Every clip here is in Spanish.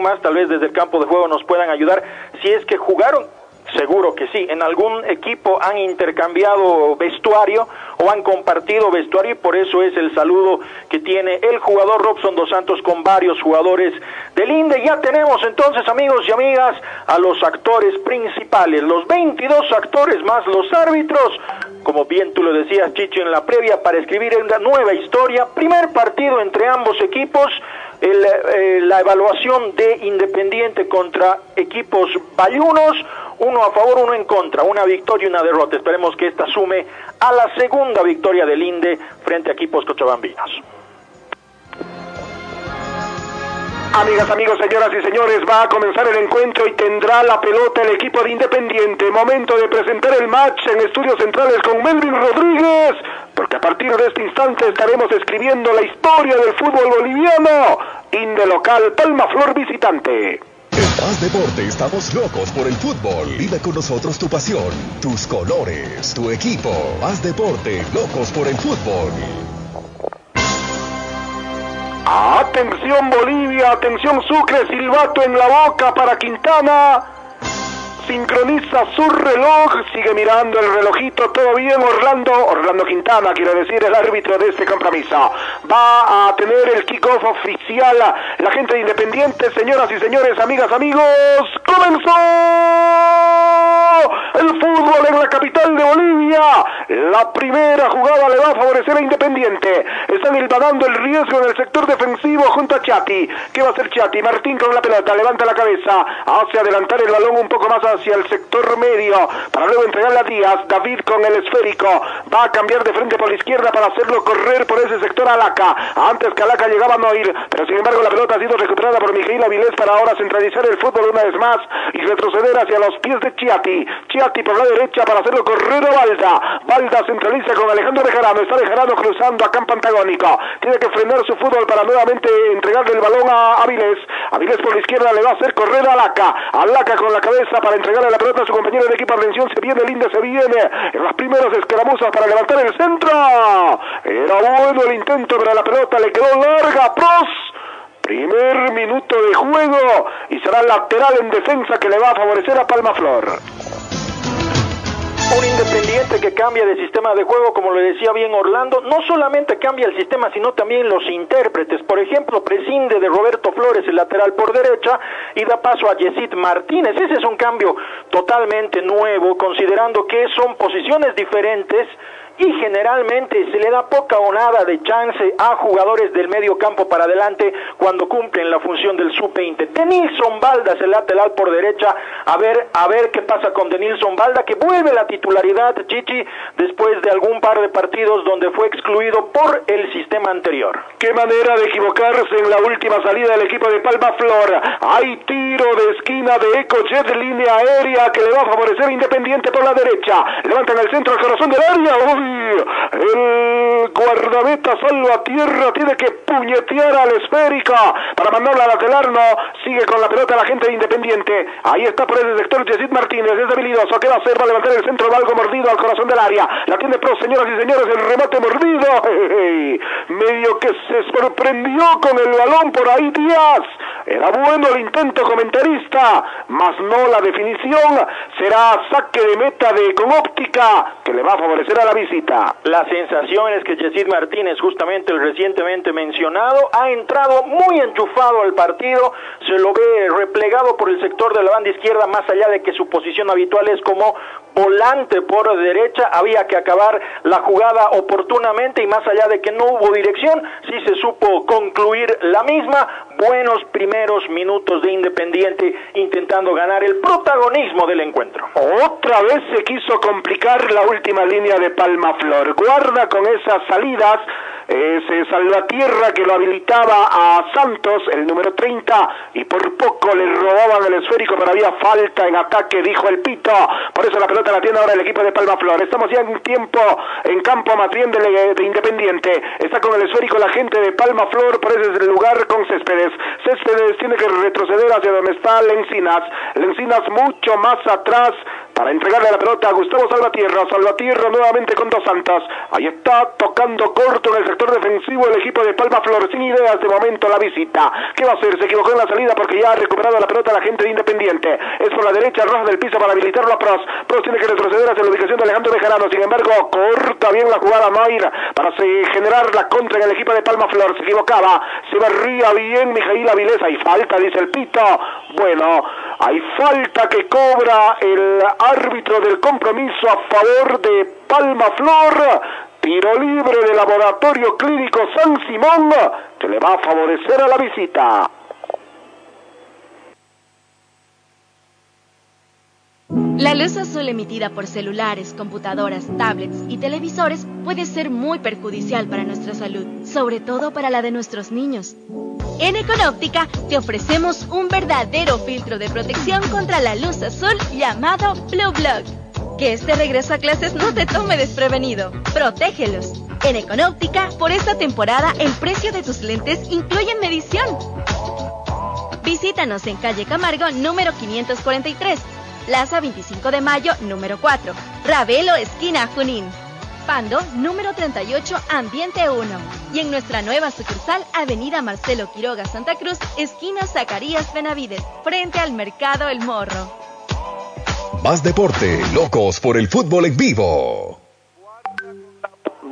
más, tal vez desde el campo de juego nos puedan ayudar, si es que jugaron Seguro que sí. En algún equipo han intercambiado vestuario o han compartido vestuario y por eso es el saludo que tiene el jugador Robson Dos Santos con varios jugadores del INDE. Ya tenemos entonces, amigos y amigas, a los actores principales, los 22 actores más los árbitros, como bien tú lo decías, Chicho, en la previa, para escribir una nueva historia. Primer partido entre ambos equipos. Eh, la evaluación de Independiente contra equipos bayunos, uno a favor, uno en contra, una victoria y una derrota. Esperemos que esta sume a la segunda victoria del INDE frente a equipos cochabambinos. Amigas, amigos, señoras y señores, va a comenzar el encuentro y tendrá la pelota el equipo de Independiente. Momento de presentar el match en estudios centrales con Melvin Rodríguez, porque a partir de este instante estaremos escribiendo la historia del fútbol boliviano. Inde local, Palma Flor visitante. En Paz Deporte estamos locos por el fútbol. Vive con nosotros tu pasión, tus colores, tu equipo. Paz Deporte, locos por el fútbol. Atención Bolivia, atención Sucre, silbato en la boca para Quintana. Sincroniza su reloj, sigue mirando el relojito, todo bien Orlando, Orlando Quintana quiere decir el árbitro de este compromiso. Va a tener el kickoff oficial la gente de Independiente, señoras y señores, amigas, amigos, comenzó el fútbol en la capital de Bolivia. La primera jugada le va a favorecer a Independiente. Están ilvanando el riesgo en el sector defensivo junto a Chati. ¿Qué va a hacer Chati? Martín con la pelota, levanta la cabeza, hace adelantar el balón un poco más hacia el sector medio para luego entregarle a Díaz. David con el esférico va a cambiar de frente por la izquierda para hacerlo correr por ese sector a Alaca. Antes que Alaca llegaba a no ir, pero sin embargo la pelota ha sido recuperada por Miguel Avilés para ahora centralizar el fútbol una vez más y retroceder hacia los pies de Chiati. Chiati por la derecha para hacerlo correr a Balda. Balda centraliza con Alejandro Bejarano. Está Bejarano cruzando a campo antagónico. Tiene que frenar su fútbol para nuevamente entregarle el balón a Avilés. Avilés por la izquierda le va a hacer correr a Alaca. Alaca con la cabeza para entregarle la pelota a su compañero de equipo. Atención, se viene Linda, se viene en las primeras escaramuzas para levantar el centro. Era bueno el intento, pero la pelota le quedó larga. Pros. Primer minuto de juego y será lateral en defensa que le va a favorecer a Palma Flor. Un independiente que cambia de sistema de juego, como le decía bien Orlando, no solamente cambia el sistema, sino también los intérpretes. Por ejemplo, prescinde de Roberto Flores, el lateral por derecha, y da paso a Yesid Martínez. Ese es un cambio totalmente nuevo, considerando que son posiciones diferentes y generalmente se le da poca o nada de chance a jugadores del medio campo para adelante cuando cumplen la función del sub-20. Denilson Balda el lateral por derecha, a ver, a ver qué pasa con Denilson Balda, que vuelve la titularidad, Chichi, después de algún par de partidos donde fue excluido por el sistema anterior. Qué manera de equivocarse en la última salida del equipo de Palma Flor. Hay tiro de esquina de Ecojet línea aérea que le va a favorecer Independiente por la derecha. Levantan el centro al corazón del área. El guardameta salva tierra, tiene que puñetear al esférico para mandarla a lateral, no, sigue con la pelota la gente de Independiente. Ahí está por ese sector Yesid Martínez, es habilidoso, ¿qué va a hacer? Va a levantar el centro, va algo mordido al corazón del área. La tiene pro, señoras y señores, el remate mordido. Medio que se sorprendió con el balón por ahí Díaz. Era bueno el intento comentarista, mas no la definición. Será saque de meta de con óptica que le va a favorecer a la La sensación es que Yesid Martínez, justamente el recientemente mencionado, ha entrado muy enchufado al partido, se lo ve replegado por el sector de la banda izquierda, más allá de que su posición habitual es como volante por derecha, había que acabar la jugada oportunamente y más allá de que no hubo dirección, sí se supo concluir la misma, buenos primeros minutos de Independiente intentando ganar el protagonismo del encuentro. Otra vez se quiso complicar la última línea de Palma Flor, guarda con esas salidas ese Salvatierra que lo habilitaba a Santos, el número 30, y por poco le robaban el esférico, pero había falta en ataque, dijo el Pito. Por eso la pelota la tiene ahora el equipo de Palma Flor. Estamos ya en tiempo en campo más bien de, Independiente. Está con el esférico la gente de Palma Flor, por ese es el lugar con Céspedes. Céspedes tiene que retroceder hacia donde está Lencinas. Lencinas mucho más atrás para entregarle la pelota a Gustavo Salvatierra. Salvatierra nuevamente con Dos Santos. Ahí está tocando corto en el sector defensivo el equipo de Palma Flor. Sin ideas de momento la visita. ¿Qué va a hacer? Se equivocó en la salida porque ya ha recuperado la pelota la gente de Independiente. Es por la derecha, roja del piso para habilitarlo a Pros. Pros tiene que retroceder hacia la ubicación de Alejandro Bejarano. Sin embargo, corta bien la jugada Noir para generar la contra en el equipo de Palma Flor. Se equivocaba. Se barría bien Mijail Avilés. Hay falta, dice el Pito. Bueno, hay falta que cobra el árbitro del compromiso a favor de Palma Flor. Tiro libre del laboratorio clínico San Simón que le va a favorecer a la visita. La luz azul emitida por celulares, computadoras, tablets y televisores puede ser muy perjudicial para nuestra salud, sobre todo para la de nuestros niños. En Econóptica te ofrecemos un verdadero filtro de protección contra la luz azul llamado Blue Block. Que este regreso a clases no te tome desprevenido. Protégelos. En Econóptica, por esta temporada, el precio de tus lentes incluye medición. Visítanos en calle Camargo número 543 Plaza 25 de Mayo, número 4. Ravelo, esquina Junín. Pando, número 38, Ambiente 1. Y en nuestra nueva sucursal, Avenida Marcelo Quiroga, Santa Cruz, esquina Zacarías Benavides, frente al Mercado El Morro. Más deporte, locos por el fútbol en vivo.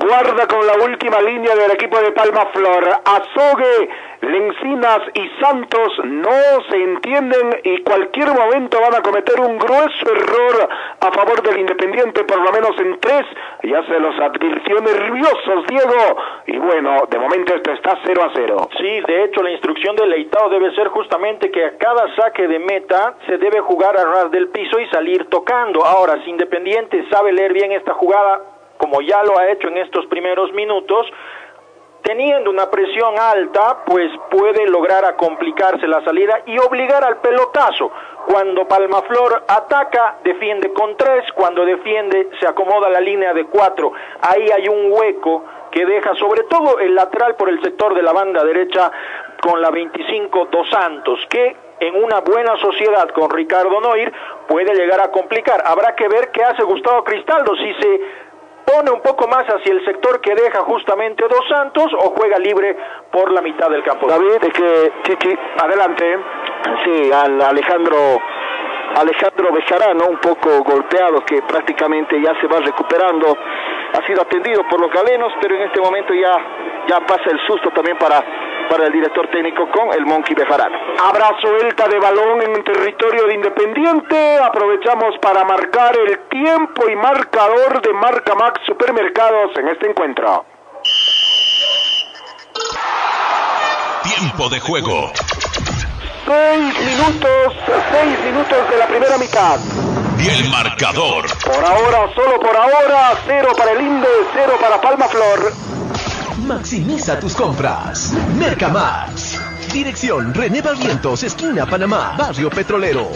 Guarda con la última línea del equipo de Palma Flor. Azogue Lencinas y Santos no se entienden y cualquier momento van a cometer un grueso error a favor del Independiente, por lo menos en tres. Ya se los advirtió nerviosos, Diego. Y bueno, de momento esto está 0 a 0. Sí, de hecho la instrucción del Leitao debe ser justamente que a cada saque de meta se debe jugar a ras del piso y salir tocando. Ahora, si Independiente sabe leer bien esta jugada, como ya lo ha hecho en estos primeros minutos, teniendo una presión alta, pues puede lograr a complicarse la salida y obligar al pelotazo. Cuando Palmaflor ataca, defiende con tres, cuando defiende se acomoda la línea de cuatro. Ahí hay un hueco que deja sobre todo el lateral por el sector de la banda derecha con la 25 Dos Santos, que en una buena sociedad con Ricardo Noir puede llegar a complicar. Habrá que ver qué hace Gustavo Cristaldo, si se pone un poco más hacia el sector que deja justamente Dos Santos o juega libre por la mitad del campo. David, es que Chichi, adelante. Sí, al Alejandro Alejandro Bejarano, un poco golpeado, que prácticamente ya se va recuperando. Ha sido atendido por los galenos, pero en este momento ya, ya pasa el susto también para para el director técnico con el Monkey Bejarano. Habrá suelta de balón en territorio de Independiente. Aprovechamos para marcar el tiempo y marcador de Marca Max Supermercados en este encuentro. Tiempo de juego. Seis minutos, seis minutos de la primera mitad. Y el marcador. Por ahora, solo por ahora, cero para el Inde, cero para Palma Flor. Maximiza tus compras. Mercamax. Dirección René Barrientos, esquina Panamá, Barrio Petrolero.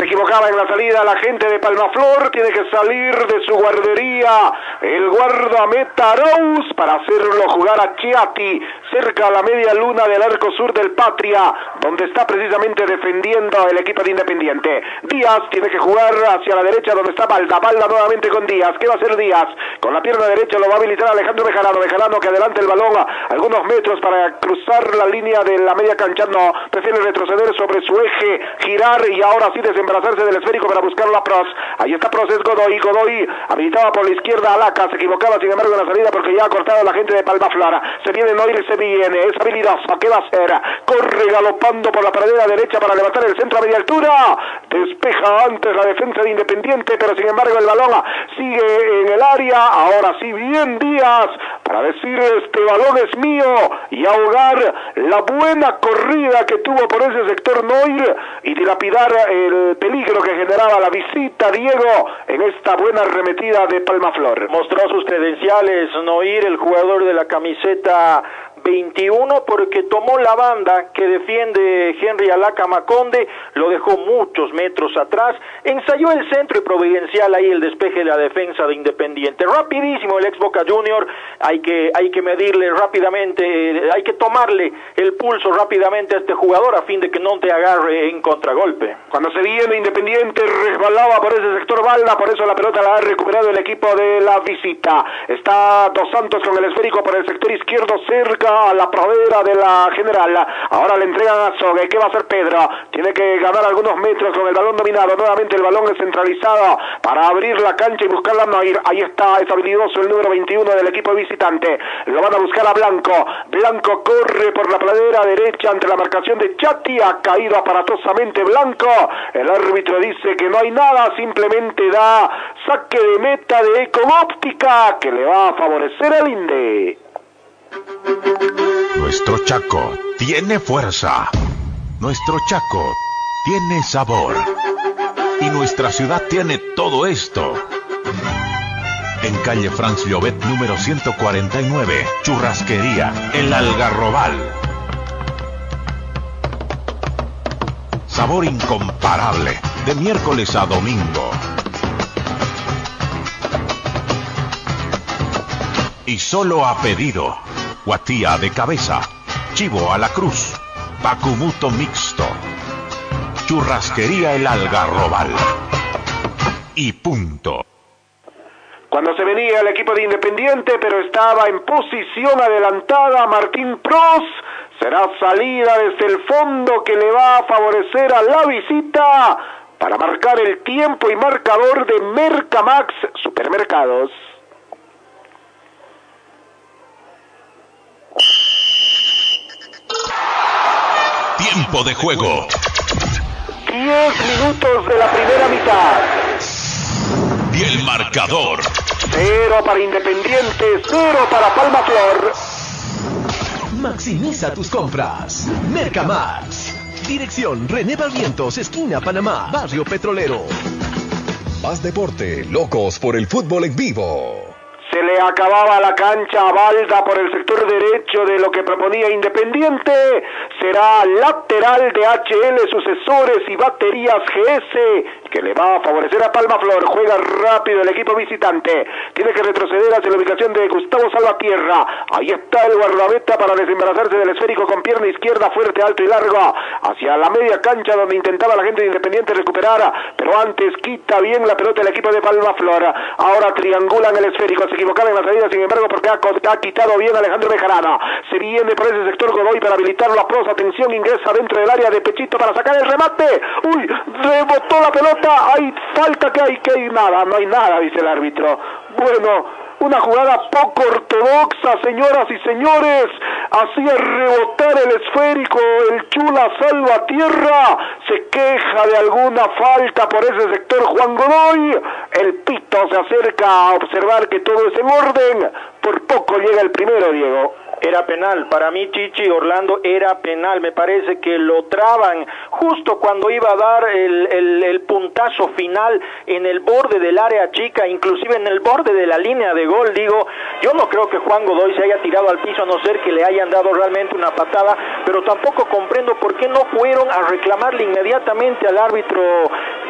Se equivocaba en la salida la gente de Palmaflor, tiene que salir de su guardería el guardameta Rose para hacerlo jugar a Chiati cerca a la media luna del arco sur del Patria, donde está precisamente defendiendo el equipo de Independiente. Díaz tiene que jugar hacia la derecha donde está Balda, Balda nuevamente con Díaz. ¿Qué va a hacer Díaz? Con la pierna derecha lo va a habilitar Alejandro Bejarano, Bejarano que adelante el balón algunos metros para cruzar la línea de la media cancha, no, prefiere retroceder sobre su eje, girar y ahora sí desembarazar hacerse del esférico para buscar la Pros. Ahí está Pros, es Godoy. Godoy habilitaba por la izquierda a Laca. Se equivocaba, sin embargo, en la salida porque ya ha cortado la gente de Palma Flora. Se viene Noir, se viene. Es habilidoso. ¿Qué va a hacer? Corre galopando por la paredera derecha para levantar el centro a media altura. Despeja antes la defensa de Independiente, pero sin embargo el balón sigue en el área. Ahora sí, bien Díaz para decir este balón es mío y ahogar la buena corrida que tuvo por ese sector Noir y dilapidar el peligro que generaba la visita Diego en esta buena arremetida de Palmaflor. Mostró sus credenciales, no ir el jugador de la camiseta 21 porque tomó la banda que defiende Henry Alaca Maconde, lo dejó muchos metros atrás, ensayó el centro y providencial ahí el despeje de la defensa de Independiente. Rapidísimo el ex Boca Junior, hay que, hay que medirle rápidamente, eh, hay que tomarle el pulso rápidamente a este jugador a fin de que no te agarre en contragolpe. Cuando se viene Independiente resbalaba por ese sector Balda, por eso la pelota la ha recuperado el equipo de la visita. Está Dos Santos con el esférico por el sector izquierdo cerca a la pradera de la general. Ahora le entregan a Sogue. ¿Qué va a hacer Pedro? Tiene que ganar algunos metros con el balón dominado. Nuevamente el balón es centralizado para abrir la cancha y buscarla no ir. Ahí está, es habilidoso el número 21 del equipo visitante. Lo van a buscar a Blanco. Blanco corre por la pradera derecha ante la marcación de Chati. Ha caído aparatosamente Blanco. El árbitro dice que no hay nada, simplemente da saque de meta de Ecomóptica que le va a favorecer al INDE. Nuestro Chaco tiene fuerza. Nuestro Chaco tiene sabor. Y nuestra ciudad tiene todo esto. En calle Franz Llobet número 149, Churrasquería, El Algarrobal. Sabor incomparable, de miércoles a domingo. Y solo a pedido. Guatía de cabeza. Chivo a la cruz. Bacumuto mixto. Churrasquería el algarrobal. Y punto. Cuando se venía el equipo de Independiente, pero estaba en posición adelantada Martín Pros, será salida desde el fondo que le va a favorecer a la visita para marcar el tiempo y marcador de Mercamax Supermercados. Tiempo de juego. 10 minutos de la primera mitad. Y el marcador. Cero para Independiente, cero para Palma Flor. Maximiza tus compras. Mercamax. Dirección René Barrientos, esquina Panamá, Barrio Petrolero. Más deporte, locos por el fútbol en vivo. Se le acababa la cancha a Balda por el sector derecho de lo que proponía Independiente. Será lateral de HL, sucesores y baterías GS, que le va a favorecer a Palma Flor. Juega rápido el equipo visitante. Tiene que retroceder hacia la ubicación de Gustavo Salvatierra. Ahí está el guardameta para desembarazarse del esférico con pierna izquierda fuerte, alto y largo. Hacia la media cancha donde intentaba la gente de Independiente recuperar. Pero antes quita bien la pelota el equipo de Palma Flor. Ahora triangulan el esférico. Se equivocaba en la salida, sin embargo, porque ha, ha quitado bien Alejandro Bejarana. Se viene por ese sector Godoy para habilitar la prosa. Atención, ingresa dentro del área de Pechito para sacar el remate. Uy, rebotó la pelota. Hay falta que hay, que hay nada. No hay nada, dice el árbitro. Bueno. Una jugada poco ortodoxa, señoras y señores. Hacía rebotar el esférico. El Chula salva tierra. Se queja de alguna falta por ese sector Juan Godoy. El pito se acerca a observar que todo es en orden. Por poco llega el primero, Diego. Era penal, para mí Chichi Orlando era penal, me parece que lo traban justo cuando iba a dar el, el, puntazo final en el borde del área chica, inclusive en el borde de la línea de gol, digo, yo no creo que Juan Godoy se haya tirado al piso a no ser que le hayan dado realmente una patada, pero tampoco comprendo por qué no fueron a reclamarle inmediatamente al árbitro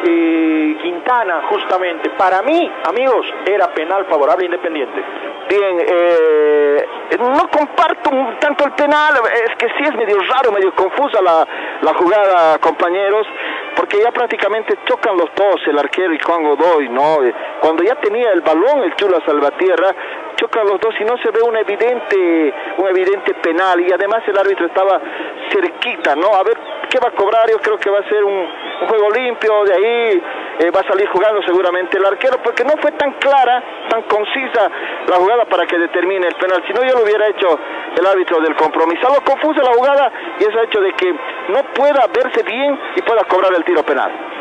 eh, Quintana, justamente. Para mí, amigos, era penal favorable Independiente. Bien, eh, no comparto tanto el penal, es que sí es medio raro, medio confusa la, la jugada, compañeros, porque ya prácticamente chocan los dos, el arquero y Juan Godoy, ¿no? Cuando ya tenía el balón el Chula Salvatierra, chocan los dos y no se ve un evidente, un evidente penal, y además el árbitro estaba cerquita, ¿no? A ver qué va a cobrar, yo creo que va a ser un, juego limpio, de ahí eh, va a salir jugando seguramente el arquero, porque no fue tan clara, tan concisa la jugada para que determine el penal, si no yo lo hubiera hecho el árbitro del compromiso. Algo confusa la jugada y es el hecho de que no pueda verse bien y pueda cobrar el tiro penal.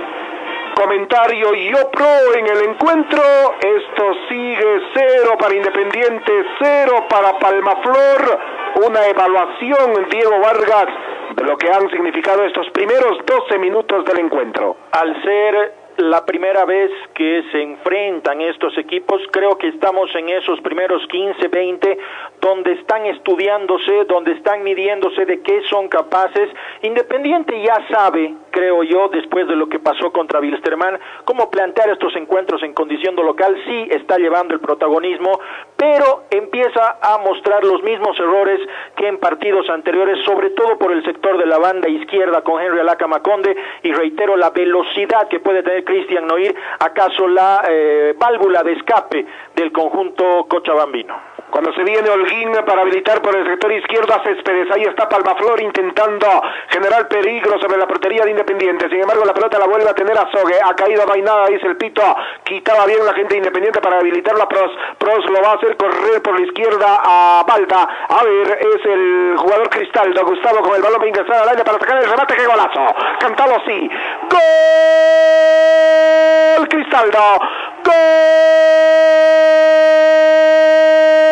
Comentario yo pro en el encuentro. Esto sigue cero para Independiente, cero para Palmaflor. Una evaluación, Diego Vargas, de lo que han significado estos primeros 12 minutos del encuentro. Al ser la primera vez que se enfrentan estos equipos. Creo que estamos en esos primeros 15, 20, donde están estudiándose, donde están midiéndose de qué son capaces. Independiente ya sabe, creo yo, después de lo que pasó contra Wilstermann, cómo plantear estos encuentros en condición de local. Sí está llevando el protagonismo, pero empieza a mostrar los mismos errores que en partidos anteriores, sobre todo por el sector de la banda izquierda con Henry Alaca Maconde y reitero la velocidad que puede tener Cristian Noir, acaso la eh, válvula de escape del conjunto cochabambino. Cuando se viene Holguín para habilitar por el sector izquierdo a Céspedes, ahí está Palmaflor intentando generar peligro sobre la portería de Independiente. Sin embargo, la pelota la vuelve a tener a Sogue. Ha caído nada, dice el Pito. Quitaba bien la gente Independiente para habilitarlo a Pros. Pros lo va a hacer correr por la izquierda a Balda. A ver, es el jugador Cristaldo. Gustavo con el balón ingresar al aire para sacar el remate. ¡Qué golazo! Cantado así. ¡Gol! Cristaldo. ¡Gol!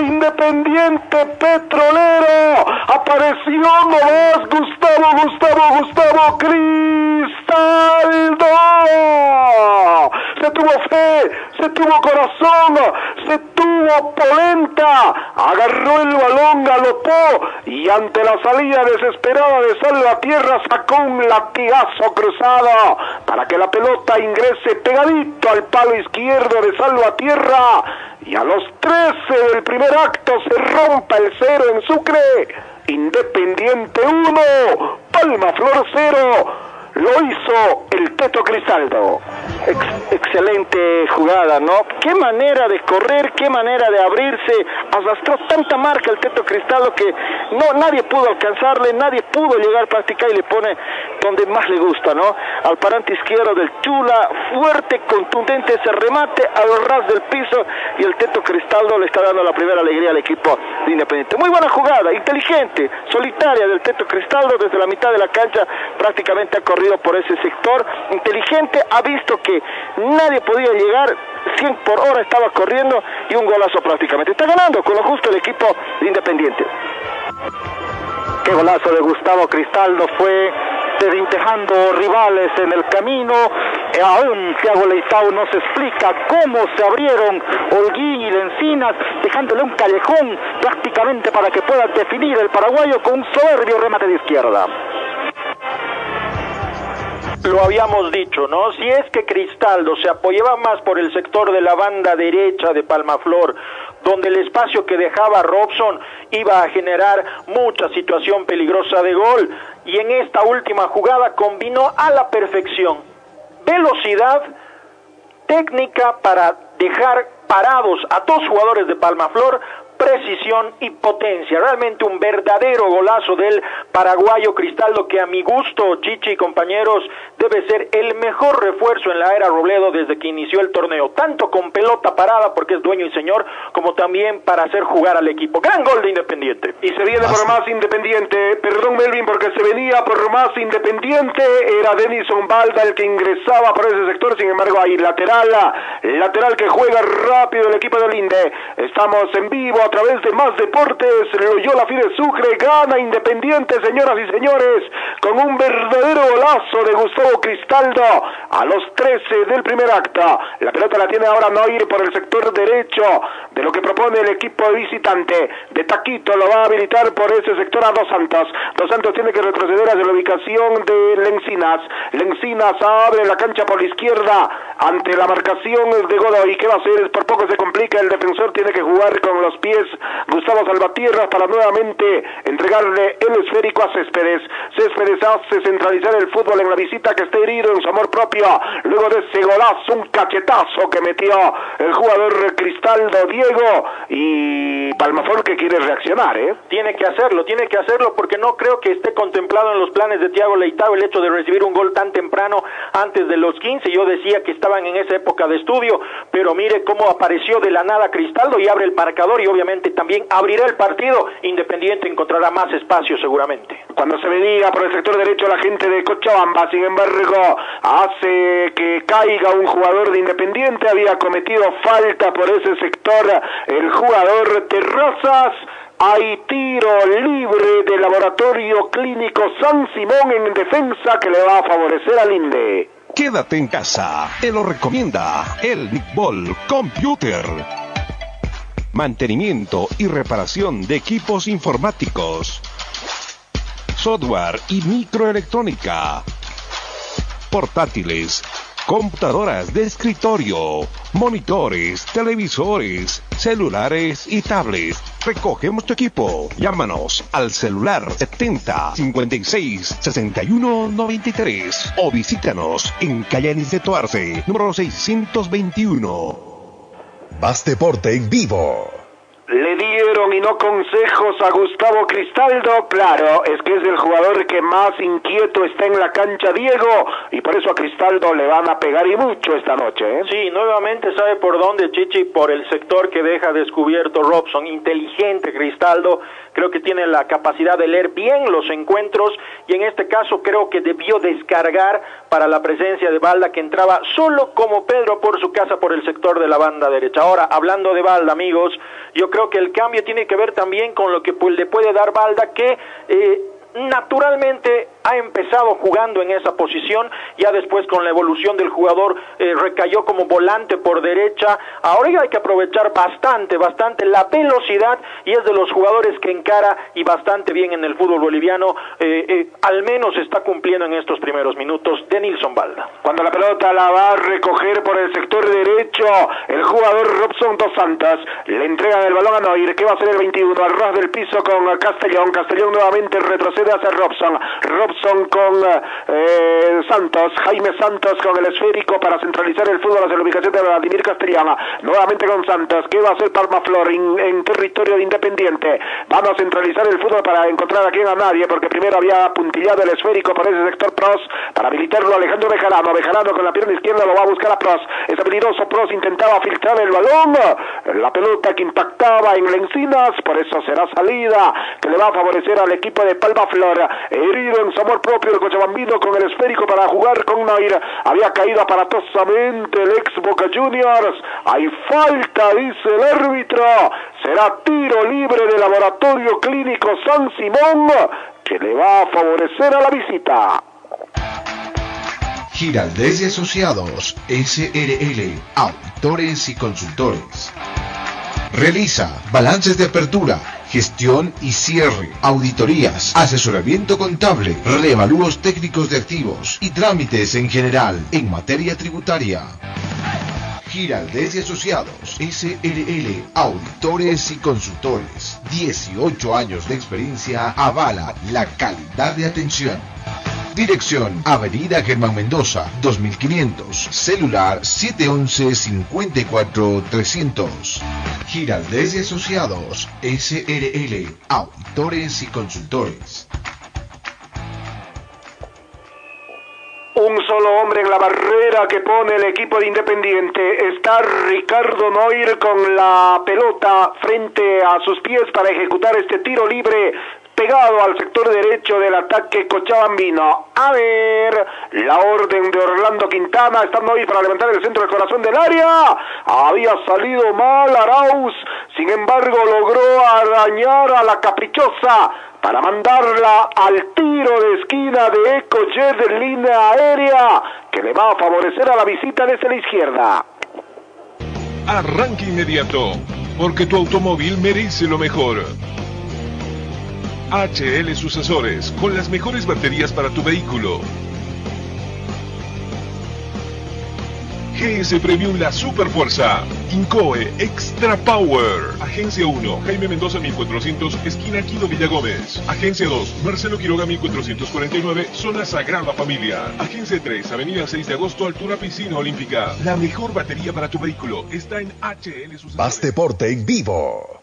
Independiente Petrolero. Apareció nomás Gustavo, Gustavo, Gustavo Cristaldo. Se tuvo fe, se tuvo corazón, se tuvo polenta. Agarró el balón, galopó y ante la salida desesperada de Salvatierra sacó un latigazo cruzado para que la pelota ingrese pegadito al palo izquierdo de Salvatierra y a los 13 del primer acto se rompa el cero en Sucre. Independiente 1, Palma Flor 0. Lo hizo el Teto Cristaldo. excelente jugada, ¿no? Qué manera de correr, qué manera de abrirse. Arrastró tanta marca el Teto Cristaldo que no nadie pudo alcanzarle, nadie pudo llegar a practicar y le pone donde más le gusta, ¿no? Al parante izquierdo del Chula, fuerte, contundente ese remate al ras del piso y el Teto Cristaldo le está dando la primera alegría al equipo de Independiente. Muy buena jugada, inteligente, solitaria del Teto Cristaldo desde la mitad de la cancha, prácticamente ha corrido por ese sector, inteligente, ha visto que nadie podía llegar, 100 por hora estaba corriendo y un golazo prácticamente. Está ganando con lo justo el equipo de Independiente. Qué golazo de Gustavo Cristaldo fue desintejando rivales en el camino. Eh, aún Thiago Leitao nos explica cómo se abrieron Holguín y Lencinas, dejándole un callejón prácticamente para que pueda definir el paraguayo con un soberbio remate de izquierda lo habíamos dicho, ¿no? Si es que Cristaldo se apoyaba más por el sector de la banda derecha de Palmaflor, donde el espacio que dejaba Robson iba a generar mucha situación peligrosa de gol, y en esta última jugada combinó a la perfección velocidad, técnica para dejar parados a dos jugadores de Palmaflor, precisión y potencia. Realmente un verdadero golazo del paraguayo Cristaldo que a mi gusto, Chichi y compañeros, debe ser el mejor refuerzo en la era Robledo desde que inició el torneo, tanto con pelota parada porque es dueño y señor, como también para hacer jugar al equipo. Gran gol de Independiente. Y se viene por más Independiente, perdón Melvin, porque se venía por más Independiente, era Denison Balda el que ingresaba por ese sector, sin embargo hay lateral, lateral que juega rápido el equipo del Inde. Estamos en vivo a través de Más Deportes, Loyola Fide Sucre, gana Independiente, señoras y señores, con un verdadero golazo de Gustavo Cristaldo a los 13 del primer acto. La pelota la tiene ahora Noir por el sector derecho de lo que propone el equipo visitante. De Taquito lo va a habilitar por ese sector a Dos Santos. Dos Santos tiene que retroceder hacia la ubicación de Lencinas. Lencinas abre la cancha por la izquierda ante la marcación de Godoy. ¿Qué va a hacer? Por poco se complica. El defensor tiene que jugar con los pies Gustavo Salvatierra para nuevamente entregarle el esférico a Céspedes. Céspedes hace centralizar el fútbol en la visita que está herido en su amor propio. Luego de ese golazo, un cachetazo que metió el jugador Cristaldo Diego y Palmafol que quiere reaccionar, ¿eh? Tiene que hacerlo, tiene que hacerlo porque no creo que esté contemplado en los planes de Thiago Leitao el hecho de recibir un gol tan temprano antes de los 15. Yo decía que estaban en esa época de estudio, pero mire cómo apareció de la nada Cristaldo y abre el marcador y obviamente probablemente también abrirá el partido, Independiente encontrará más espacio seguramente. Cuando se venía por el sector derecho la gente de Cochabamba, sin embargo, hace que caiga un jugador de Independiente, había cometido falta por ese sector el jugador Terrazas. Hay tiro libre del laboratorio clínico San Simón en defensa que le va a favorecer al INDE. Quédate en casa, te lo recomienda el Big Ball Computer. Mantenimiento y reparación de equipos informáticos, software y microelectrónica, portátiles, computadoras de escritorio, monitores, televisores, celulares y tablets. Recogemos tu equipo. Llámanos al celular 70 56 61 93 o visítanos en Calle de Tuarce, número 621. Más deporte en vivo. Le dieron y no consejos a Gustavo Cristaldo, claro, es que es el jugador que más inquieto está en la cancha Diego y por eso a Cristaldo le van a pegar y mucho esta noche. ¿eh? Sí, nuevamente sabe por dónde Chichi, por el sector que deja descubierto Robson, inteligente Cristaldo, creo que tiene la capacidad de leer bien los encuentros y en este caso creo que debió descargar para la presencia de Balda que entraba solo como Pedro por su casa por el sector de la banda derecha. Ahora, hablando de Balda, amigos, yo creo que el cambio tiene que ver también con lo que le puede dar Balda que eh, naturalmente ha empezado jugando en esa posición, ya después con la evolución del jugador eh, recayó como volante por derecha, ahora ya hay que aprovechar bastante, bastante la velocidad y es de los jugadores que encara y bastante bien en el fútbol boliviano, eh, eh, al menos está cumpliendo en estos primeros minutos de Nilson Balda. Cuando la pelota la va a recoger por el sector derecho, el jugador Robson Dos Santos le entrega el balón a Noir, que va a ser el 21, al ras del piso con Castellón, Castellón nuevamente retrocede hacia Robson, Robson con eh, Santos, Jaime Santos con el esférico para centralizar el fútbol hacia la ubicación de Vladimir Castellana, nuevamente con Santos, que va a ser Palma Flor en, en territorio de Independiente, van a centralizar el fútbol para encontrar aquí a nadie, porque primero había puntillado el esférico por ese sector Pros, para habilitarlo Alejandro Bejarano, Bejarano con la pierna izquierda lo va a buscar a Pros, es habilidoso Pros, intentaba filtrar el balón, la pelota que impactaba en la encinas, por eso será salida, que le va a favorecer al equipo de Palma Flor, herido en amor propio el Cochabambino con el esférico para jugar con Nair, había caído aparatosamente el ex Boca Juniors, hay falta, dice el árbitro, será tiro libre del laboratorio clínico San Simón, que le va a favorecer a la visita. Giraldez y Asociados, SRL, auditores y consultores. Realiza balances de apertura, gestión y cierre, auditorías, asesoramiento contable, reevalúos técnicos de activos y trámites en general en materia tributaria. Giraldez y Asociados, SRL, auditores y consultores. 18 años de experiencia avala la calidad de atención. Dirección Avenida Germán Mendoza, 2500. Celular 711-54-300. Giraldez y Asociados, SRL, auditores y consultores. Un solo hombre en la barrera que pone el equipo de Independiente. Está Ricardo Noir con la pelota frente a sus pies para ejecutar este tiro libre pegado al sector derecho del ataque Cochabambino. A ver, la orden de Orlando Quintana, estando ahí para levantar el centro del corazón del área. Había salido mal Arauz, sin embargo logró arañar a la caprichosa para mandarla al tiro de esquina de Ecojet de línea aérea que le va a favorecer a la visita desde la izquierda. Arranque inmediato, porque tu automóvil merece lo mejor. HL Sucesores, con las mejores baterías para tu vehículo. GS Premium La Super Fuerza. Incoe Extra Power. Agencia 1, Jaime Mendoza 1400, esquina Quino Villagómez. Agencia 2, Marcelo Quiroga 1449, zona Sagrada Familia. Agencia 3, Avenida 6 de agosto, altura Piscina Olímpica. La mejor batería para tu vehículo está en HL Sucesores. Más deporte en vivo.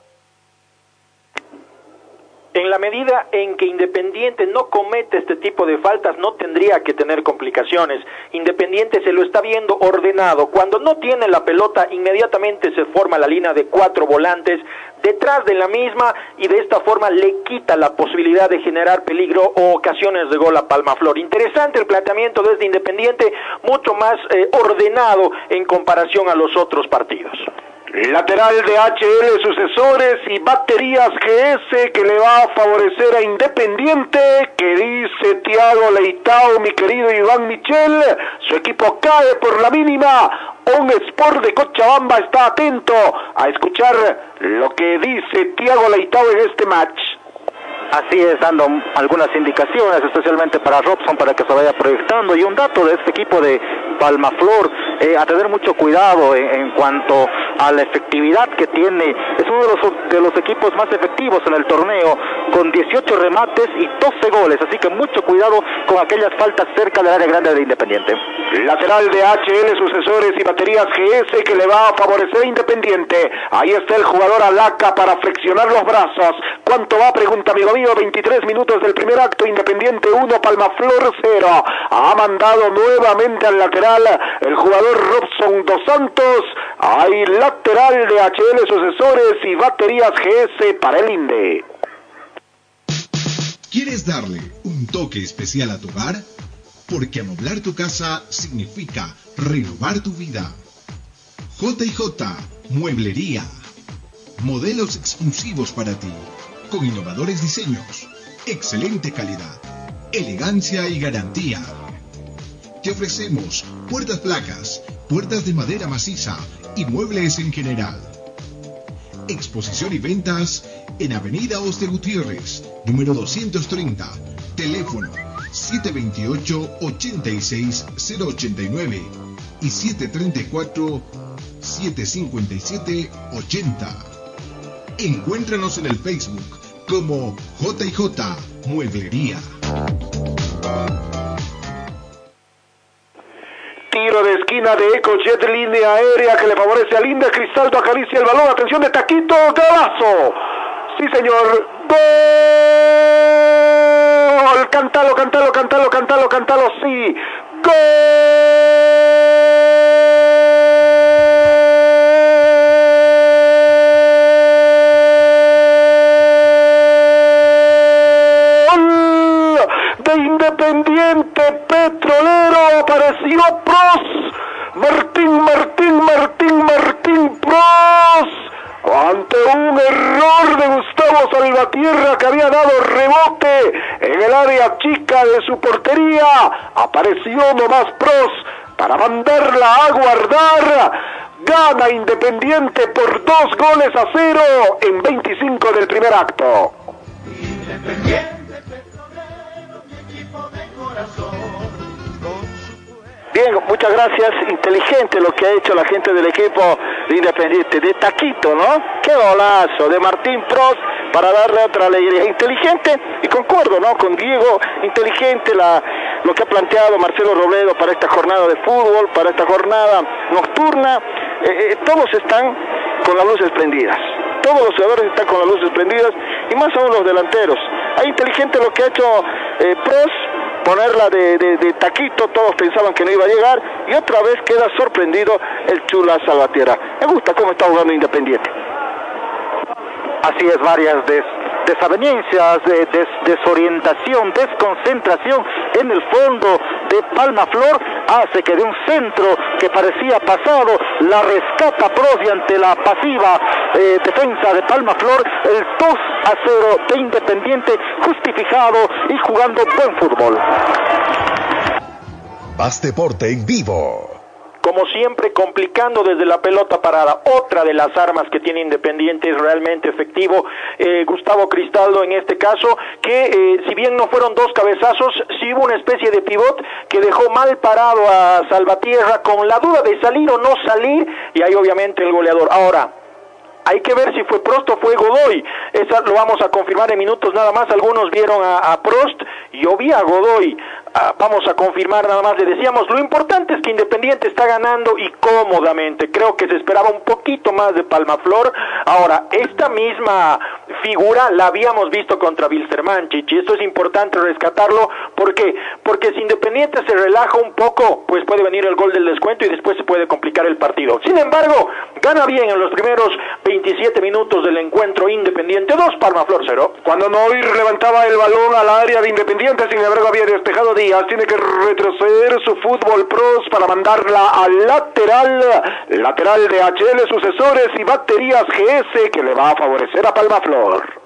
En la medida en que Independiente no comete este tipo de faltas, no tendría que tener complicaciones. Independiente se lo está viendo ordenado. Cuando no tiene la pelota, inmediatamente se forma la línea de cuatro volantes detrás de la misma y de esta forma le quita la posibilidad de generar peligro o ocasiones de gol a Palmaflor. Interesante el planteamiento desde Independiente, mucho más eh, ordenado en comparación a los otros partidos. Lateral de HL Sucesores y Baterías GS que le va a favorecer a Independiente, que dice Tiago Leitao, mi querido Iván Michel, su equipo cae por la mínima. Un Sport de Cochabamba está atento a escuchar lo que dice Tiago Leitao en este match. Así es, dando algunas indicaciones, especialmente para Robson, para que se vaya proyectando. Y un dato de este equipo de Palmaflor, eh, a tener mucho cuidado en, cuanto a la efectividad que tiene. Es uno de los, de los equipos más efectivos en el torneo, con 18 remates y 12 goles. Así que mucho cuidado con aquellas faltas cerca del área grande de Independiente. Lateral de HL, sucesores y baterías GS que le va a favorecer Independiente. Ahí está el jugador Alaca para flexionar los brazos. ¿Cuánto va? Pregunta amigo mío. 23 minutos del primer acto. Independiente 1, Palmaflor 0. Ha mandado nuevamente al lateral el jugador Robson Dos Santos. Hay lateral de HL Sucesores y baterías GS para el INDE. ¿Quieres darle un toque especial a tu hogar? Porque amoblar tu casa significa renovar tu vida. JJ Mueblería. Modelos exclusivos para ti, con innovadores diseños, excelente calidad, elegancia y garantía. Te ofrecemos puertas placas, puertas de madera maciza y muebles en general. Exposición y ventas en Avenida Oste Gutiérrez, número 230, teléfono 728-86089 y 734-757-80. Encuéntranos en el Facebook como JJ Mueblería. Tiro de esquina de EcoJet, línea aérea que le favorece a Linda Cristaldo, acaricia el balón, atención de Taquito, Galazo. Sí, señor. Gol. Cántalo, cántalo, cántalo, cántalo, cántalo, sí. Gol un error de Gustavo Salvatierra que había dado rebote en el área chica de su portería, apareció nomás Pros para mandarla a guardar. Gana Independiente por dos goles a cero en 25 del primer acto. Bien, muchas gracias. Inteligente lo que ha hecho la gente del equipo de Independiente. De Taquito, ¿no? Qué golazo. De Martín Prost para darle otra alegría. Inteligente, y concuerdo, ¿no? Con Diego, inteligente la, lo que ha planteado Marcelo Robledo para esta jornada de fútbol, para esta jornada nocturna. Eh, eh, todos están con las luces prendidas. Todos los jugadores están con las luces prendidas y más aún los delanteros. Hay inteligente lo que ha hecho eh, Prost ponerla de, taquito, todos pensaban que no iba a llegar y otra vez queda sorprendido el Chula Salvatierra. Me gusta cómo está jugando Independiente. Así es, varias des, desavenencias, de, des, desorientación, desconcentración en el fondo de Palma Flor hace que de un centro que parecía pasado la rescata Prosi ante la pasiva eh, defensa de Palma Flor, el 2 a 0 de Independiente justificado y jugando buen fútbol. Más deporte en vivo como siempre complicando desde la pelota parada. Otra de las armas que tiene Independiente es realmente efectivo. Eh, Gustavo Cristaldo en este caso, que eh, si bien no fueron dos cabezazos, sí hubo una especie de pivot que dejó mal parado a Salvatierra con la duda de salir o no salir y ahí obviamente el goleador. Ahora, Hay que ver si fue Prost o fue Godoy. Eso lo vamos a confirmar en minutos nada más. Algunos vieron a, a Prost, yo vi a Godoy. Ah, vamos a confirmar nada más. Le decíamos, lo importante es que Independiente está ganando y cómodamente. Creo que se esperaba un poquito más de Palmaflor. Ahora, esta misma figura la habíamos visto contra Wilstermanchich y esto es importante rescatarlo. ¿Por qué? Porque si Independiente se relaja un poco, pues puede venir el gol del descuento y después se puede complicar el partido. Sin embargo, gana bien en los primeros 27 minutos del encuentro Independiente 2, Palmaflor 0. Cuando Noir levantaba el balón al área de Independiente, sin embargo había despejado de tiene que retroceder su fútbol pros para mandarla al lateral, lateral de HL sucesores y baterías GS que le va a favorecer a Palmaflor.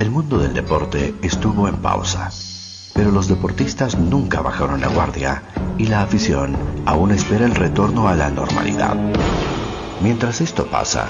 El mundo del deporte estuvo en pausa, pero los deportistas nunca bajaron la guardia y la afición aún espera el retorno a la normalidad. Mientras esto pasa,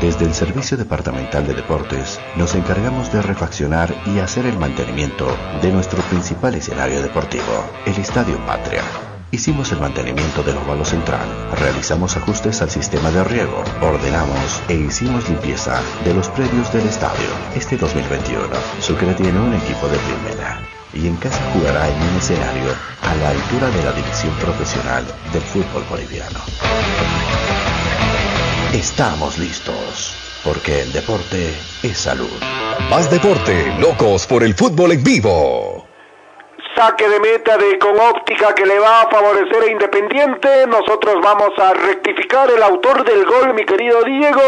desde el Servicio Departamental de Deportes nos encargamos de refaccionar y hacer el mantenimiento de nuestro principal escenario deportivo, el Estadio Patria. Hicimos el mantenimiento del óvalo central, realizamos ajustes al sistema de riego, ordenamos e hicimos limpieza de los predios del estadio. Este 2021, Sucre tiene un equipo de primera y en casa jugará en un escenario a la altura de la división profesional del fútbol boliviano. Estamos listos, porque el deporte es salud. Más deporte, locos por el fútbol en vivo. Saque de meta de con óptica que le va a favorecer a Independiente. Nosotros vamos a rectificar el autor del gol, mi querido Diego,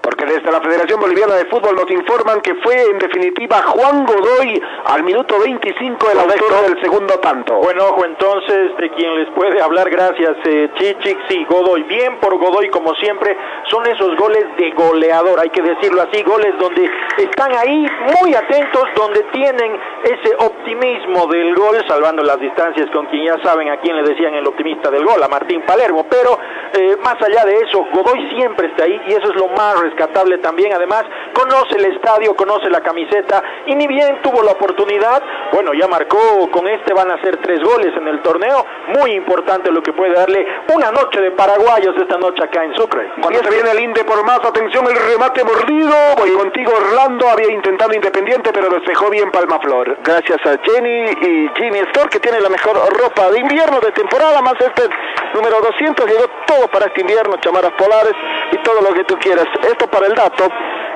porque desde la Federación Boliviana de Fútbol nos informan que fue en definitiva Juan Godoy al minuto 25 el autor del segundo tanto. Bueno, ojo entonces de quien les puede hablar, gracias eh, Chichik, sí, Godoy, bien por Godoy como siempre, son esos goles de goleador, hay que decirlo así, goles donde están ahí muy atentos, donde tienen ese optimismo del gol salvando las distancias con quien ya saben a quién le decían el optimista del gol, a Martín Palermo. Pero eh, más allá de eso, Godoy siempre está ahí y eso es lo más rescatable también. Además, conoce el estadio, conoce la camiseta y ni bien tuvo la oportunidad, bueno, ya marcó, con este van a ser tres goles en el torneo. Muy importante lo que puede darle una noche de paraguayos esta noche acá en Sucre. Cuando se viene el Inde por más, atención, el remate mordido. Voy contigo, Orlando. Había intentado Independiente, pero despejó bien Palmaflor. Gracias a Jenny y Jimmy Store, que tiene la mejor ropa de invierno de temporada, más este número 200. Llegó todo para este invierno, chamaras polares y todo lo que tú quieras. Esto para el dato.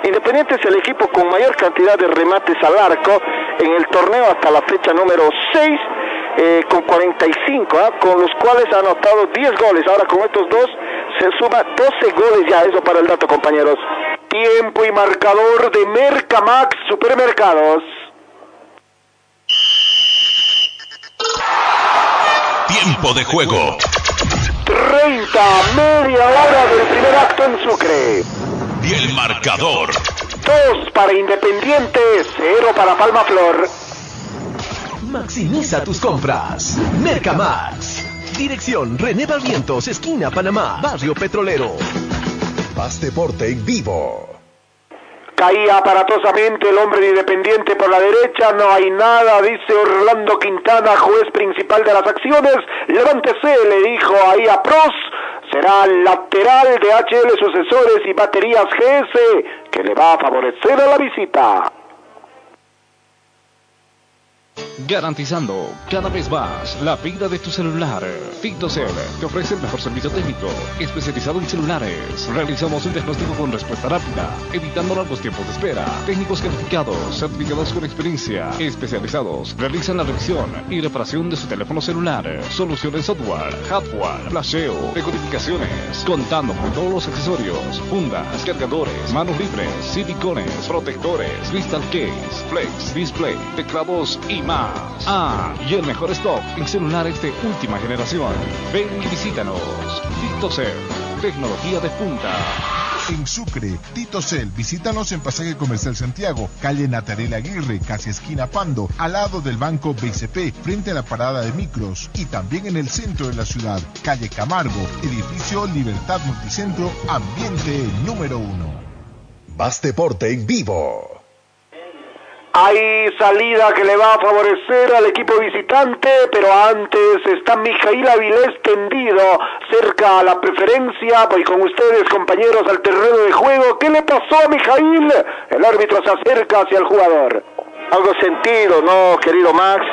Independiente es el equipo con mayor cantidad de remates al arco en el torneo hasta la fecha número 6. Eh, con 45, ¿ah? con los cuales ha anotado 10 goles. Ahora con estos dos se suma 12 goles ya, eso para el dato compañeros. Tiempo y marcador de Mercamax Supermercados. Tiempo de juego. 30, media hora del primer acto en Sucre. Y el marcador. 2 para Independiente, 0 para Palmaflor. Maximiza tus compras. Mercamax. Dirección René Barrientos, esquina Panamá, Barrio Petrolero. Más deporte en vivo. Caía aparatosamente el hombre de Independiente por la derecha, no hay nada, dice Orlando Quintana, juez principal de las acciones. Levántese, le dijo ahí a Pros, será lateral de HL Sucesores y Baterías GS, que le va a favorecer a la visita. Garantizando cada vez más la vida de tu celular. Fictocel te ofrece el mejor servicio técnico, especializado en celulares. Realizamos un diagnóstico con respuesta rápida, evitando largos tiempos de espera. Técnicos calificados, certificados con experiencia, especializados. Realizan la revisión y reparación de su teléfono celular. Soluciones software, hardware, flasheo, decodificaciones. Contando con todos los accesorios, fundas, cargadores, manos libres, silicones, protectores, crystal case, flex, display, teclados y más. Ah, y el mejor stock en celulares de última generación. Ven y visítanos. Fictocel, tecnología de punta. En Sucre, Tito Cel, visítanos en Pasaje Comercial Santiago, calle Natarel Aguirre, casi esquina Pando, al lado del Banco BCP, frente a la parada de micros, y también en el centro de la ciudad, calle Camargo, edificio Libertad Multicentro, ambiente número uno. Más deporte en vivo. Hay salida que le va a favorecer al equipo visitante, pero antes está Mijail Avilés tendido cerca a la preferencia. Voy con ustedes, compañeros, al terreno de juego. ¿Qué le pasó a Mijail? El árbitro se acerca hacia el jugador. Algo sentido, ¿no, querido Max?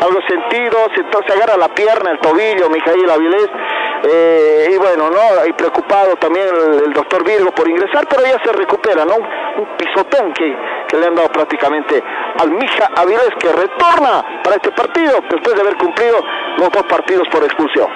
Algo sentido, se, se agarra la pierna, el tobillo, Mijail Avilés. Eh, y bueno, ¿no? Y preocupado también el, doctor Virgo por ingresar, pero ya se recupera, ¿no? Un, pisotón que, que, le han dado prácticamente al Mija Avilés que retorna para este partido después de haber cumplido los dos partidos por expulsión.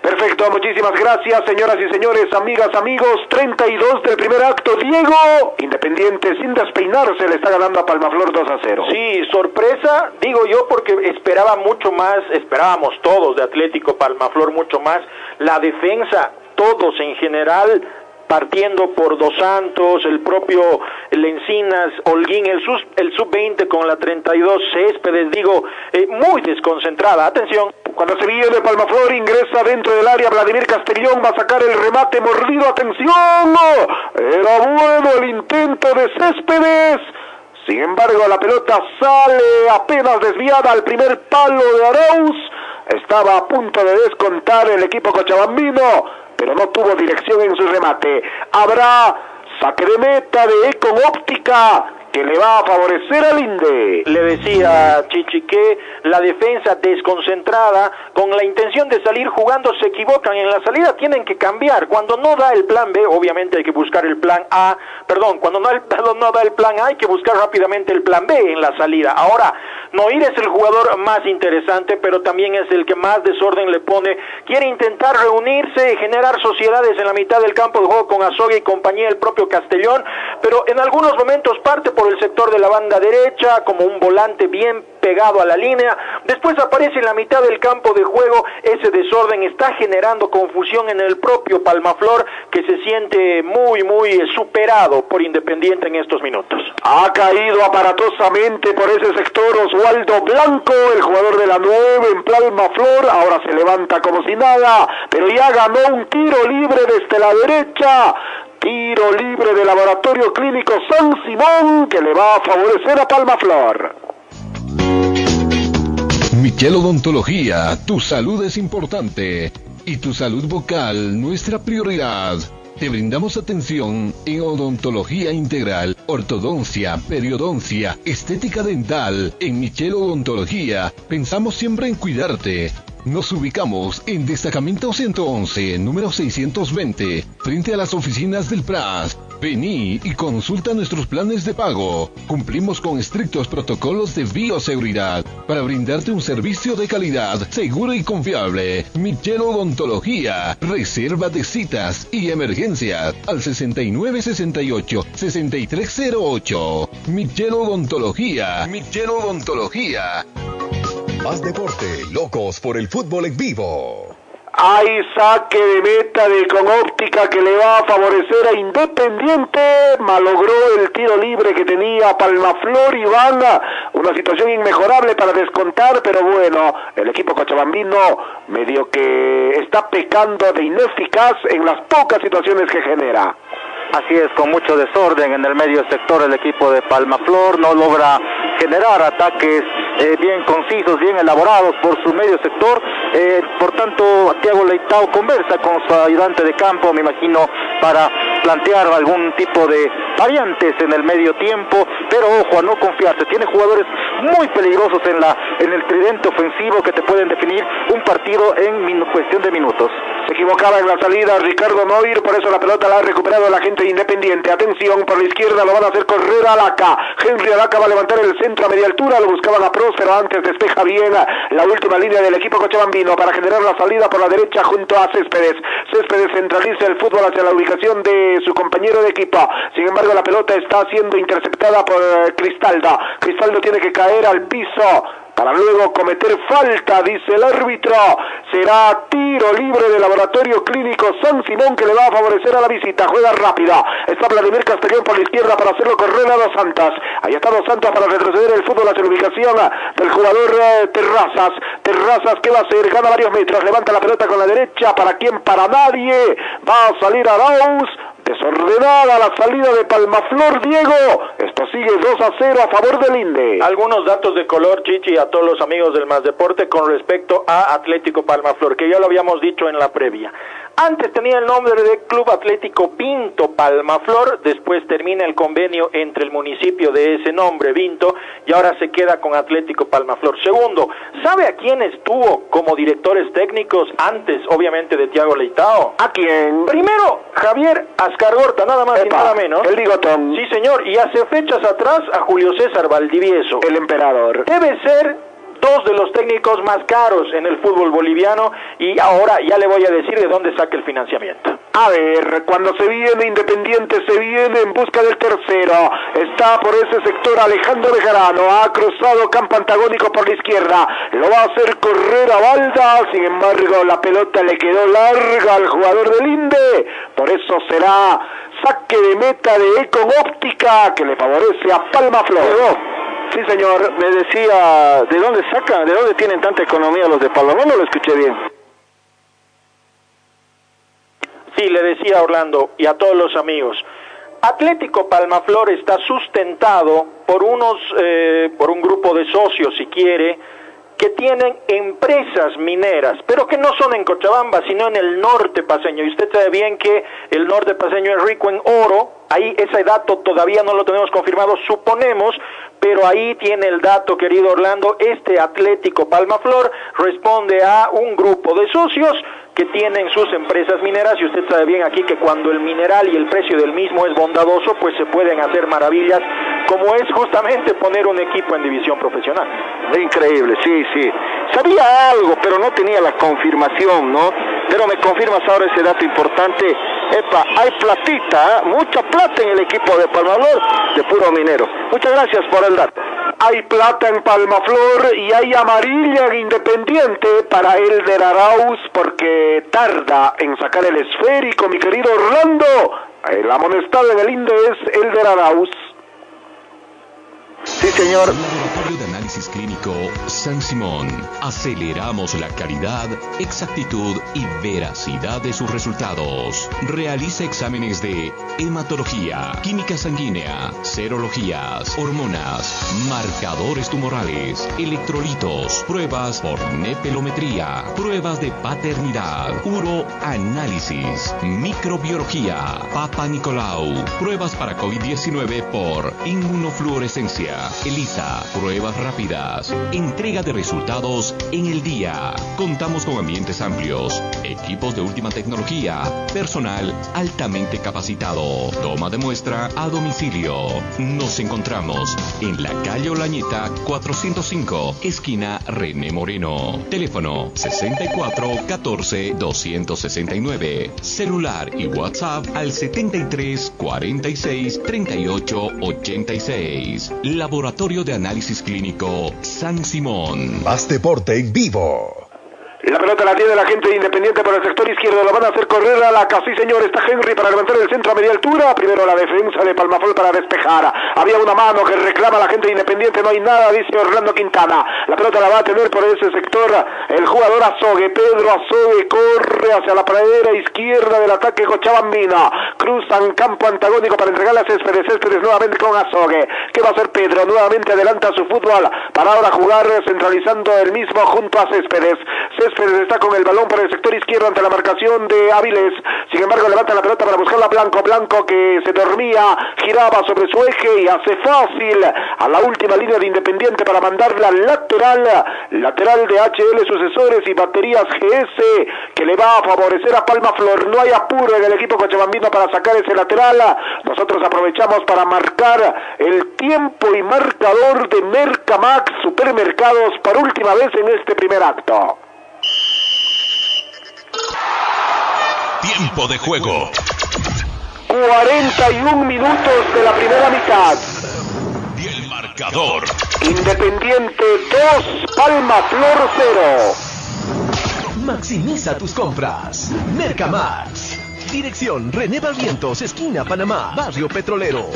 Perfecto, muchísimas gracias, señoras y señores, amigas, amigos. 32 del primer acto. Diego, Independiente, sin despeinarse, le está ganando a Palmaflor 2 a 0. Sí, sorpresa, digo yo, porque esperaba mucho más, esperábamos todos de Atlético Palmaflor mucho más. La defensa, todos en general, partiendo por Dos Santos, el propio Lencinas, Holguín, el, el sub-20 con la 32 Céspedes, digo, eh, muy desconcentrada. Atención. Cuando se viene de Palmaflor ingresa dentro del área, Vladimir Castellón va a sacar el remate mordido. Atención. Era bueno el intento de Céspedes. Sin embargo, la pelota sale apenas desviada al primer palo de Arauz. Estaba a punto de descontar el equipo cochabambino pero no tuvo dirección en su remate. Habrá saque de meta de Econ Óptica que le va a favorecer al INDE. Le decía Chichi que la defensa desconcentrada, con la intención de salir jugando, se equivocan en la salida, tienen que cambiar. Cuando no da el plan B, obviamente hay que buscar el plan A, perdón, cuando no, no da el plan A, hay que buscar rápidamente el plan B en la salida. Ahora, Noir es el jugador más interesante, pero también es el que más desorden le pone. Quiere intentar reunirse, generar sociedades en la mitad del campo de juego con Azogue y compañía, el propio Castellón, pero en algunos momentos parte por el sector de la banda derecha, como un volante bien pegado a la línea. Después aparece en la mitad del campo de juego. Ese desorden está generando confusión en el propio Palmaflor, que se siente muy, muy superado por Independiente en estos minutos. Ha caído aparatosamente por ese sector Oswaldo Blanco, el jugador de la 9 en Palmaflor. Ahora se levanta como si nada, pero ya ganó un tiro libre desde la derecha. Tiro libre de Laboratorio Clínico San Simón que le va a favorecer a Palma Flor. Michel Odontología, tu salud es importante y tu salud vocal nuestra prioridad. Te brindamos atención en odontología integral, ortodoncia, periodoncia, estética dental. En Michel Odontología pensamos siempre en cuidarte. Nos ubicamos en Destacamento 111, número 620, frente a las oficinas del PRAS. Vení y consulta nuestros planes de pago. Cumplimos con estrictos protocolos de bioseguridad para brindarte un servicio de calidad, seguro y confiable. Michelo Odontología, reserva de citas y emergencias al 6968-6308. Michelo Odontología, Michelo Odontología. Más deporte, locos por el fútbol en vivo. Hay saque de meta de con óptica que le va a favorecer a Independiente. Malogró el tiro libre que tenía Palmaflor y Banda. Una situación inmejorable para descontar, pero bueno, el equipo cochabambino medio que está pecando de ineficaz en las pocas situaciones que genera. Así es, con mucho desorden en el medio sector el equipo de Palmaflor no logra generar ataques eh, bien concisos, bien elaborados por su medio sector. Eh, por tanto, Tiago Leitao conversa con su ayudante de campo, me imagino, para plantear algún tipo de variantes en el medio tiempo, pero ojo a no confiarse. Tiene jugadores muy peligrosos en, la, en el tridente ofensivo que te pueden definir un partido en cuestión de minutos. Se equivocaba en la salida Ricardo Noir, por eso la pelota la ha recuperado la gente Independiente. Atención, por la izquierda lo van a hacer correr Alaca. Henry Alaca va a levantar el centro a media altura, lo buscaban a Próspero antes, despeja bien la última línea del equipo cochabambino para generar la salida por la derecha junto a Céspedes. Céspedes centraliza el fútbol hacia la ubicación de su compañero de equipo. Sin embargo, la pelota está siendo interceptada por eh, Cristaldo. Cristaldo tiene que caer al piso para luego cometer falta, dice el árbitro. Será tiro libre del laboratorio clínico San Simón que le va a favorecer a la visita. Juega rápida. Está Vladimir Castellón por la izquierda para hacerlo correr a Dos Santos. Ahí está Dos Santos para retroceder el fútbol hacia la ubicación del jugador eh, Terrazas. Terrazas, ¿qué va a hacer? Gana varios metros. Levanta la pelota con la derecha. ¿Para quién? Para nadie. Va a salir a Daus. Desordenó nada la salida de Palmaflor, Diego. Esto sigue 2 a 0 a favor del INDE. Algunos datos de color, Chichi, a todos los amigos del Más Deporte con respecto a Atlético Palmaflor, que ya lo habíamos dicho en la previa. Antes tenía el nombre de Club Atlético Vinto Palmaflor, después termina el convenio entre el municipio de ese nombre, Vinto, y ahora se queda con Atlético Palmaflor. Segundo, ¿sabe a quién estuvo como directores técnicos antes, obviamente, de Tiago Leitao? ¿A quién? Primero, Javier Ascargorta, nada más y nada menos. El bigotón. Sí, señor, y hace fechas atrás a Julio César Valdivieso. El emperador. Debe ser dos de los técnicos más caros en el fútbol boliviano y ahora ya le voy a decir de dónde saca el financiamiento. A ver, cuando se viene Independiente se viene en busca del tercero. Está por ese sector Alejandro Bejarano, ha cruzado campo antagónico por la izquierda, lo va a hacer correr a Balda, sin embargo la pelota le quedó larga al jugador del Inde, por eso será saque de meta de Econ Óptica que le favorece a Palma Flor. Sí, señor, me decía, ¿de dónde sacan, de dónde tienen tanta economía los de Palma? No lo escuché bien. Sí, le decía a Orlando y a todos los amigos. Atlético Palmaflor está sustentado por unos, eh, por un grupo de socios, si quiere, que tienen empresas mineras, pero que no son en Cochabamba, sino en el norte paseño. Y usted sabe bien que el norte paseño es rico en oro, ahí ese dato todavía no lo tenemos confirmado, suponemos, pero ahí tiene el dato, querido Orlando, este Atlético Palmaflor responde a un grupo de socios que tienen sus empresas mineras y usted sabe bien aquí que cuando el mineral y el precio del mismo es bondadoso, pues se pueden hacer maravillas como es justamente poner un equipo en división profesional. Increíble, sí, sí. Sabía algo, pero no tenía la confirmación, ¿no? Pero me confirmas ahora ese dato importante. Epa, hay platita, ¿eh? mucha plata en el equipo de Palmaflor de puro minero. Muchas gracias por el dato. Hay plata en Palmaflor y hay amarilla en Independiente para el de Arauz porque tarda en sacar el esférico, mi querido Orlando. El amonestado en el INDE es el de Arauz. Sí, señor. Laboratorio de Análisis Clínico San Simón. Aceleramos la calidad, exactitud y veracidad de sus resultados. Realiza exámenes de hematología, química sanguínea, serologías, hormonas, marcadores tumorales, electrolitos, pruebas por nepelometría, pruebas de paternidad, uroanálisis, microbiología, Papa Nicolau, pruebas para COVID-19 por inmunofluorescencia, ELISA, pruebas rápidas, entrega de resultados en el día. Contamos con ambientes amplios, equipos de última tecnología, personal altamente capacitado. Toma de muestra a domicilio. Nos encontramos en la calle Olañeta 405, esquina René Moreno. Teléfono 64 14 269. Celular y WhatsApp al 73 46 38 86. Laboratorio de Análisis Clínico San Simón. Más deporte en vivo. La pelota la tiene la gente de Independiente por el sector izquierdo. Lo van a hacer correr a la casi, señor. Está Henry para levantar el centro a media altura. Primero la defensa de Palmafol para despejar. Había una mano que reclama la gente de Independiente. No hay nada, dice Orlando Quintana. La pelota la va a tener por ese sector el jugador Azogue. Pedro Azogue corre hacia la pradera izquierda del ataque Cochabambina. Cruzan campo antagónico para entregarle a Céspedes. Céspedes nuevamente con Azogue. ¿Qué va a hacer Pedro? Nuevamente adelanta su fútbol para ahora jugar centralizando el mismo junto a Céspedes. Céspedes está con el balón por el sector izquierdo ante la marcación de Áviles. Sin embargo, levanta la pelota para buscarla Blanco. Blanco que se dormía, giraba sobre su eje y hace fácil a la última línea de Independiente para mandarla lateral. Lateral de HL Sucesores y Baterías GS que le va a favorecer a Palma Flor. No hay apuro en el equipo cochabambino para sacar ese lateral. Nosotros aprovechamos para marcar el tiempo y marcador de Mercamax Supermercados por última vez en este primer acto. Tiempo de juego. 41 minutos de la primera mitad. Y el marcador. Independiente 2, Palma Flor 0. Maximiza tus compras. Mercamax. Dirección René Barrientos, esquina Panamá, Barrio Petrolero.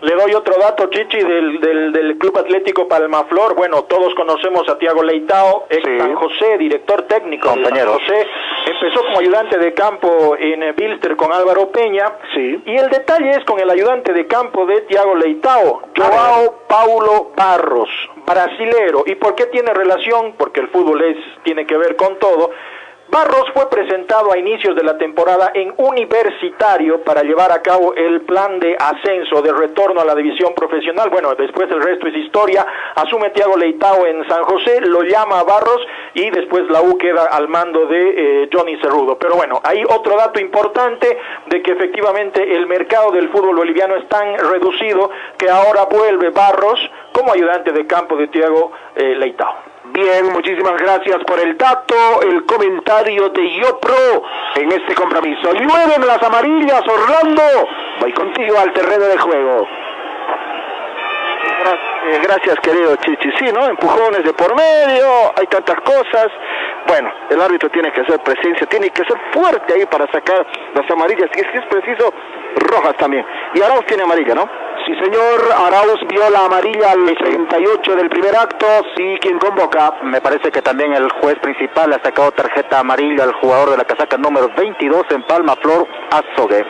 Le doy otro dato, Chichi, del, del, del Club Atlético Palmaflor. Bueno, todos conocemos a Tiago Leitao, ex San José, director técnico de San José. Empezó como ayudante de campo en eh, Bilster con Álvaro Peña. Y el detalle es con el ayudante de campo de Tiago Leitao, Joao Paulo Barros, brasilero. ¿Y por qué tiene relación? Porque el fútbol es, tiene que ver con todo. Barros fue presentado a inicios de la temporada en Universitario para llevar a cabo el plan de ascenso, de retorno a la división profesional. Bueno, después el resto es historia. Asume Tiago Leitao en San José, lo llama a Barros y después la U queda al mando de eh, Johnny Cerrudo. Pero bueno, hay otro dato importante de que efectivamente el mercado del fútbol boliviano es tan reducido que ahora vuelve Barros como ayudante de campo de Tiago eh, Leitao. Bien, muchísimas gracias por el dato, el comentario de YoPro en este compromiso. Llueven las amarillas, Orlando. Voy contigo al terreno de juego. Eh, gracias, querido Chichi. Sí, ¿no? Empujones de por medio, hay tantas cosas. Bueno, el árbitro tiene que hacer presencia, tiene que ser fuerte ahí para sacar las amarillas. Y si es preciso, rojas también. Y Arauz tiene amarilla, ¿no? Sí, señor. Arauz vio la amarilla al 38 del primer acto. Sí, quien convoca. Me parece que también el juez principal ha sacado tarjeta amarilla al jugador de la casaca número 22 en Palma Flor, Azogue.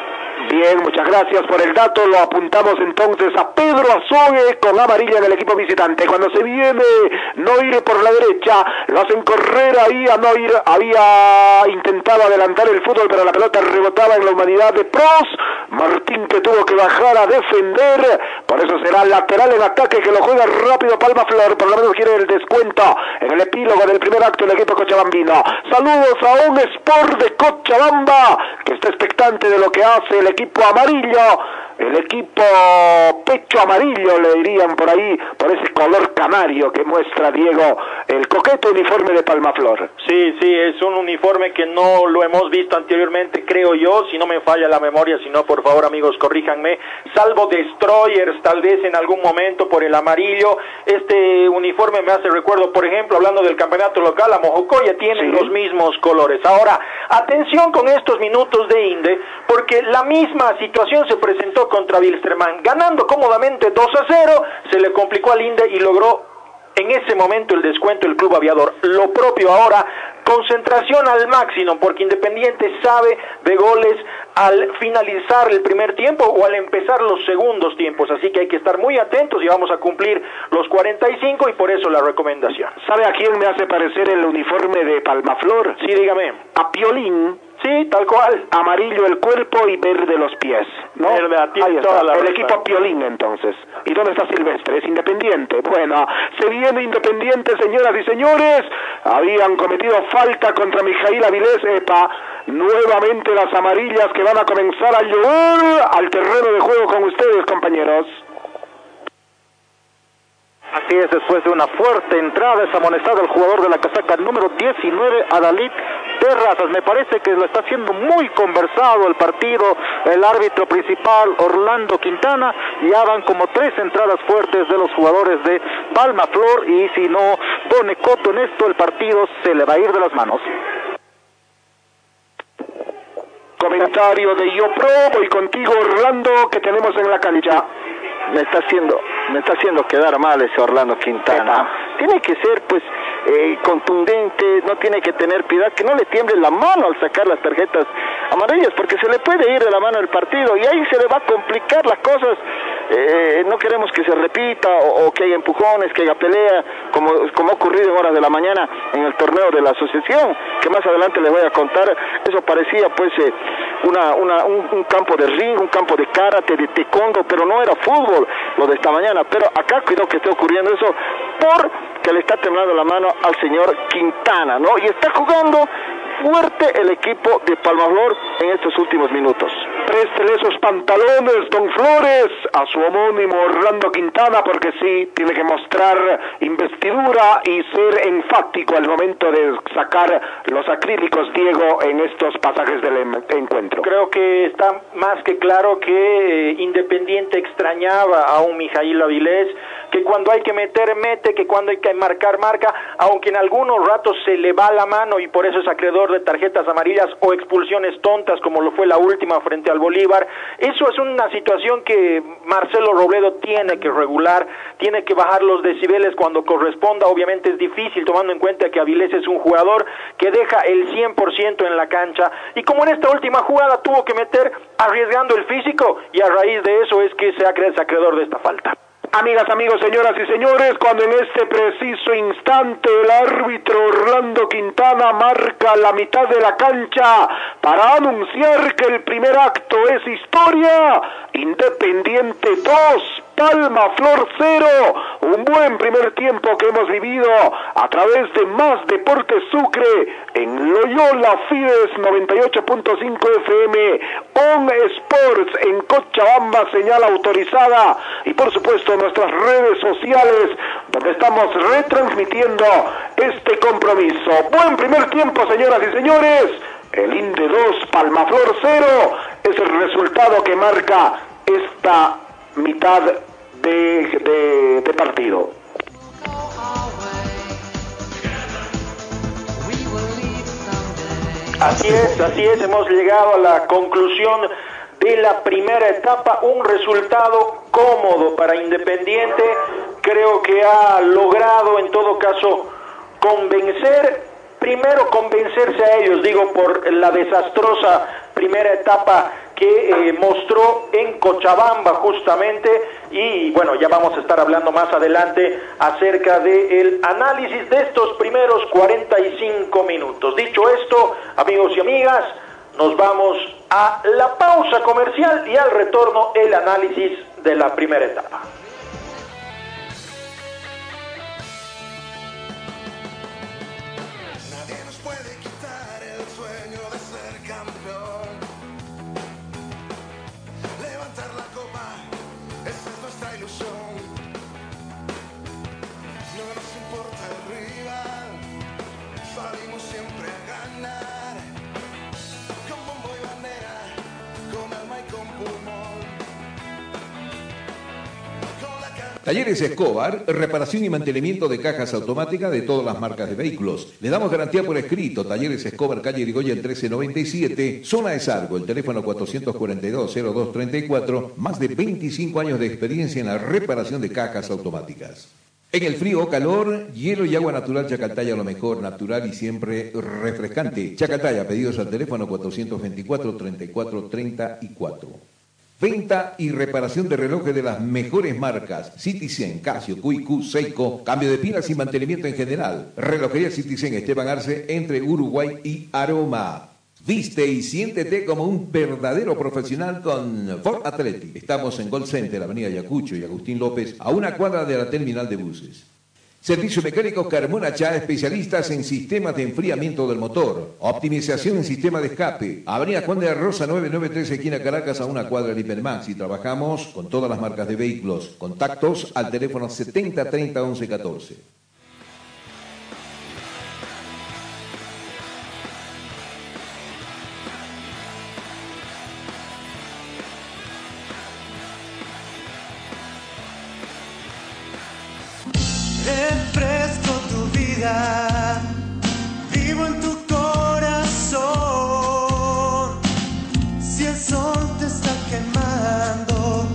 Bien, muchas gracias por el dato. Lo apuntamos entonces a Pedro Azogue con amarilla en el equipo visitante. Cuando se viene Noir por la derecha, lo hacen correr ahí a Noir. Había intentado adelantar el fútbol, pero la pelota rebotaba en la humanidad de Pros. Martín que tuvo que bajar a defender. Por eso será lateral en ataque que lo juega rápido Palma Flor. Por lo menos quiere el descuento en el epílogo del primer acto del equipo cochabambino. Saludos a un Sport de Cochabamba que está expectante de lo que hace el equipo amarillo, el equipo pecho amarillo le dirían por ahí, por ese color canario que muestra Diego, el coqueto uniforme de Palmaflor. Sí, sí, es un uniforme que no lo hemos visto anteriormente, creo yo, si no me falla la memoria, si no, por favor, amigos, corríjanme, salvo Destroyers, tal vez en algún momento por el amarillo, este uniforme me hace recuerdo, por ejemplo, hablando del campeonato local, a Mojocoya tienen los mismos colores. Ahora, atención con estos minutos de Inde, porque la misma situación se presentó contra Wilstermann, ganando cómodamente 2 a 0, se le complicó al Inde y logró en ese momento el descuento el club aviador. Lo propio ahora, concentración al máximo, porque Independiente sabe de goles al finalizar el primer tiempo o al empezar los segundos tiempos, así que hay que estar muy atentos y vamos a cumplir los 45 y por eso la recomendación. ¿Sabe a quién me hace parecer el uniforme de Palmaflor? Sí, dígame. A Piolín. Sí, tal cual. Amarillo el cuerpo y verde los pies. ¿no? Verde, tiene Ahí está, toda la el equipo Piolín entonces. ¿Y dónde está Silvestre? Es Independiente. Bueno, se viene Independiente, señoras y señores. Habían cometido falta contra Mijail Avilés, epa. Nuevamente las amarillas que van a comenzar a llover al terreno de juego con ustedes, compañeros. Así es, después de una fuerte entrada es amonestado el jugador de la casaca número 19, Adalid Terrazas. Me parece que lo está haciendo muy conversado el partido, el árbitro principal Orlando Quintana. Ya van como tres entradas fuertes de los jugadores de Palma Flor y si no pone coto en esto, el partido se le va a ir de las manos. Comentario de Yo Pro, voy contigo Orlando, que tenemos en la cancha. Me está haciendo me está haciendo quedar mal ese Orlando Quintana. Tiene que ser pues eh, contundente no tiene que tener piedad que no le tiemble la mano al sacar las tarjetas amarillas porque se le puede ir de la mano el partido y ahí se le va a complicar las cosas Eh, no queremos que se repita o, que haya empujones que haya pelea como como ha ocurrido en horas de la mañana en el torneo de la asociación que más adelante les voy a contar eso parecía pues eh, una, una, un, un campo de ring, un campo de karate, de taekwondo, pero no era fútbol lo de esta mañana. Pero acá cuidado que esté ocurriendo eso le está temblando la mano al señor Quintana, ¿no? Y está jugando fuerte el equipo de Palmaflor en estos últimos minutos. Préstele esos pantalones, don Flores, a su homónimo Orlando Quintana, porque sí, tiene que mostrar investidura y ser enfático al momento de sacar los acrílicos, Diego, en estos pasajes del em- encuentro. Creo que está más que claro que eh, Independiente extrañaba a un Mijail Avilés, que cuando hay que meter, mete, que cuando hay que marcar, marca, aunque en algunos ratos se le va la mano y por eso es acreedor de tarjetas amarillas o expulsiones tontas como lo fue la última frente al Bolívar. Eso es una situación que Marcelo Robledo tiene que regular, tiene que bajar los decibeles cuando corresponda. Obviamente es difícil tomando en cuenta que Avilés es un jugador que deja el 100% en la cancha y como en esta última jugada tuvo que meter arriesgando el físico y a raíz de eso es que se ha creado acreedor de esta falta. Amigas, amigos, señoras y señores, cuando en este preciso instante el árbitro Orlando Quintana marca la mitad de la cancha para anunciar que el primer acto es historia, Independiente 2, Palma Flor 0, un buen primer tiempo que hemos vivido a través de Más Deportes Sucre en Loyola Fides 98.5 FM, On Sports en Cochabamba, señal autorizada y por supuesto nuestras redes sociales donde estamos retransmitiendo este compromiso. Buen primer tiempo, señoras y señores. El INDE 2, Palmaflor 0 es el resultado que marca esta mitad de, de partido. Así es, así es, hemos llegado a la conclusión de la primera etapa, un resultado cómodo para Independiente, creo que ha logrado en todo caso convencer, primero convencerse a ellos, digo, por la desastrosa primera etapa que eh, mostró en Cochabamba justamente y bueno, ya vamos a estar hablando más adelante acerca del análisis de estos primeros 45 minutos. Dicho esto, amigos y amigas, nos vamos a la pausa comercial y al retorno el análisis de la primera etapa. Talleres Escobar, reparación y mantenimiento de cajas automáticas de todas las marcas de vehículos. Le damos garantía por escrito. Talleres Escobar, calle Irigoyen 1397, zona de Sargo, el teléfono 442-0234, más de 25 años de experiencia en la reparación de cajas automáticas. En el frío o calor, hielo y agua natural Chacaltaya lo mejor, natural y siempre refrescante. Chacaltaya, pedidos al teléfono 424-3434. Venta y reparación de relojes de las mejores marcas. Citizen, Casio, QQ, Seiko. Cambio de pilas y mantenimiento en general. Relojería Citizen Esteban Arce entre Uruguay y Aroma. Viste y siéntete como un verdadero profesional con Ford Athletic. Estamos en Gold Center, Avenida Yacucho y Agustín López, a una cuadra de la terminal de buses. Servicio mecánico Carmona Chá, especialistas en sistemas de enfriamiento del motor, optimización en sistema de escape. Avenida Juan de Rosa 993, esquina Caracas, a una cuadra de Hipermax. Y trabajamos con todas las marcas de vehículos. Contactos al teléfono 70 30 11 14. Vivo en tu corazón. Si el sol te está quemando,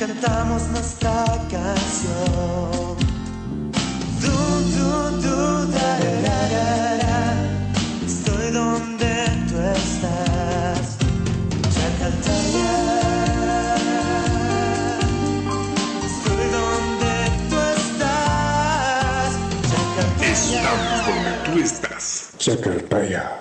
cantamos nuestra Chacaltaya.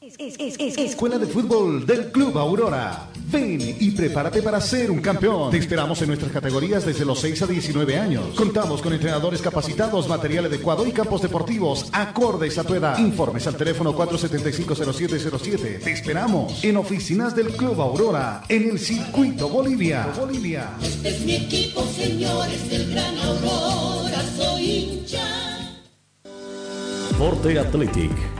Escuela de Fútbol del Club Aurora. Ven y prepárate para ser un campeón. Te esperamos en nuestras categorías desde los 6 a 19 años. Contamos con entrenadores capacitados, material adecuado y campos deportivos acordes a tu edad. Informes al teléfono 475-0707. Te esperamos en oficinas del Club Aurora en el Circuito Bolivia. Bolivia. Este es mi equipo, señores del Gran Aurora, soy hincha. Forte Athletic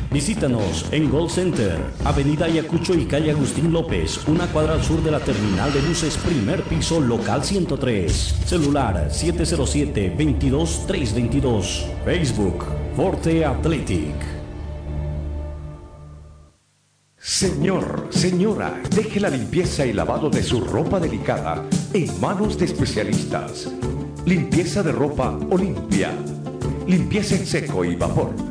Visítanos en Gold Center, Avenida Ayacucho y calle Agustín López, una cuadra al sur de la terminal de buses, primer piso, local 103. Celular 707-22-322. Facebook, Forte Athletic. Señor, señora, deje la limpieza y lavado de su ropa delicada en manos de especialistas. Limpieza de ropa Olimpia. Limpieza en seco y vapor.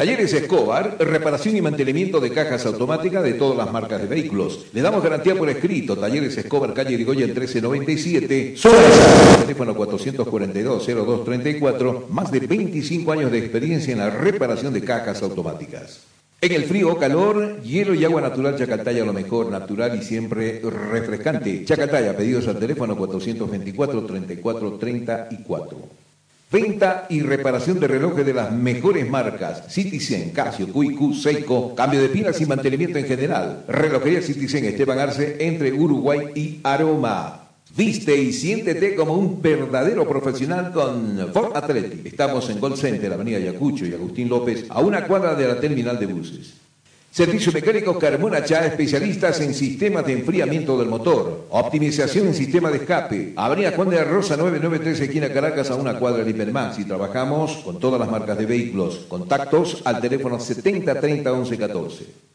Talleres Escobar, reparación y mantenimiento de cajas automáticas de todas las marcas de vehículos. Le damos garantía por escrito. Talleres Escobar, calle Irigoyen 1397. Sola. Teléfono 442-0234. Más de 25 años de experiencia en la reparación de cajas automáticas. En el frío o calor, hielo y agua natural Chacataya, lo mejor, natural y siempre refrescante. Chacataya, pedidos al teléfono 424-3434. Venta y reparación de relojes de las mejores marcas. Citizen, Casio, QQ, Seiko. Cambio de pilas y mantenimiento en general. Relojería Citizen Esteban Arce entre Uruguay y Aroma. Viste y siéntete como un verdadero profesional con Ford Athletic. Estamos en Gold Center, Avenida Yacucho y Agustín López, a una cuadra de la terminal de buses. Servicio mecánico Carmona Chá, especialistas en sistemas de enfriamiento del motor, optimización en sistema de escape. Avenida Juan de la Rosa 993, esquina Caracas, a una cuadra de Hipermax. Y trabajamos con todas las marcas de vehículos. Contactos al teléfono 70 30 11 14.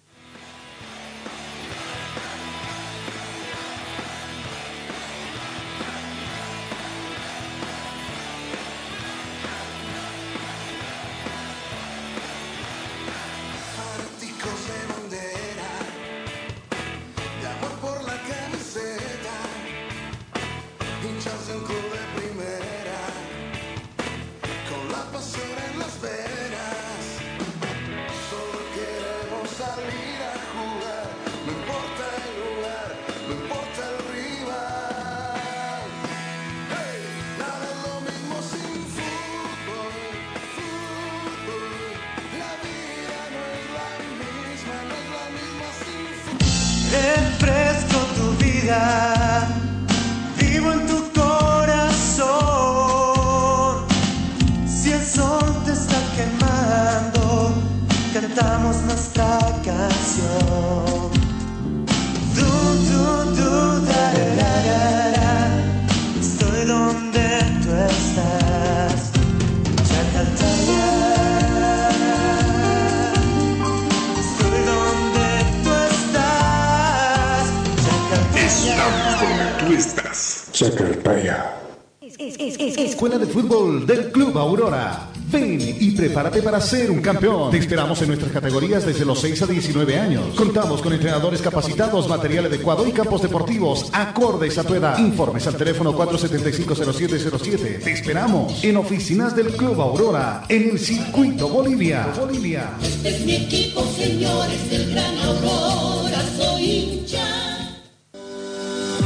Prepárate para ser un campeón. Te esperamos en nuestras categorías desde los 6 a 19 años. Contamos con entrenadores capacitados, material adecuado y campos deportivos acordes a tu edad. Informes al teléfono 475-0707. Te esperamos en oficinas del Club Aurora en el Circuito Bolivia. Bolivia. Este es mi equipo, señores del Gran Aurora, soy hincha.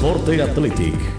Forte Athletic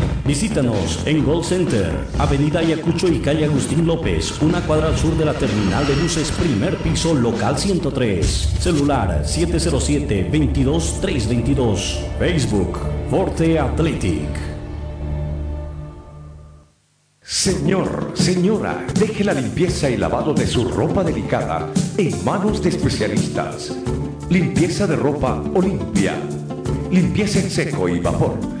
Visítanos en Gold Center, Avenida Ayacucho y calle Agustín López, una cuadra al sur de la terminal de buses, primer piso, local 103. Celular 707-22322. Facebook, Forte Athletic. Señor, señora, deje la limpieza y lavado de su ropa delicada en manos de especialistas. Limpieza de ropa Olimpia. Limpieza en seco y vapor.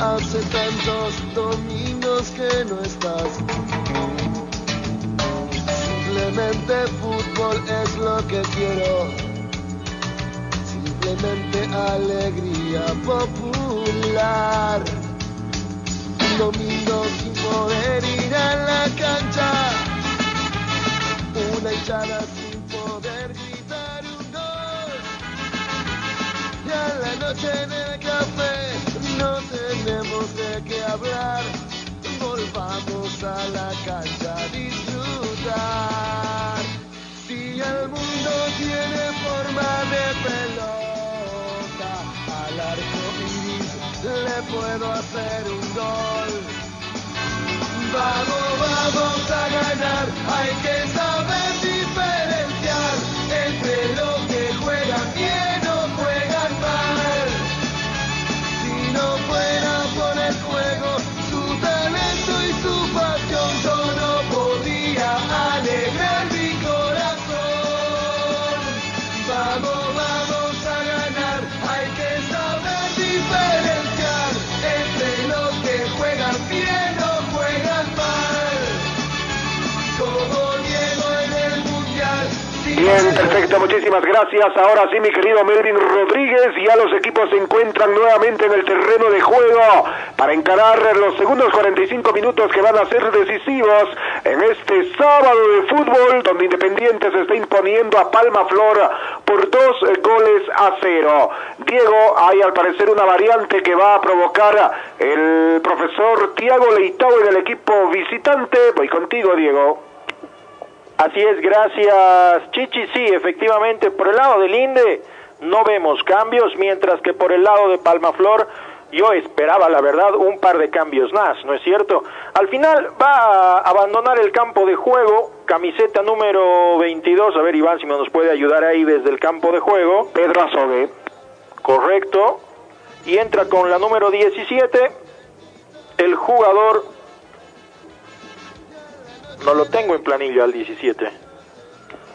Hace tantos domingos que no estás. Simplemente fútbol es lo que quiero. Simplemente alegría popular. Un domingo sin poder ir a la cancha. Una hinchada La noche en el café no tenemos de qué hablar. Volvamos a la cancha a disfrutar. Si el mundo tiene forma de pelota, al arco iris le puedo hacer un gol. Vamos, vamos a ganar, hay que saber Perfecto, muchísimas gracias. Ahora sí, mi querido Melvin Rodríguez, ya los equipos se encuentran nuevamente en el terreno de juego para encarar los segundos 45 minutos que van a ser decisivos en este sábado de fútbol, donde Independiente se está imponiendo a Palma Flor por dos goles a cero. Diego, hay al parecer una variante que va a provocar el profesor Tiago Leitao en el equipo visitante. Voy contigo, Diego. Así es, gracias Chichi. Sí, efectivamente, por el lado del INDE no vemos cambios, mientras que por el lado de Palmaflor yo esperaba, la verdad, un par de cambios más, ¿no es cierto? Al final va a abandonar el campo de juego, camiseta número 22, a ver Iván si me nos puede ayudar ahí desde el campo de juego. Pedro Azogue. Correcto. Y entra con la número 17, el jugador no lo tengo en planilla al 17.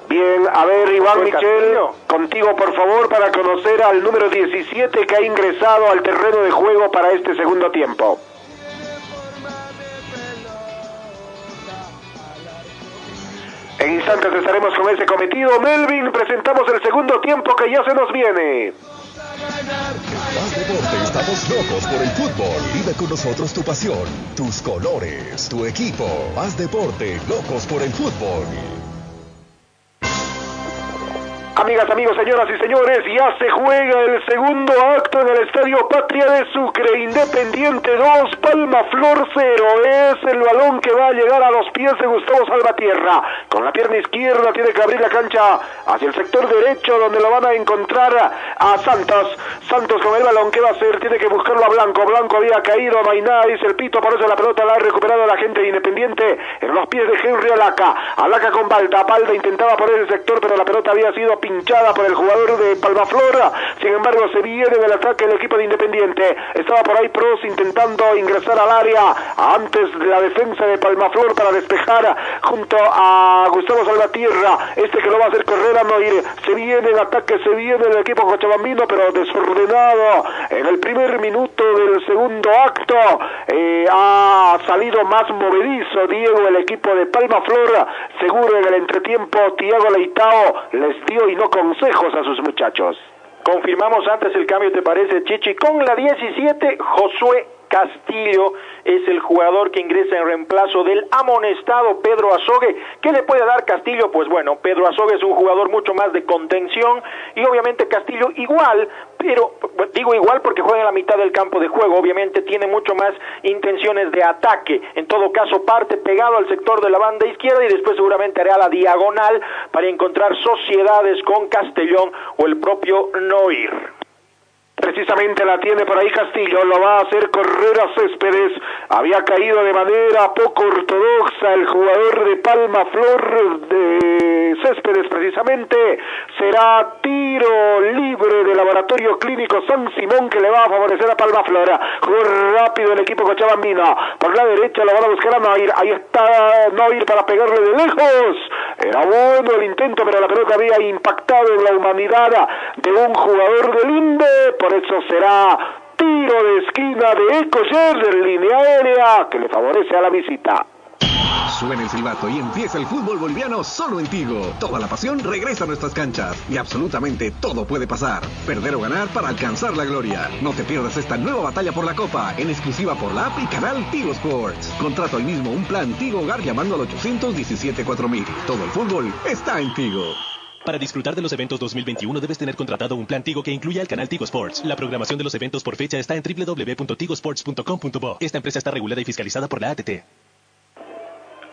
Bien, a ver, Iván Michel, Castillo. contigo por favor para conocer al número 17 que ha ingresado al terreno de juego para este segundo tiempo. En instantes estaremos con ese cometido. Melvin, presentamos el segundo tiempo que ya se nos viene. Más Deporte, estamos locos por el fútbol. Vive con nosotros tu pasión, tus colores, tu equipo. Más Deporte, locos por el fútbol. Amigas, amigos, señoras y señores, ya se juega el segundo acto en el Estadio Patria de Sucre. Independiente 2, Palma Flor 0. Es el balón que va a llegar a los pies de Gustavo Salvatierra. Con la pierna izquierda tiene que abrir la cancha hacia el sector derecho donde lo van a encontrar a Santos. Santos con el balón, ¿qué va a hacer? Tiene que buscarlo a Blanco. Blanco había caído, no hay nada, dice el pito, por eso la pelota la ha recuperado la gente de Independiente en los pies de Henry Alaca. Alaca con Balda. Balda intentaba por ese sector, pero la pelota había sido pinchada por el jugador de Palmaflora. Sin embargo, se viene del ataque el equipo de Independiente. Estaba por ahí Pros intentando ingresar al área antes de la defensa de Palmaflor para despejar junto a Gustavo Salvatierra. Este que lo va a hacer correr a Noir. Se viene el ataque, se viene el equipo cochabambino, pero desordenado. En el primer minuto del segundo acto eh, ha salido más movedizo Diego, el equipo de Palmaflor. Seguro en el entretiempo, Tiago Leitao les dio no consejos a sus muchachos. Confirmamos antes el cambio, ¿te parece, Chichi? Con la 17, Josué Castillo es el jugador que ingresa en reemplazo del amonestado Pedro Azogue. ¿Qué le puede dar Castillo? Pues bueno, Pedro Azogue es un jugador mucho más de contención y obviamente Castillo igual, pero digo igual porque juega en la mitad del campo de juego, obviamente tiene mucho más intenciones de ataque. En todo caso, parte pegado al sector de la banda izquierda y después seguramente hará la diagonal para encontrar sociedades con Castellón o el propio Noir. Precisamente la tiene por ahí Castillo, lo va a hacer correr a Céspedes. Había caído de manera poco ortodoxa el jugador de Palma Flor de Céspedes precisamente. Será tiro libre del laboratorio clínico San Simón que le va a favorecer a Palma Flora. Jugó rápido el equipo cochabambino. Por la derecha lo van a buscar a Noir. Ahí está Noir para pegarle de lejos. Era bueno el intento, pero la pelota había impactado en la humanidad de un jugador del INDE. Por eso será tiro de esquina de Ecoyer línea aérea que le favorece a la visita. Suena el silbato y empieza el fútbol boliviano solo en Tigo. Toda la pasión regresa a nuestras canchas y absolutamente todo puede pasar. Perder o ganar para alcanzar la gloria. No te pierdas esta nueva batalla por la Copa en exclusiva por la app y canal Tigo Sports. Contrato hoy mismo un plan Tigo Hogar llamando al 817 4000. Todo el fútbol está en Tigo. Para disfrutar de los eventos 2021 debes tener contratado un plan Tigo que incluya el canal Tigo Sports. La programación de los eventos por fecha está en www.tigosports.com.bo. Esta empresa está regulada y fiscalizada por la ATT.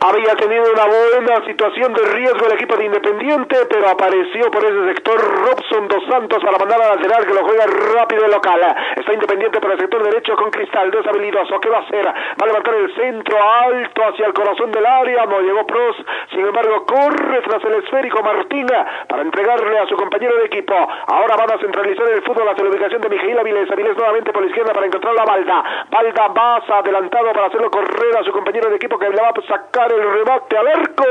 Había tenido una buena situación de riesgo el equipo de Independiente, pero apareció por ese sector Robson dos Santos para mandar al lateral que lo juega rápido el local. Está Independiente por el sector derecho con Cristal, deshabilidoso. ¿Qué va a hacer? Va a levantar el centro alto hacia el corazón del área. No llegó Pros, sin embargo, corre tras el esférico Martín para entregarle a su compañero de equipo. Ahora van a centralizar el fútbol hacia la ubicación de Mijail Avilés. Avilés nuevamente por la izquierda para encontrar la Balda. Balda más adelantado para hacerlo correr a su compañero de equipo que le va a sacar el remate al arco.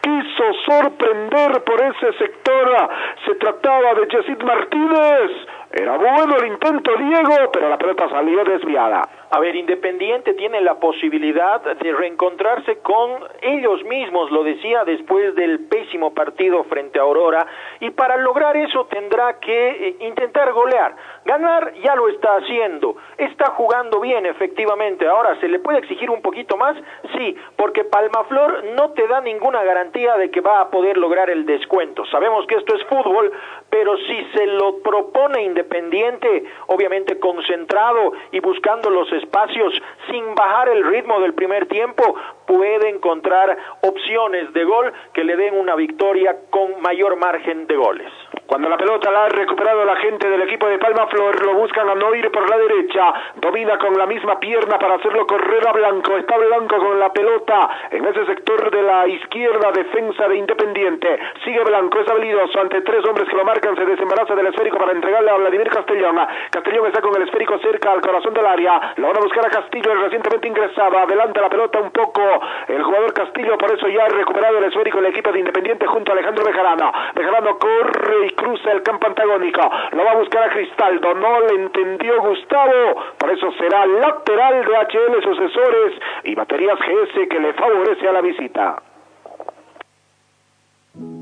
Quiso sorprender por ese sector. Se trataba de Yesid Martínez. Era bueno el intento, Diego, pero la pelota salió desviada. A ver, Independiente tiene la posibilidad de reencontrarse con ellos mismos, lo decía después del pésimo partido frente a Aurora, y para lograr eso tendrá que eh, intentar golear. Ganar ya lo está haciendo, está jugando bien efectivamente. Ahora, ¿se le puede exigir un poquito más? Sí, porque Palmaflor no te da ninguna garantía de que va a poder lograr el descuento. Sabemos que esto es fútbol, pero si se lo propone Independiente, obviamente concentrado y buscando los espacios sin bajar el ritmo del primer tiempo, puede encontrar opciones de gol que le den una victoria con mayor margen de goles. Cuando la pelota la ha recuperado la gente del equipo de Palma Flor, lo buscan a Noir por la derecha, domina con la misma pierna para hacerlo correr a Blanco, está Blanco con la pelota en ese sector de la izquierda, defensa de Independiente, sigue Blanco, es habilidoso, ante tres hombres que lo marcan, se desembaraza del esférico para entregarle a Vladimir Castellón, Castellón está con el esférico cerca al corazón del área, lo van a buscar a Castillo, el recientemente ingresado, adelanta la pelota un poco, el jugador Castillo, por eso ya ha recuperado el esférico el equipo de Independiente junto a Alejandro Bejarano, Bejarano corre y cruza el campo antagónico. Lo va a buscar a Cristaldo. No le entendió Gustavo. Por eso será lateral de HL Sucesores y Baterías GS que le favorece a la visita.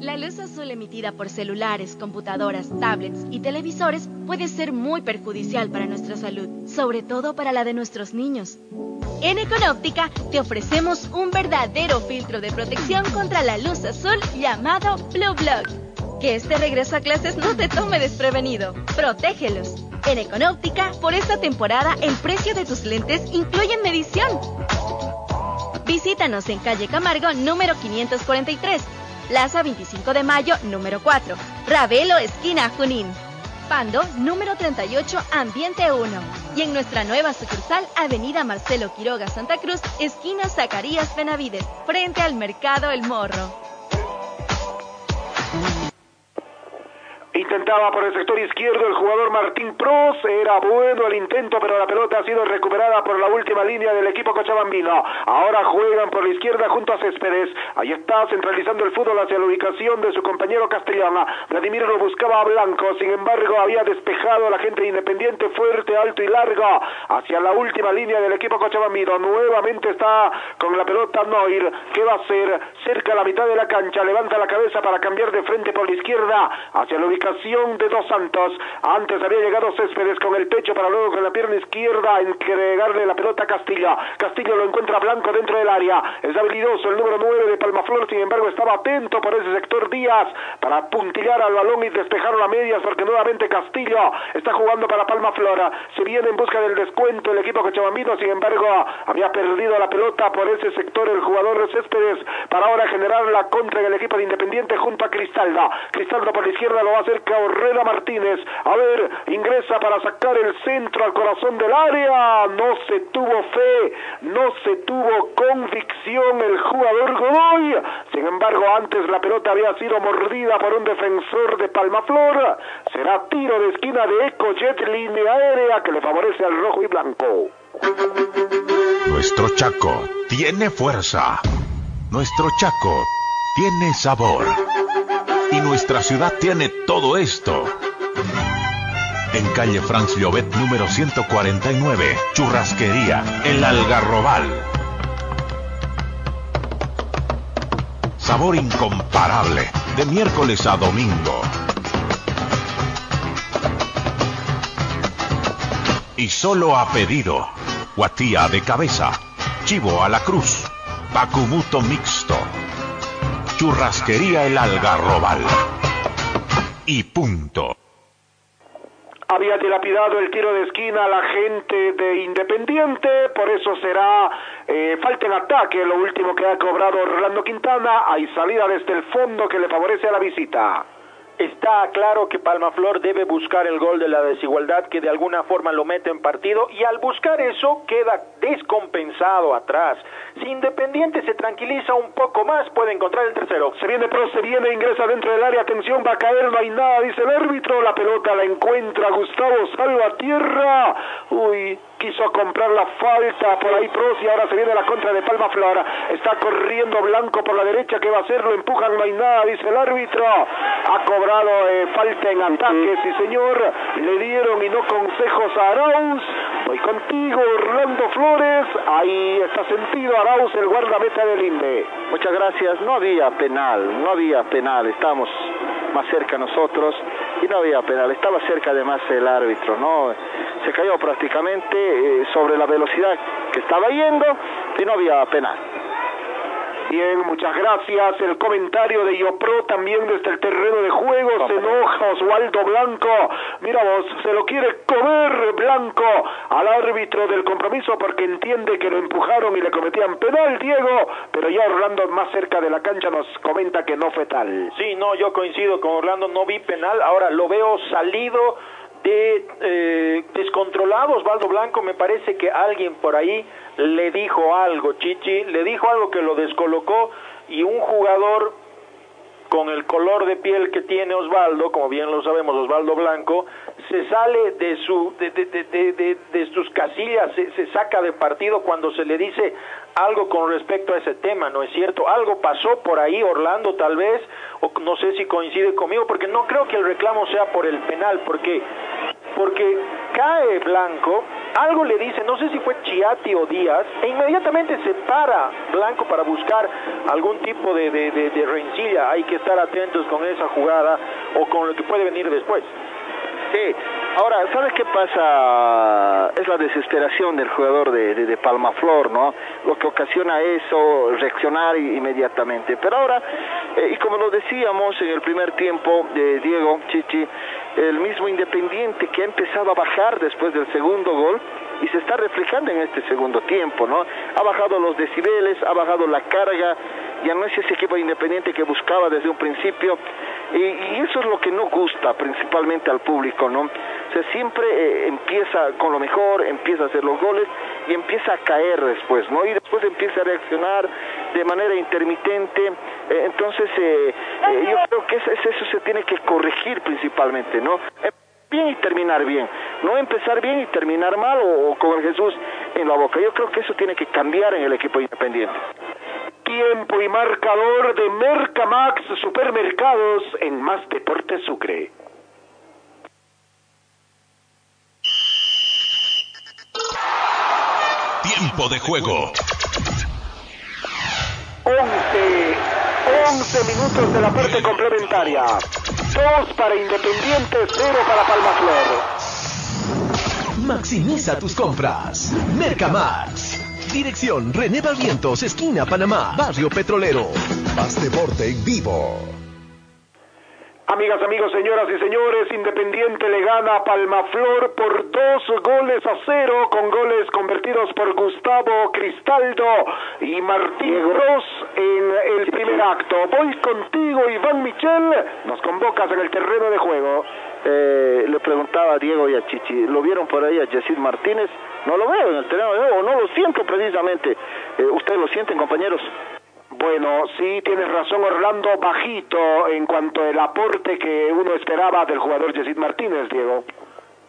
La luz azul emitida por celulares, computadoras, tablets y televisores puede ser muy perjudicial para nuestra salud, sobre todo para la de nuestros niños. En Econóptica te ofrecemos un verdadero filtro de protección contra la luz azul llamado Blue Block. Que este regreso a clases no te tome desprevenido. Protégelos. En Econóptica, por esta temporada, el precio de tus lentes incluye medición. Visítanos en calle Camargo, número 543, Plaza 25 de Mayo, número 4, Ravelo, esquina Junín. Pando, número 38, Ambiente 1. Y en nuestra nueva sucursal, Avenida Marcelo Quiroga, Santa Cruz, esquina Zacarías Benavides, frente al Mercado El Morro. Intentaba por el sector izquierdo el jugador Martín Pros. Era bueno el intento, pero la pelota ha sido recuperada por la última línea del equipo cochabambino. Ahora juegan por la izquierda junto a Céspedes. Ahí está centralizando el fútbol hacia la ubicación de su compañero Castellana. Vladimir lo buscaba a Blanco. Sin embargo, había despejado a la gente de Independiente fuerte, alto y largo hacia la última línea del equipo cochabambino. Nuevamente está con la pelota Noir. ¿Qué va a hacer? Cerca a la mitad de la cancha. Levanta la cabeza para cambiar de frente por la izquierda hacia la ubicación de Dos Santos. Antes había llegado Céspedes con el pecho para luego con la pierna izquierda entregarle la pelota a Castillo. Castillo lo encuentra Blanco dentro del área. Es habilidoso el número 9 de Palmaflor, sin embargo estaba atento por ese sector Díaz para puntillar al balón y despejarlo a medias porque nuevamente Castillo está jugando para Palmaflora. Se viene en busca del descuento el equipo cochabambino, sin embargo había perdido la pelota por ese sector el jugador Céspedes para ahora generar la contra en el equipo de Independiente junto a Cristaldo. Cristaldo por la izquierda lo va a hacer Caorrera Martínez. A ver, ingresa para sacar el centro al corazón del área. No se tuvo fe, no se tuvo convicción el jugador Godoy. Sin embargo, antes la pelota había sido mordida por un defensor de Palmaflor. Será tiro de esquina de Ecojet, línea aérea que le favorece al rojo y blanco. Nuestro Chaco tiene fuerza. Nuestro Chaco tiene sabor. Y nuestra ciudad tiene todo esto. En calle Franz Llobet número 149, Churrasquería, El Algarrobal. Sabor incomparable, de miércoles a domingo. Y solo a pedido. Guatía de cabeza, chivo a la cruz, bacumuto mixto, churrasquería el algarrobal. Y punto. Había dilapidado el tiro de esquina a la gente de Independiente, por eso será eh, falta en ataque lo último que ha cobrado Orlando Quintana. Hay salida desde el fondo que le favorece a la visita. Está claro que Palmaflor debe buscar el gol de la desigualdad que de alguna forma lo mete en partido y al buscar eso queda descompensado atrás. Si Independiente se tranquiliza un poco más puede encontrar el tercero. Se viene Pro, se viene, ingresa dentro del área, atención, va a caer, no hay nada, dice el árbitro, la pelota la encuentra Gustavo Salvatierra. Uy, quiso comprar la falta por ahí Pros y ahora se viene la contra de Palma Flora. Está corriendo Blanco por la derecha, ¿qué va a hacer? Lo empujan, no hay nada, dice el árbitro. Ha cobrado cobrado eh, falta en ataque, sí señor. Le dieron y no consejos a Arauz. Voy contigo, Orlando Flores. Ahí está sentido Arauz, el guardameta del INDE. Muchas gracias. No había penal, no había penal. Estábamos más cerca nosotros y no había penal. Estaba cerca además el árbitro, ¿no? Se cayó prácticamente eh, sobre la velocidad que estaba yendo y no había penal. Bien, muchas gracias. El comentario de Yopro también desde el terreno de juego. Se enoja Osvaldo Blanco. Mira vos, se lo quiere comer Blanco al árbitro del compromiso porque entiende que lo empujaron y le cometían penal, Diego. Pero ya Orlando más cerca de la cancha nos comenta que no fue tal. Sí, no, yo coincido con Orlando, no vi penal, ahora lo veo salido de eh, descontrolado Osvaldo Blanco, me parece que alguien por ahí le dijo algo, Chichi, le dijo algo que lo descolocó y un jugador con el color de piel que tiene Osvaldo, como bien lo sabemos, Osvaldo Blanco, se sale de su de, de, de, de, sus casillas, se, se saca de partido cuando se le dice algo con respecto a ese tema, ¿no es cierto? Algo pasó por ahí, Orlando tal vez, o no sé si coincide conmigo, porque no creo que el reclamo sea por el penal, porque porque cae Blanco, algo le dice, no sé si fue Chiati o Díaz, e inmediatamente se para Blanco para buscar algún tipo de, de, de- rencilla. Hay que estar atentos con esa jugada o con lo que puede venir después. Sí, ahora, ¿sabes qué pasa? Es la desesperación del jugador de, de, Palmaflor, ¿no? Lo que ocasiona eso, reaccionar inmediatamente. Pero ahora, eh, y como lo decíamos en el primer tiempo de Diego Chichi, el mismo Independiente que ha empezado a bajar después del segundo gol y se está reflejando en este segundo tiempo, ¿no? Ha bajado los decibeles, ha bajado la carga, ya no es ese equipo independiente que buscaba desde un principio y, eso es lo que no gusta principalmente al público, ¿no? O sea, siempre eh, empieza con lo mejor, empieza a hacer los goles y empieza a caer después, ¿no? Y después empieza a reaccionar de manera intermitente. Eh, entonces, eh, eh, yo creo que eso, eso se tiene que corregir principalmente, ¿no? Bien y terminar bien, no empezar bien y terminar mal o, o con el Jesús en la boca. Yo creo que eso tiene que cambiar en el equipo independiente. Tiempo y marcador de Mercamax Supermercados en Más Deporte Sucre. Tiempo de juego. 11, 11 minutos de la parte complementaria. 2 para Independiente, 0 para Palmaflor. Maximiza tus compras. Mercamax. Dirección René Barrientos, esquina Panamá, Barrio Petrolero. Más deporte en vivo. Amigas, amigos, señoras y señores, Independiente le gana a Palmaflor por dos goles a cero, con goles convertidos por Gustavo Cristaldo y Martín Gross en el primer acto. Voy contigo, Iván Michel, nos convocas en el terreno de juego. Eh, le preguntaba a Diego y a Chichi, ¿lo vieron por ahí a Yesid Martínez? No lo veo en el terreno de juego, no lo siento precisamente. Eh, ¿Ustedes lo sienten, compañeros? Bueno, sí, tienes razón, Orlando, bajito en cuanto al aporte que uno esperaba del jugador Yesid Martínez, Diego.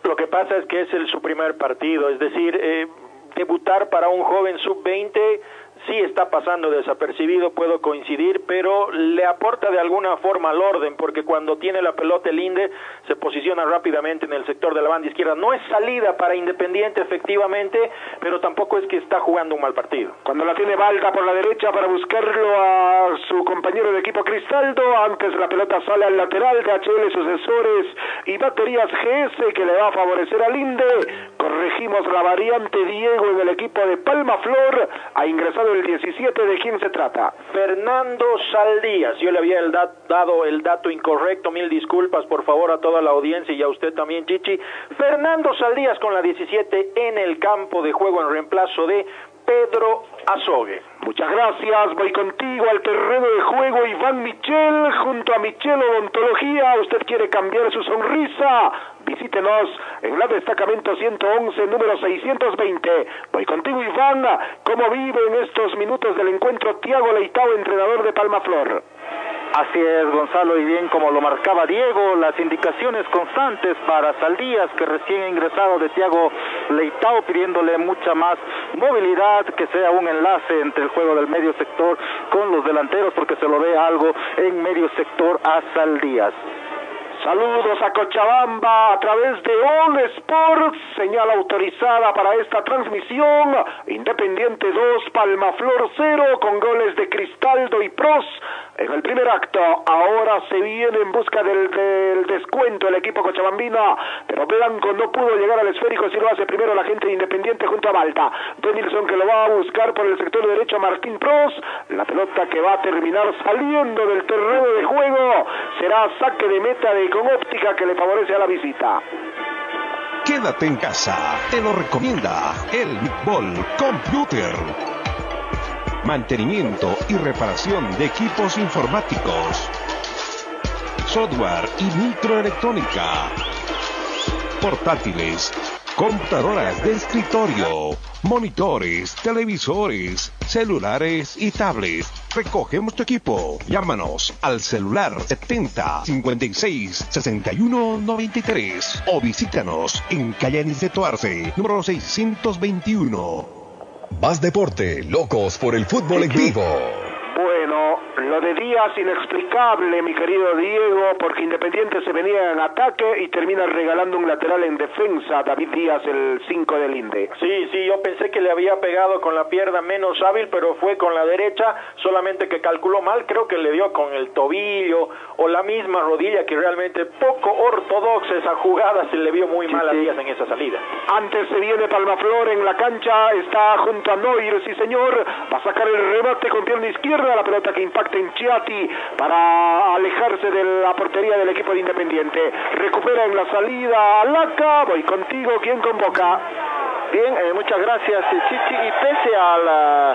Lo que pasa es que es el, su primer partido, es decir, eh, debutar para un joven sub-20 sí está pasando desapercibido, puedo coincidir, pero le aporta de alguna forma al orden, porque cuando tiene la pelota el Inde se posiciona rápidamente en el sector de la banda izquierda. No es salida para Independiente, efectivamente, pero tampoco es que está jugando un mal partido. Cuando la tiene Valda por la derecha para buscarlo a su compañero de equipo Cristaldo, antes la pelota sale al lateral de HL Sucesores y Baterías GS que le va a favorecer al Inde. Corregimos la variante Diego en el equipo de Palma Flor. Ha ingresado el 17. ¿De quién se trata? Fernando Saldías, yo le había el da- dado el dato incorrecto, mil disculpas por favor a toda la audiencia y a usted también, Chichi. Fernando Saldías con la 17 en el campo de juego en reemplazo de Pedro Azogue. Muchas gracias, voy contigo al terreno de juego Iván Michel, junto a Michel Odontología, usted quiere cambiar su sonrisa, visítenos en la destacamento 111, número 620. Voy contigo Iván, ¿cómo vive en estos minutos del encuentro Tiago Leitao, entrenador de Palma Flor? Así es, Gonzalo, y bien como lo marcaba Diego, las indicaciones constantes para Saldías, que recién ingresado de Tiago Leitao, pidiéndole mucha más movilidad, que sea un enlace entre el juego del medio sector con los delanteros, porque se lo ve algo en medio sector a Saldías. Saludos a Cochabamba a través de All Sports, señal autorizada para esta transmisión. Independiente 2, Palmaflor 0 con goles de Cristaldo y Pros en el primer acto. Ahora se viene en busca del, descuento el equipo cochabambino, pero Blanco no pudo llegar al esférico si lo hace primero la gente de Independiente junto a Malta. Denilson que lo va a buscar por el sector derecho Martín Pros. La pelota que va a terminar saliendo del terreno de juego será saque de meta de con óptica que le favorece a la visita. Quédate en casa, te lo recomienda el Ball Computer. Mantenimiento y reparación de equipos informáticos, software y microelectrónica, portátiles, computadoras de escritorio, monitores, televisores, celulares y tablets. Recogemos tu equipo. Llámanos al celular 70 56 61 93 o visítanos en Calle de Toarce, número 621. Más deporte, locos por el fútbol en vivo. Bueno, lo de Díaz inexplicable, mi querido Diego, porque Independiente se venía en ataque y termina regalando un lateral en defensa a David Díaz, el 5 del Inde. Sí, sí, yo pensé que le había pegado con la pierna menos hábil, pero fue con la derecha, solamente que calculó mal, creo que le dio con el tobillo o la misma rodilla, que realmente poco ortodoxa esa jugada, se le vio muy mal a Díaz en esa salida. Antes se viene Palmaflor en la cancha, está junto a Noir, sí señor, va a sacar el remate con pierna izquierda, la pelota que impacta en Chiati para alejarse de la portería del equipo de Independiente. Recupera en la salida Alaca, voy contigo, ¿quién convoca? Bien, eh, muchas gracias, eh, Chichi. Y pese a la,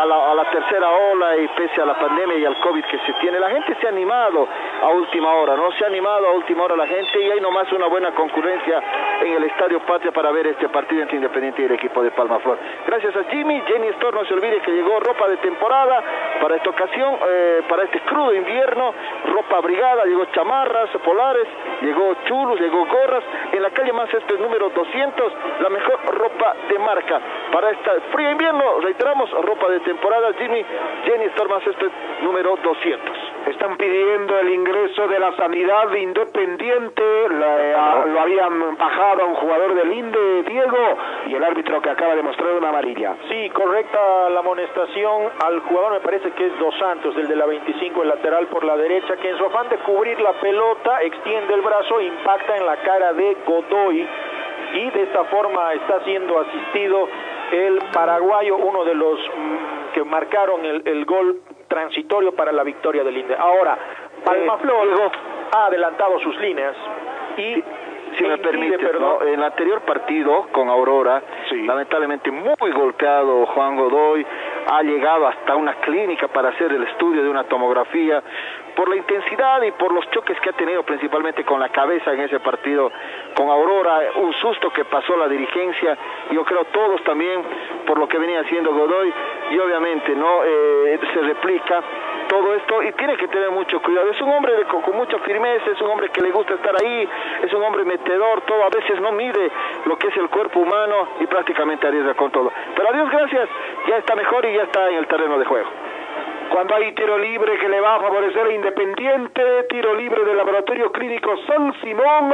a, la, a la tercera ola y pese a la pandemia y al COVID que se tiene, la gente se ha animado a última hora, ¿no? Se ha animado a última hora la gente y hay nomás una buena concurrencia en el Estadio Patria para ver este partido entre Independiente y el equipo de Palmaflor. Gracias a Jimmy, Jenny Store, no se olvide que llegó ropa de temporada para esta ocasión, eh, para este crudo invierno, ropa abrigada, llegó chamarras, polares, llegó chulos, llegó gorras. En la calle Mancésped número 200, la mejor ropa de marca para este frío invierno. Reiteramos, ropa de temporada, Jimmy, Jenny Store Mancésped número 200. Están pidiendo el ingreso de la sanidad de Independiente, la- lo habían bajado a un jugador del INDE, Diego, y el árbitro que acaba de mostrar una amarilla. Sí, correcta la amonestación al jugador, me parece que es Dos Santos, el de la 25, el lateral por la derecha, que en su afán de cubrir la pelota extiende el brazo, impacta en la cara de Godoy y de esta forma está siendo asistido el paraguayo, uno de los mm, que marcaron el, el gol transitorio para la victoria del INDE. Ahora, Palmaflor ha adelantado sus líneas y si me permite, ¿no? en el anterior partido con Aurora, lamentablemente muy golpeado Juan Godoy, ha llegado hasta una clínica para hacer el estudio de una tomografía, por la intensidad y por los choques que ha tenido principalmente con la cabeza en ese partido con Aurora, un susto que pasó la dirigencia, yo creo todos también por lo que venía haciendo Godoy, y obviamente no Eh, se replica todo esto y tiene que tener mucho cuidado. Es un hombre de- con, con mucha firmeza, es un hombre que le gusta estar ahí, es un hombre metedor, todo a veces no mide lo que es el cuerpo humano y prácticamente arriesga con todo. Pero a Dios gracias, ya está mejor y ya está en el terreno de juego. Cuando hay tiro libre que le va a favorecer a Independiente, tiro libre del Laboratorio Clínico San Simón,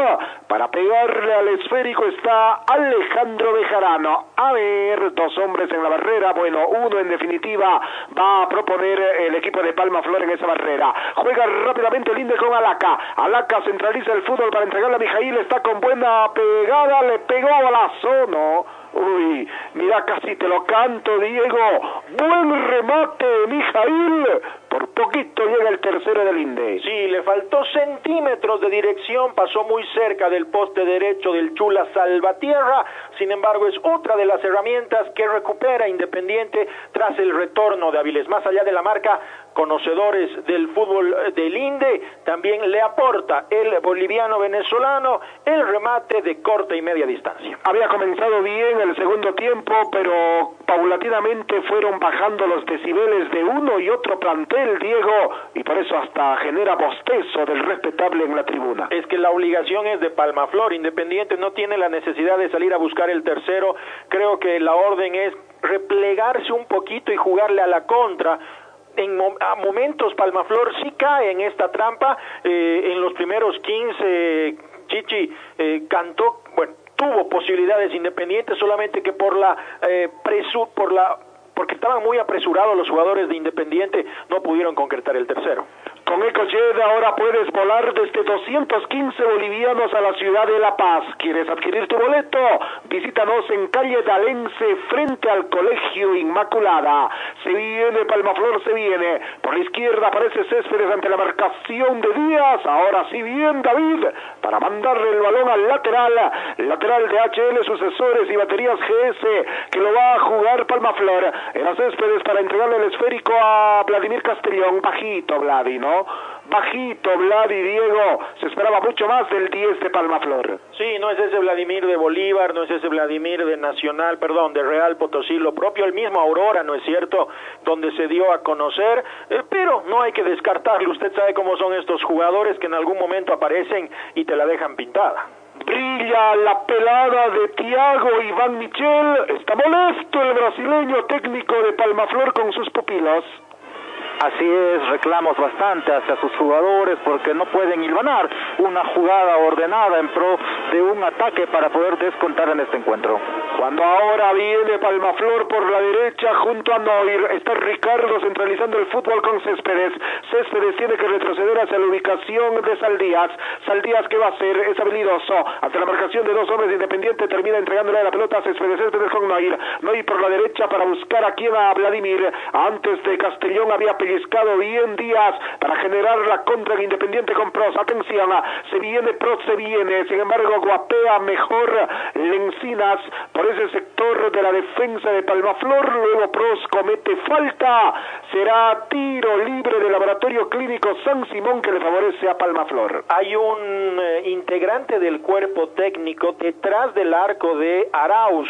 para pegarle al esférico está Alejandro Bejarano. A ver, dos hombres en la barrera, bueno, uno en definitiva va a proponer el equipo de Palma Flor en esa barrera. Juega rápidamente Linde con Alaca. Alaca centraliza el fútbol para entregarle a Mijail, está con buena pegada, le pegó a la zona. Uy, mira, casi te lo canto, Diego. Buen remate, Mijail. Por poquito llega el tercero del Inde. Sí, le faltó centímetros de dirección, pasó muy cerca del poste derecho del Chula Salvatierra, sin embargo es otra de las herramientas que recupera Independiente tras el retorno de Avilés. Más allá de la marca, conocedores del fútbol eh, del INDE, también le aporta el boliviano venezolano el remate de corta y media distancia. Había comenzado bien el segundo tiempo, pero paulatinamente fueron bajando los decibeles de uno y otro plantel, Diego, y por eso hasta genera bostezo del respetable en la tribuna. Es que la obligación es de Palmaflor, Independiente no tiene la necesidad de salir a buscar el tercero, creo que la orden es replegarse un poquito y jugarle a la contra. En a momentos Palmaflor sí cae en esta trampa. eh, en los primeros 15, Chichi eh, cantó, bueno, tuvo posibilidades independientes, solamente que por la eh, presu- por la porque estaban muy apresurados los jugadores de Independiente, no pudieron concretar el tercero. Con EcoJet ahora puedes volar desde 215 bolivianos a la ciudad de La Paz. ¿Quieres adquirir tu boleto? Visítanos en calle Dalense frente al Colegio Inmaculada. Se viene, Palmaflor se viene. Por la izquierda aparece Céspedes ante la marcación de Díaz. Ahora sí bien David para mandarle el balón al lateral. Lateral de HL, sucesores y baterías GS que lo va a jugar Palmaflor. Era Céspedes para entregarle el esférico a Vladimir Castellón. Bajito Vladi, ¿no? Bajito Vladi, Diego. Se esperaba mucho más del 10 de Palmaflor. Sí, no es ese Vladimir de Bolívar, no es ese Vladimir de Nacional, perdón, de Real Potosí, lo propio el mismo Aurora, ¿no es cierto?, donde se dio a conocer, eh, pero no hay que descartarlo, usted sabe cómo son estos jugadores que en algún momento aparecen y te la dejan pintada. Brilla la pelada de Tiago Iván Michel. Está molesto el brasileño técnico de Palmaflor con sus pupilos. Así es, reclamos bastante hacia sus jugadores porque no pueden hilvanar una jugada ordenada en pro de un ataque para poder descontar en este encuentro. Cuando ahora viene Palmaflor por la derecha junto a Noir, está Ricardo centralizando el fútbol con Céspedes. Céspedes tiene que retroceder hacia la ubicación de Saldías. Saldías, ¿qué va a hacer? Es habilidoso. Ante la marcación de dos hombres de Independiente, termina entregándole la pelota a Céspedes. Céspedes con Noir. Noir por la derecha para buscar a quien a Vladimir. Antes de Castellón había pellizcado bien Díaz para generar la contra en Independiente con Pros. Atención, se viene Pros, se viene. Sin embargo, guapea mejor Lencinas por ese sector de la defensa de Palmaflor. Luego Pros comete falta. Será tiro libre del laboratorio clínico San Simón que le favorece a Palmaflor. Hay un eh, integrante del cuerpo técnico detrás del arco de Arauz.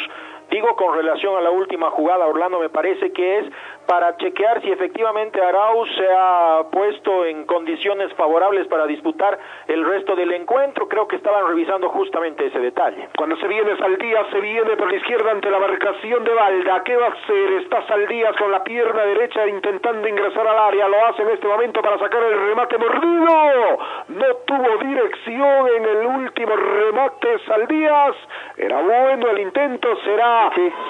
Digo con relación a la última jugada, Orlando, me parece que es para chequear si efectivamente Arauz se ha puesto en condiciones favorables para disputar el resto del encuentro. Creo que estaban revisando justamente ese detalle. Cuando se viene Saldías, se viene por la izquierda ante la marcación de Valda. ¿Qué va a hacer? Está Saldías con la pierna derecha intentando ingresar al área. Lo hace en este momento para sacar el remate mordido. No tuvo dirección en el último remate Saldías. Era bueno el intento, será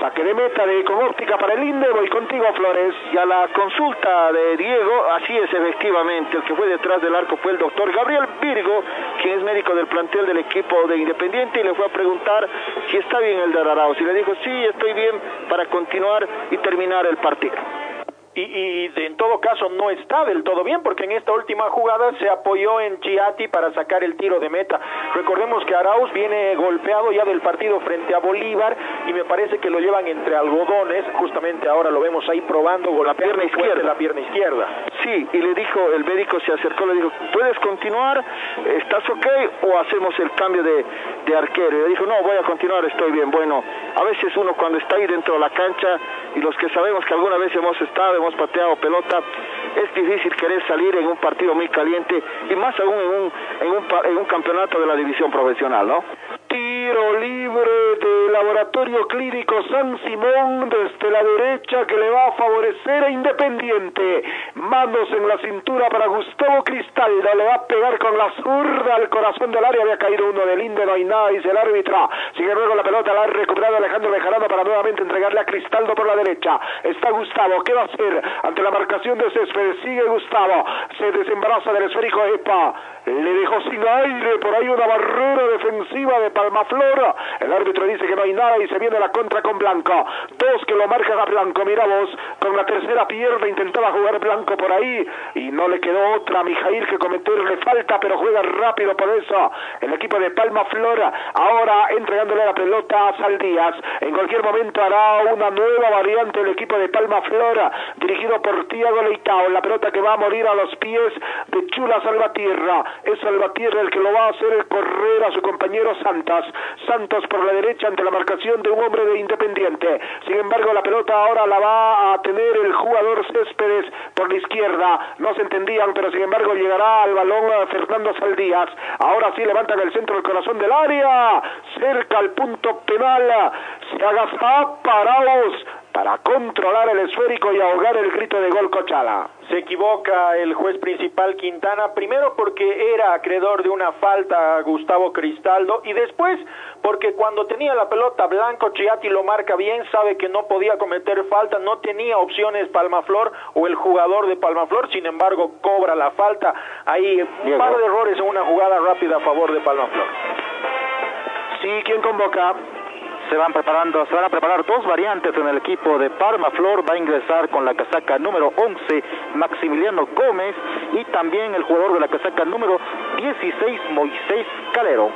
saque de meta de con óptica para el Inde. Voy contigo, Flores. Y a la consulta de Diego, así es efectivamente, el que fue detrás del arco fue el doctor Gabriel Virgo, quien es médico del plantel del equipo de Independiente, y le fue a preguntar si está bien el de Arauz. Y le dijo, sí, estoy bien para continuar y terminar el partido. Y, y de- en todo caso no está del todo bien porque en esta última jugada se apoyó en Chiati para sacar el tiro de meta. Recordemos que Arauz viene golpeado ya del partido frente a Bolívar y me parece que lo llevan entre algodones, justamente ahora lo vemos ahí probando con la pierna izquierda, la pierna izquierda. Sí, y le dijo, el médico se acercó, le dijo, ¿puedes continuar? ¿Estás ok? ¿O hacemos el cambio de, de arquero? Y le dijo, no, voy a continuar, estoy bien. Bueno, a veces uno cuando está ahí dentro de la cancha y los que sabemos que alguna vez hemos estado, hemos pateado pelota, es difícil querer salir en un partido muy caliente y más aún en un, en un, en un campeonato de la división profesional. Tiro libre de Laboratorio Clínico San Simón desde la derecha que le va a favorecer a Independiente. Manos en la cintura para Gustavo Cristaldo. Le va a pegar con la zurda al corazón del área. Había caído uno del Inde, no hay nada, dice el árbitro. Sigue luego la pelota, la ha recuperado Alejandro Bejarano para nuevamente entregarle a Cristaldo por la derecha. Está Gustavo, ¿qué va a hacer? Ante la marcación de Céspedes, sigue Gustavo. Se desembaraza del esférico Epa. Le dejó sin aire por ahí una barrera defensiva de Palmaflor. El árbitro dice que no hay nada y se viene la contra con Blanco. Dos que lo marcan a Blanco. Mira vos, con la tercera pierna intentaba jugar Blanco por ahí y no le quedó otra a Mijail que cometerle falta, pero juega rápido por eso. El equipo de Palmaflor ahora entregándole la pelota a Saldías. En cualquier momento hará una nueva variante el equipo de Palmaflor dirigido por Tiago Leitao. La pelota que va a morir a los pies de Chula Salvatierra. Es Salvatierra el que lo va a hacer correr a su compañero Santos. Santos por la derecha ante la marcación de un hombre de Independiente. Sin embargo, la pelota ahora la va a tener el jugador Céspedes por la izquierda. No se entendían, pero sin embargo llegará al balón Fernando Saldías. Ahora sí levantan el centro del corazón del área. Cerca al punto penal. Se agaza parados para controlar el esférico y ahogar el grito de gol Cochala. Se equivoca el juez principal Quintana, primero porque era acreedor de una falta a Gustavo Cristaldo y después porque cuando tenía la pelota Blanco Chiati lo marca bien, sabe que no podía cometer falta, no tenía opciones Palmaflor o el jugador de Palmaflor, sin embargo cobra la falta. Ahí un par de errores en una jugada rápida a favor de Palmaflor. Sí, ¿quién convoca? Se van preparando, van a preparar dos variantes en el equipo de Parma Flor. Va a ingresar con la casaca número 11, Maximiliano Gómez, y también el jugador de la casaca número 16, Moisés Calero.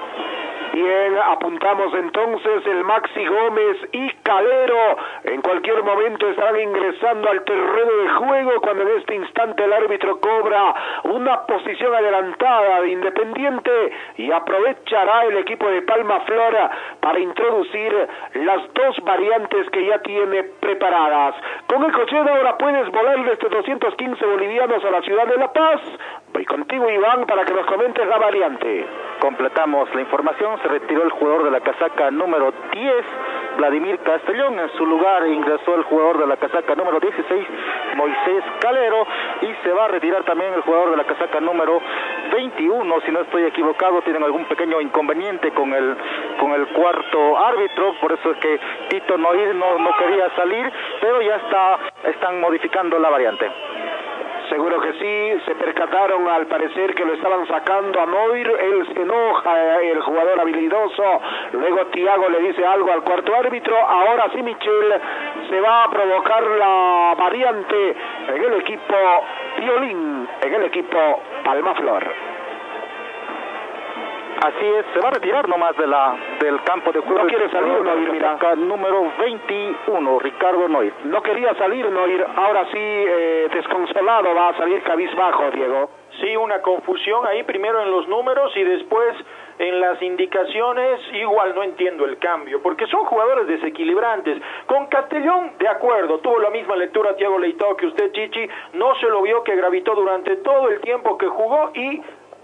Bien, apuntamos entonces el Maxi Gómez y Calero. En cualquier momento estarán ingresando al terreno de juego cuando en este instante el árbitro cobra una posición adelantada de Independiente y aprovechará el equipo de Palma Flora para introducir las dos variantes que ya tiene preparadas. Con el cochero ahora puedes volar desde 215 bolivianos a la ciudad de La Paz. Voy contigo Iván para que nos comentes la variante. Completamos la información. Se retiró el jugador de la casaca número 10, Vladimir Castellón. En su lugar ingresó el jugador de la casaca número 16, Moisés Calero. Y se va a retirar también el jugador de la casaca número 21. Si no estoy equivocado, tienen algún pequeño inconveniente con el, con el cuarto árbitro. Por eso es que Tito Noir no, no quería salir, pero ya está, están modificando la variante. Seguro que sí, se percataron al parecer que lo estaban sacando a Noir, él se enoja, el jugador habilidoso, luego Tiago le dice algo al cuarto árbitro, ahora sí Michel se va a provocar la variante en el equipo Violín, en el equipo Palma Flor. Así es, se va a retirar nomás de la, del campo de juego. No quiere salir Noir, mira. Número 21, Ricardo Noir. No quería salir Noir, ahora sí eh, desconsolado va a salir cabizbajo, Diego. Sí, una confusión ahí, primero en los números y después en las indicaciones, igual no entiendo el cambio, porque son jugadores desequilibrantes. Con Castellón, de acuerdo, tuvo la misma lectura Tiago Leitao que usted, Chichi, no se lo vio que gravitó durante todo el tiempo que jugó y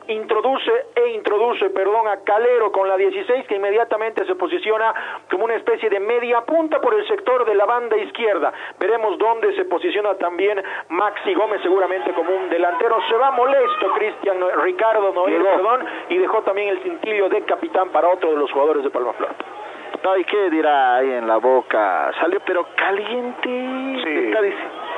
introduce e introduce, perdón, a Calero con la 16 que inmediatamente se posiciona como una especie de media punta por el sector de la banda izquierda. Veremos dónde se posiciona también Maxi Gómez seguramente como un delantero. Se va molesto Cristian Ricardo Noel, perdón, y dejó también el cintillo de capitán para otro de los jugadores de Palma Flor. No, ¿y qué dirá ahí en la boca? Salió pero caliente. Está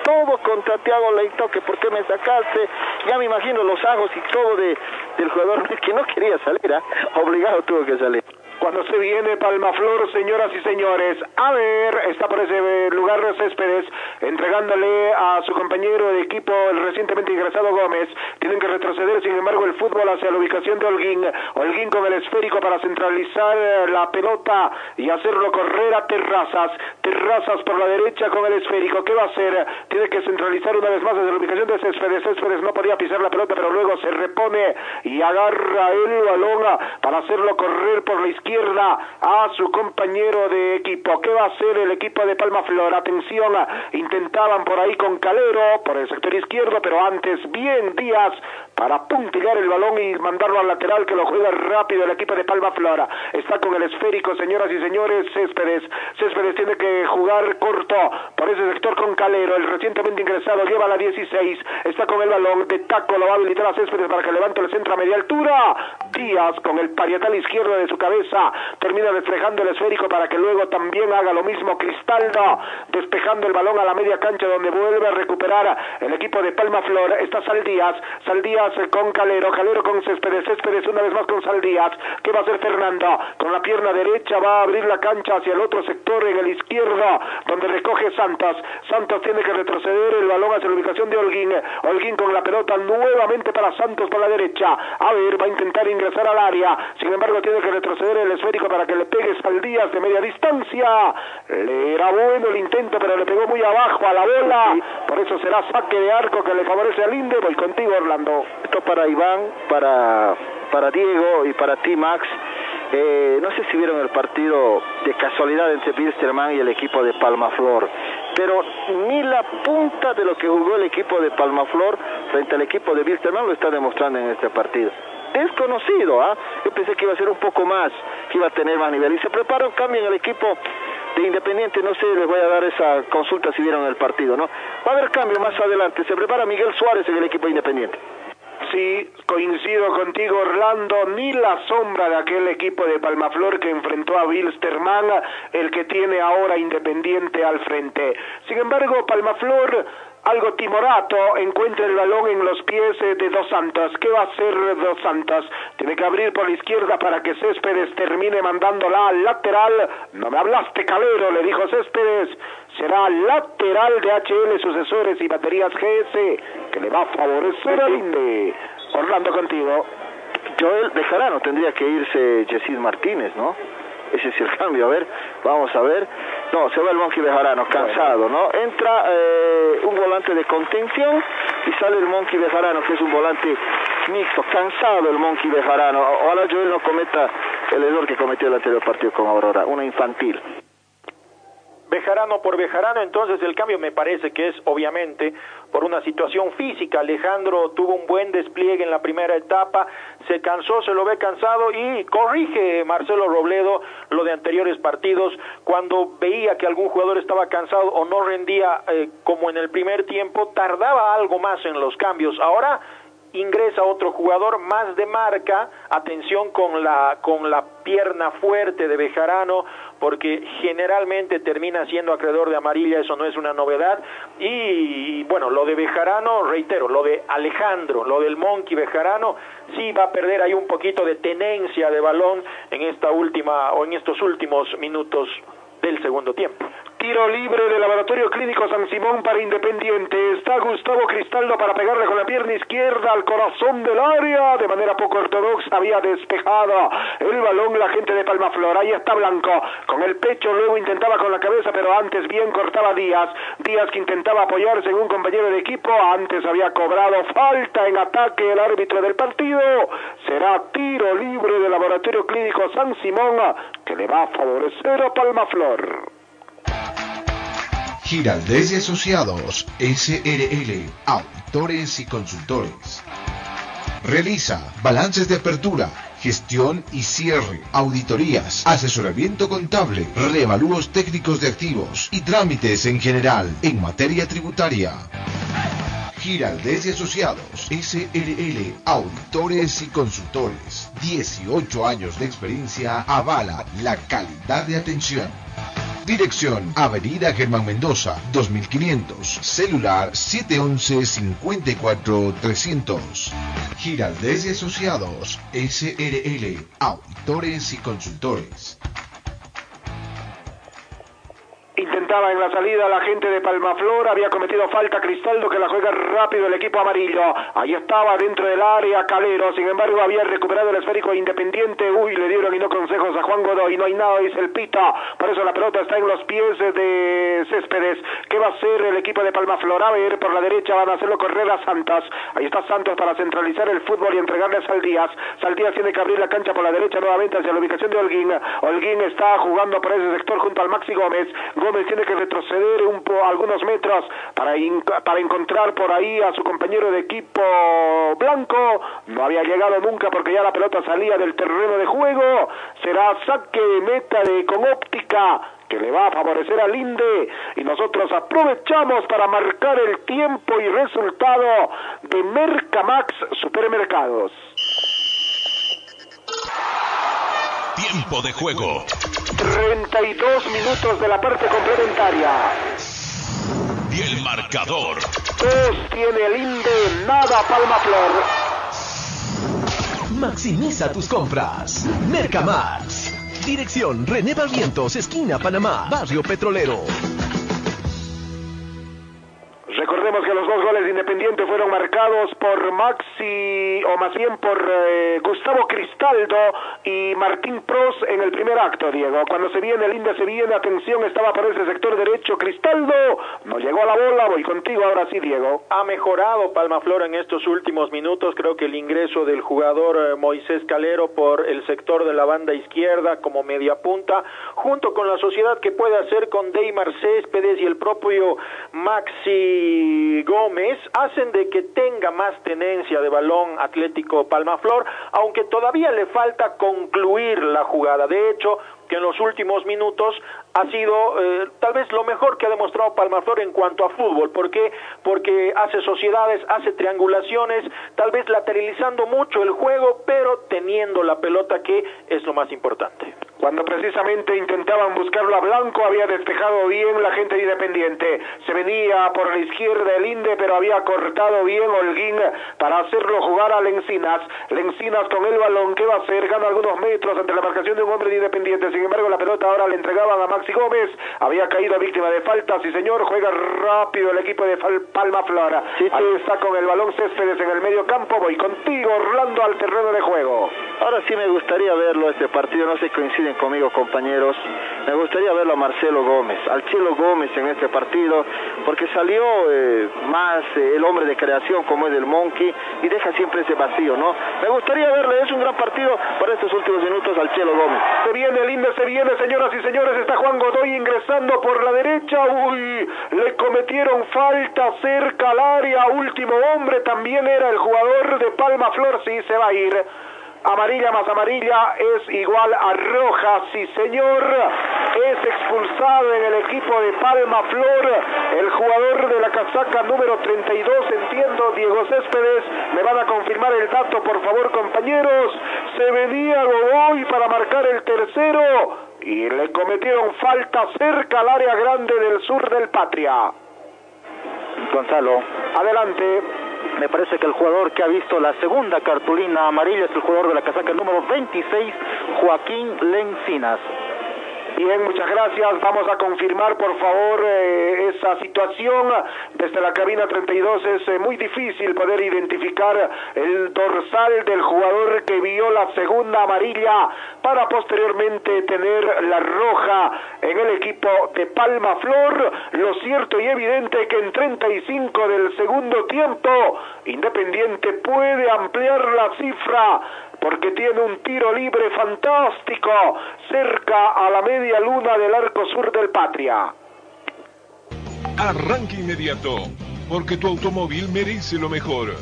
diciendo todo contra Tiago Leito, que por qué me sacaste. Ya me imagino los ajos y todo de, del jugador que no quería salir, ¿ah? obligado tuvo que salir. Cuando se viene Palmaflor, señoras y señores, a ver, está por ese lugar Céspedes, entregándole a su compañero de equipo, el recientemente ingresado Gómez. Tienen que retroceder, sin embargo, el fútbol hacia la ubicación de Holguín. Holguín con el esférico para centralizar eh, la pelota y hacerlo correr a Terrazas. Terrazas por la derecha con el esférico. ¿Qué va a hacer? Tiene que centralizar una vez más desde la ubicación de Céspedes. Céspedes no podía pisar la pelota, pero luego se repone y agarra el balón para hacerlo correr por la izquierda a su compañero de equipo. ¿Qué va a hacer el equipo de Palma Flor? Atención, intentaban por ahí con Calero, por el sector izquierdo, pero antes bien Díaz para puntillar el balón y mandarlo al lateral que lo juega rápido el equipo de Palma Flora. Está con el esférico, señoras y señores, Céspedes. Céspedes tiene que jugar corto por ese sector con Calero, el recientemente ingresado lleva la 16, está con el balón, de taco lo va a habilitar a Céspedes para que levante el centro a media altura. Díaz con el parietal izquierdo de su cabeza termina despejando el esférico para que luego también haga lo mismo Cristaldo, despejando el balón a la media cancha donde vuelve a recuperar el equipo de Palma Flor. Está Saldías, Saldías con Calero, Calero con Céspedes, Céspedes una vez más con Saldías. ¿Qué va a hacer Fernando? Con la pierna derecha va a abrir la cancha hacia el otro sector en el izquierdo, donde recoge Santos. Santos tiene que retroceder el balón hacia la ubicación de Holguín. Holguín con la pelota nuevamente para Santos por la derecha. A ver, va a intentar ingresar al área. Sin embargo, tiene que retroceder el esférico para que le pegue Saldías de media distancia. Le era bueno el intento, pero le pegó muy abajo a la bola. Por eso será saque de arco que le favorece al Inde. Voy contigo, Orlando. Esto para Iván, para, para Diego y para ti, Max. Eh, no sé si vieron el partido de casualidad entre Bilsterman y el equipo de Palmaflor, pero ni la punta de lo que jugó el equipo de Palmaflor frente al equipo de Bilsterman lo está demostrando en este partido. Desconocido, ¿ah? Yo pensé que iba a ser un poco más, que iba a tener más nivel. Y se prepara un cambio en el equipo de Independiente, no sé, les voy a dar esa consulta si vieron el partido, ¿no? Va a haber cambio más adelante, se prepara Miguel Suárez en el equipo de Independiente. Sí, coincido contigo, Orlando, ni la sombra de aquel equipo de Palmaflor que enfrentó a Wilstermann, el que tiene ahora Independiente al frente. Sin embargo, Palmaflor, algo timorato, encuentra el balón en los pies eh, de Dos Santos. ¿Qué va a hacer Dos Santos? Tiene que abrir por la izquierda para que Céspedes termine mandándola al lateral. No me hablaste, Calero, le dijo Céspedes. Será lateral de HL, sucesores y baterías GS, que le va a favorecer al INDE. Orlando, contigo. Joel Bejarano tendría que irse Jesús Martínez, ¿no? Ese es el cambio, a ver, vamos a ver. No, se va el Monkey Bejarano, cansado, ¿no? Entra eh, un volante de contención y sale el Monkey Bejarano, que es un volante mixto, cansado el Monkey Bejarano. Ojalá Joel no cometa el error que cometió el anterior partido con Aurora, una infantil. Bejarano por Bejarano, entonces el cambio me parece que es obviamente por una situación física. Alejandro tuvo un buen despliegue en la primera etapa, se cansó, se lo ve cansado y corrige Marcelo Robledo lo de anteriores partidos cuando veía que algún jugador estaba cansado o no rendía eh, como en el primer tiempo, tardaba algo más en los cambios. Ahora ingresa otro jugador más de marca, atención con la con la pierna fuerte de Bejarano porque generalmente termina siendo acreedor de amarilla, eso no es una novedad y bueno, lo de Bejarano, reitero, lo de Alejandro, lo del Monkey Bejarano sí va a perder ahí un poquito de tenencia de balón en esta última o en estos últimos minutos del segundo tiempo. Tiro libre del Laboratorio Clínico San Simón para Independiente. Está Gustavo Cristaldo para pegarle con la pierna izquierda al corazón del área. De manera poco ortodoxa había despejado el balón la gente de Palmaflor. Ahí está Blanco. Con el pecho luego intentaba con la cabeza, pero antes bien cortaba Díaz. Díaz que intentaba apoyarse en un compañero de equipo. Antes había cobrado falta en ataque el árbitro del partido. Será tiro libre del Laboratorio Clínico San Simón que le va a favorecer a Palmaflor. Giraldez y Asociados, SRL, auditores y consultores. Realiza balances de apertura, gestión y cierre, auditorías, asesoramiento contable, revalúos técnicos de activos y trámites en general en materia tributaria. Giraldez y Asociados, SRL, auditores y consultores. 18 años de experiencia avala la calidad de atención. Dirección Avenida Germán Mendoza, 2500. Celular 711-54-300. Giraldez y Asociados, SRL, auditores y consultores. Intentaba en la salida la gente de Palmaflor, había cometido falta Cristaldo que la juega rápido el equipo amarillo. Ahí estaba dentro del área Calero, sin embargo había recuperado el esférico independiente. Uy, le dieron y no consejos a Juan Godoy, no hay nada, dice el Pita. Por eso la pelota está en los pies de Céspedes. ¿Qué va a hacer el equipo de Palmaflor? A ver, por la derecha van a hacerlo correr a Santos. Ahí está Santos para centralizar el fútbol y entregarle a Saldías. Saldías tiene que abrir la cancha por la derecha nuevamente hacia la ubicación de Holguín. Holguín está jugando por ese sector junto al Maxi Gómez. Gómez tiene que retroceder un po, algunos metros para, para encontrar por ahí a su compañero de equipo Blanco. No había llegado nunca porque ya la pelota salía del terreno de juego. Será saque de meta de con óptica que le va a favorecer al INDE y nosotros aprovechamos para marcar el tiempo y resultado de Mercamax Supermercados. Tiempo de juego. 32 minutos de la parte complementaria. Y el marcador. Dos tiene el INDE, nada Palmaflor. Maximiza tus compras. Mercamax. Dirección René Barrientos, esquina Panamá, Barrio Petrolero. Fueron marcados por Maxi, o más bien por eh, Gustavo Cristaldo y Martín Pros en el primer acto, Diego. Cuando se viene el INDE, se viene, atención, estaba por ese sector derecho Cristaldo, no llegó a la bola, voy contigo ahora sí, Diego. Ha mejorado Palmaflor en estos últimos minutos, creo que el ingreso del jugador eh, Moisés Calero por el sector de la banda izquierda como media punta, junto con la sociedad que puede hacer con Deymar Céspedes y el propio Maxi Gómez hacen de que tenga más tenencia de balón Atlético Palmaflor, aunque todavía le falta concluir la jugada. De hecho, que en los últimos minutos ha sido eh, tal vez lo mejor que ha demostrado Palmaflor en cuanto a fútbol. ¿Por qué? Porque hace sociedades, hace triangulaciones, tal vez lateralizando mucho el juego, pero teniendo la pelota que es lo más importante. Cuando precisamente intentaban buscarlo a Blanco, había despejado bien la gente de Independiente. Se venía por la izquierda el Inde, pero había cortado bien Holguín para hacerlo jugar a Lencinas. Lencinas con el balón, ¿qué va a hacer? Gana algunos metros ante la marcación de un hombre de Independiente. Sin embargo, la pelota ahora le entregaban a Maxi Gómez. Había caído víctima de falta. Sí, señor, juega rápido el equipo de Palma Flora. Ahí está con el balón Céspedes en el medio campo. Voy contigo, Orlando, al terreno de juego. Ahora sí me gustaría verlo este partido, no sé si coinciden conmigo compañeros, me gustaría verlo a Marcelo Gómez, al Chelo Gómez en este partido, porque salió eh, más eh, el hombre de creación como es el Monkey y deja siempre ese vacío, ¿no? Me gustaría verle, es un gran partido por estos últimos minutos al Chelo Gómez. Se viene el Inde, se viene, señoras y señores. Está Juan Godoy ingresando por la derecha. Uy, le cometieron falta cerca al área. Último hombre también era el jugador de Palma Flor. Sí, se va a ir. Amarilla más amarilla es igual a roja, sí señor. Es expulsado en el equipo de Palma Flor el jugador de la casaca número 32, entiendo, Diego Céspedes. Me van a confirmar el dato, por favor, compañeros. Se venía Godoy para marcar el tercero y le cometieron falta cerca al área grande del sur del Patria. Gonzalo. Adelante. Me parece que el jugador que ha visto la segunda cartulina amarilla es el jugador de la casaca número 26, Joaquín Lencinas. Bien, muchas gracias. Vamos a confirmar, por favor, eh, esa situación. Desde la cabina 32 es eh, muy difícil poder identificar el dorsal del jugador que vio la segunda amarilla para posteriormente tener la roja en el equipo de Palma Flor. Lo cierto y evidente que en 35 del segundo tiempo, Independiente puede ampliar la cifra porque tiene un tiro libre fantástico cerca a la media luna del arco sur del Patria. Arranque inmediato, porque tu automóvil merece lo mejor.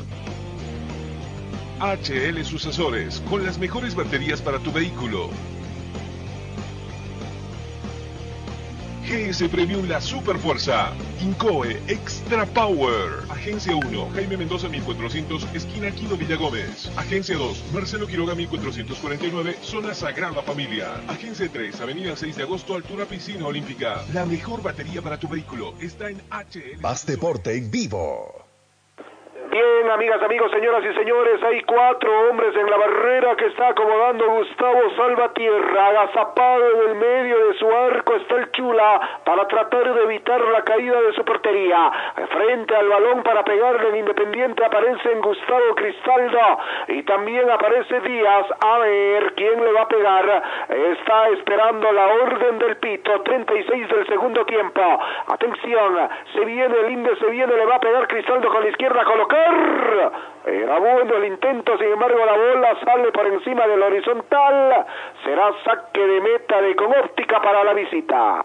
HL Sucesores, con las mejores baterías para tu vehículo. GS Premium La Superfuerza. Incoe Extra Power. Agencia 1, Jaime Mendoza 1400, esquina Quido Villagómez. Agencia 2, Marcelo Quiroga 1449, zona Sagrada Familia. Agencia 3, Avenida 6 de Agosto, altura Piscina Olímpica. La mejor batería para tu vehículo está en HL. Más deporte en vivo. Bien, amigas, amigos, señoras y señores, hay cuatro hombres en la barrera que está acomodando Gustavo Salvatierra. Agazapado en el medio de su arco está el Chula para tratar de evitar la caída de su portería. Frente al balón para pegarle en Independiente aparecen Gustavo Cristaldo y también aparece Díaz. A ver quién le va a pegar. Está esperando la orden del pito. 36 del segundo tiempo. Atención, se viene el Inde, se viene, le va a pegar Cristaldo con la izquierda colocar. Era bueno el intento, sin embargo la bola sale por encima del horizontal. Será saque de meta de con óptica para la visita.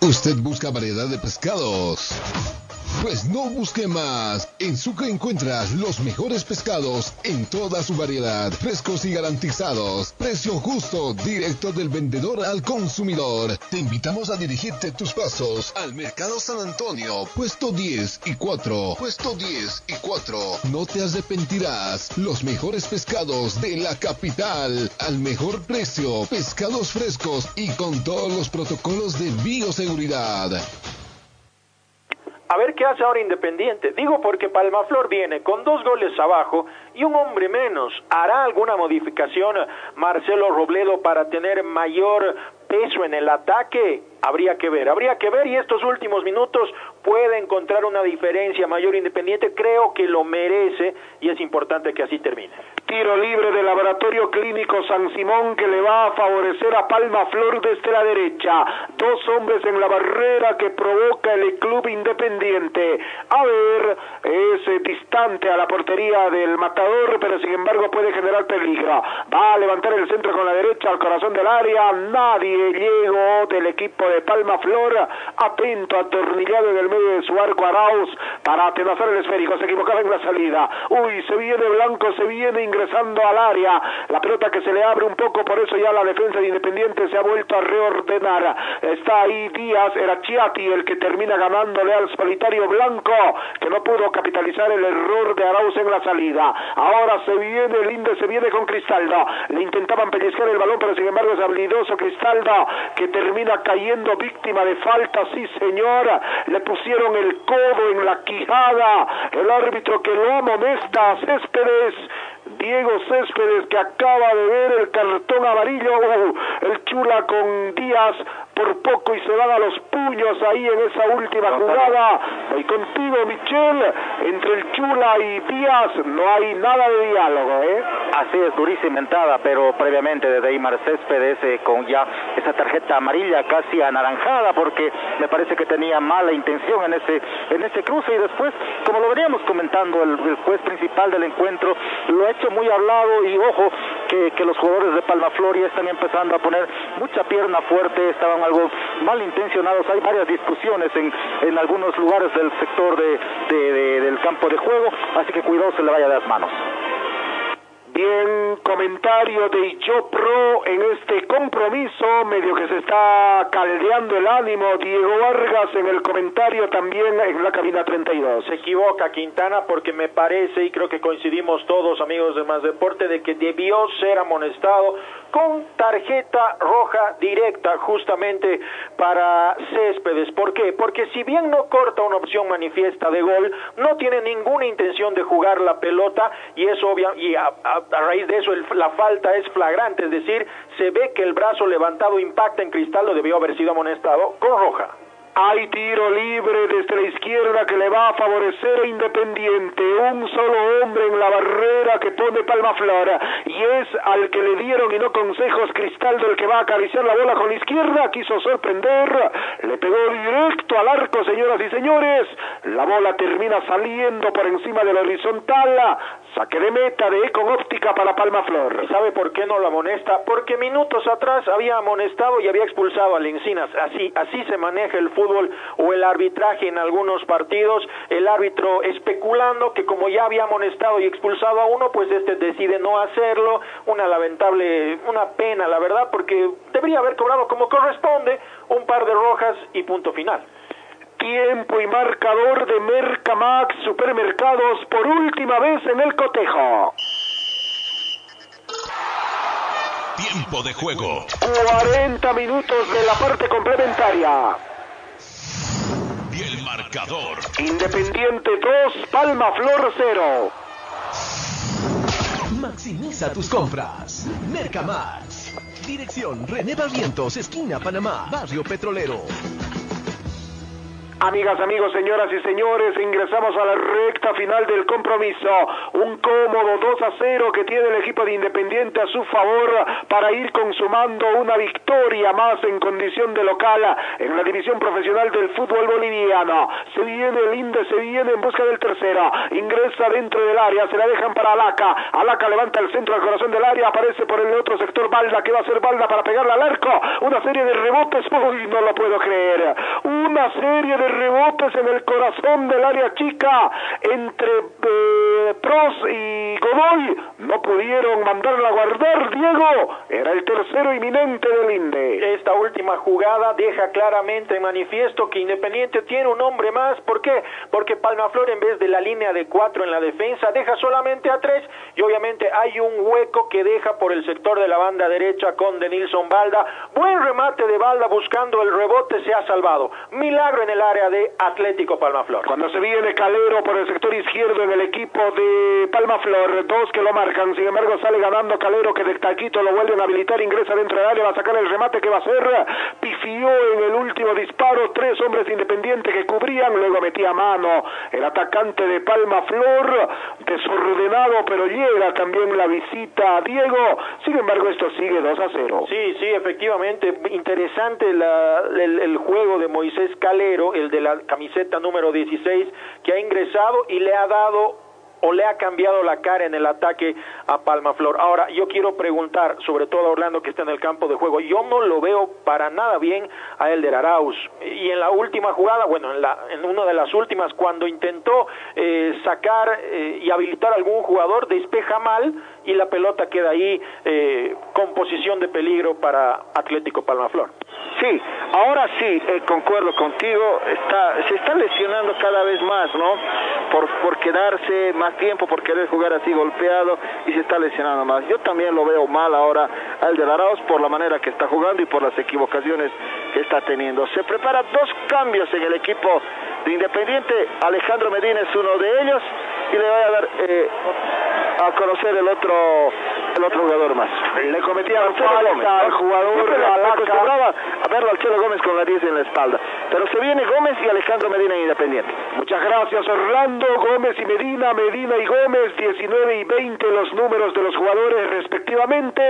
Usted busca variedad de pescados. Pues no busque más. En Sucre encuentras los mejores pescados en toda su variedad, frescos y garantizados. Precio justo, directo del vendedor al consumidor. Te invitamos a dirigirte tus pasos al Mercado San Antonio, puesto 10 y 4. Puesto 10 y 4. No te arrepentirás. Los mejores pescados de la capital al mejor precio. Pescados frescos y con todos los protocolos de bioseguridad. A ver qué hace ahora Independiente. Digo porque Palmaflor viene con dos goles abajo y un hombre menos. ¿Hará alguna modificación Marcelo Robledo para tener mayor peso en el ataque? Habría que ver, habría que ver y estos últimos minutos puede encontrar una diferencia mayor Independiente. Creo que lo merece y es importante que así termine. Tiro libre del Laboratorio Clínico San Simón que le va a favorecer a Palma Flor desde la derecha. Dos hombres en la barrera que provoca el club independiente. A ver, es eh, distante a la portería del matador, pero sin embargo puede generar peligro. Va a levantar el centro con la derecha al corazón del área. Nadie llegó del equipo de Palma Flor, atento, atornillado en el medio de su arco Arauz para atenazar el esférico, se equivocaba en la salida. Uy, se viene Blanco, se viene ingresando al área. La pelota que se le abre un poco, por eso ya la defensa de Independiente se ha vuelto a reordenar. Está ahí Díaz, era Chiati el que termina ganándole al solitario Blanco, que no pudo capitalizar el error de Arauz en la salida. Ahora se viene el Inde, se viene con Cristaldo. Le intentaban pellizcar el balón, pero sin embargo es habilidoso Cristaldo, que termina cayendo víctima de falta, sí señora. Le pusieron el codo en la quijada. El árbitro que lo amonesta a Céspedes. Diego Céspedes que acaba de ver el cartón amarillo, uh, el chula con Díaz por poco y se van a los puños ahí en esa última jugada. Voy contigo, Michel. Entre el chula y Díaz no hay nada de diálogo, ¿eh? Así es, durísima entrada, pero previamente de Deimar Céspedes eh, con ya esa tarjeta amarilla casi anaranjada porque me parece que tenía mala intención en ese en ese cruce y después, como lo veníamos comentando, el, el juez principal del encuentro lo ha muy hablado y ojo que, que los jugadores de Palma Flor ya están empezando a poner mucha pierna fuerte, estaban algo mal intencionados, hay varias discusiones en, en algunos lugares del sector de- de- del campo de juego, así que cuidado se le vaya de las manos. Bien, comentario de Yo Pro en este compromiso, medio que se está caldeando el ánimo. Diego Vargas en el comentario también en la cabina 32. Se equivoca Quintana porque me parece y creo que coincidimos todos amigos de Más Deporte de que debió ser amonestado con tarjeta roja directa justamente para Céspedes. ¿Por qué? Porque si bien no corta una opción manifiesta de gol, no tiene ninguna intención de jugar la pelota y eso obvia y a, a- raíz de eso el- la falta es flagrante, es decir, se ve que el brazo levantado impacta en Cristaldo, debió haber sido amonestado con roja. Hay tiro libre desde la izquierda que le va a favorecer a Independiente. Un solo hombre en la barrera que pone Palma Flora. Y es al que le dieron y no consejos Cristaldo el que va a acariciar la bola con la izquierda. Quiso sorprender. Le pegó directo al arco, señoras y señores. La bola termina saliendo por encima de la horizontal. Saque de meta de Econ Óptica para Palma Flor. ¿Y sabe por qué no lo amonesta? Porque minutos atrás había amonestado y había expulsado a Lencinas. Así, así se maneja el fútbol o el arbitraje en algunos partidos. El árbitro especulando que como ya había amonestado y expulsado a uno, pues este decide no hacerlo. Una lamentable, una pena, la verdad, porque debería haber cobrado como corresponde un par de rojas y punto final. Tiempo y marcador de Mercamax Supermercados por última vez en el cotejo. Tiempo de juego. 40 minutos de la parte complementaria. Y el marcador. Independiente 2, Palma Flor 0. Maximiza tus compras. Mercamax. Dirección René Barrientos, esquina Panamá, Barrio Petrolero. Amigas, amigos, señoras y señores, ingresamos a la recta final del compromiso. Un cómodo 2 a 0 que tiene el equipo de Independiente a su favor para ir consumando una victoria más en condición de local en la división profesional del fútbol boliviano. Se viene el Inde, se viene en busca del tercero. Ingresa dentro del área, se la dejan para Alaca. Alaca levanta el centro al corazón del área, aparece por el otro sector Balda, que va a ser Balda para pegarle al arco. Una serie de rebotes, no lo puedo creer. Una serie de rebotes en el corazón del área chica entre eh, Pros y Godoy. No pudieron mandarla a guardar, Diego. Era el tercero inminente del Inde. Esta última jugada deja claramente en manifiesto que Independiente tiene un hombre más. ¿Por qué? Porque Palmaflor en vez de la línea de cuatro en la defensa deja solamente a tres y obviamente hay un hueco que deja por el sector de la banda derecha con Denilson Balda. Buen remate de Balda buscando el rebote se ha salvado. Milagro en el área de Atlético Palmaflor. Cuando se viene Calero por el sector izquierdo en el equipo de Palmaflor, dos que lo marcan, sin embargo sale ganando Calero que de taquito lo vuelven a habilitar, ingresa dentro del área, va a sacar el remate que va a hacer, pifió en el último disparo, tres hombres independientes que cubrían, luego metía mano el atacante de Palmaflor, desordenado, pero llega también la visita a Diego, sin embargo esto sigue 2 a 0. Sí, sí, efectivamente, interesante la- el, el juego de Moisés Calero, el de la camiseta número 16, que ha ingresado y le ha dado o le ha cambiado la cara en el ataque a Palmaflor. Ahora, yo quiero preguntar, sobre todo a Orlando que está en el campo de juego, yo no lo veo para nada bien a Elder Arauz. Y en la última jugada, bueno, en, la, en una de las últimas, cuando intentó eh, sacar eh, y habilitar a algún jugador, despeja mal y la pelota queda ahí eh, con posición de peligro para Atlético Palmaflor. Sí, ahora sí, eh, concuerdo contigo, está, se está lesionando cada vez más, ¿no? Por, por quedarse más tiempo, por querer jugar así golpeado y se está lesionando más. Yo también lo veo mal ahora al de Arauz por la manera que está jugando y por las equivocaciones que está teniendo. Se prepara dos cambios en el equipo de Independiente, Alejandro Medina es uno de ellos y le voy a dar eh, a conocer el otro el otro jugador más. Le cometía Marcelo falta Gómez. al jugador acostumbraba a verlo al Chelo Gómez con la 10 en la espalda. Pero se viene Gómez y Alejandro Medina en Independiente. Muchas gracias Orlando, Gómez y Medina, Medina y Gómez, 19 y 20 los números de los jugadores respectivamente.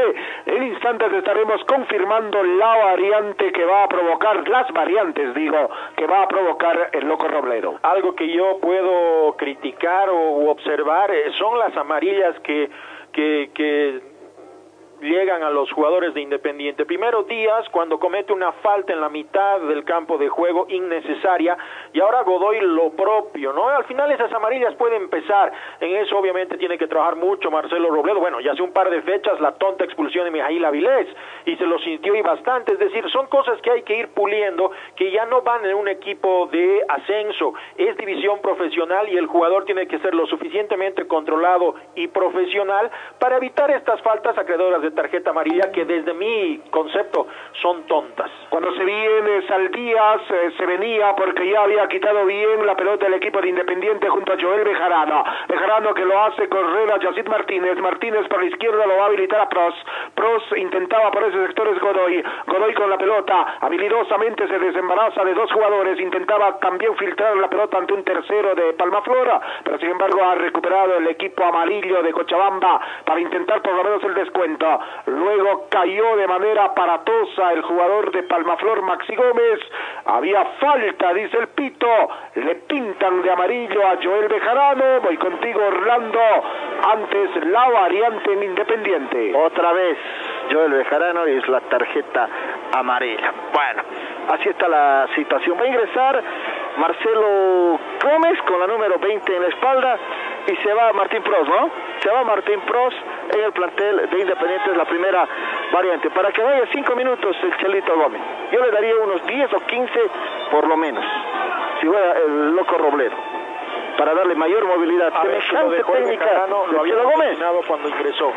En instantes estaremos confirmando la variante que va a provocar, las variantes digo, que va a provocar el Loco Robledo. Algo que yo puedo criticar o observar eh, son las amarillas que, que, que llegan a los jugadores de Independiente. Primero Díaz cuando comete una falta en la mitad del campo de juego innecesaria y ahora Godoy lo propio, ¿no? Al final esas amarillas pueden empezar. En eso obviamente tiene que trabajar mucho Marcelo Robledo. Bueno, ya hace un par de fechas la tonta expulsión de Mijail Avilés y se lo sintió y bastante. Es decir, son cosas que hay que ir puliendo que ya no van en un equipo de ascenso. Es división profesional y el jugador tiene que ser lo suficientemente controlado y profesional para evitar estas faltas acreedoras de tarjeta amarilla que desde mi concepto son tontas. Cuando se viene Saldías, eh, se venía porque ya había quitado bien la pelota del equipo de Independiente junto a Joel Bejarano. Bejarano que lo hace correr a Yacid Martínez. Martínez por la izquierda lo va a habilitar a Pros. Pros intentaba por ese sector es Godoy. Godoy con la pelota, habilidosamente se desembaraza de dos jugadores. Intentaba también filtrar la pelota ante un tercero de Palmaflora, pero sin embargo ha recuperado el equipo amarillo de Cochabamba para intentar por lo menos el descuento. Luego cayó de manera aparatosa el jugador de Palmaflor, Maxi Gómez. Había falta, dice el Pito. Le pintan de amarillo a Joel Bejarano. Voy contigo, Orlando. Antes la variante en Independiente. Otra vez Joel Bejarano es la tarjeta amarilla. Bueno, así está la situación. Va a ingresar Marcelo Gómez con la número 20 en la espalda y se va Martín Pros, ¿no? Se va Martín Pros en el plantel de Independiente, es la primera variante. Para que vaya 5 minutos el Chelito Gómez. Yo le daría unos 10 o 15 por lo menos, si fuera el loco Robledo, para darle mayor movilidad. A Semejante técnica lo había Gómez. cuando ingresó.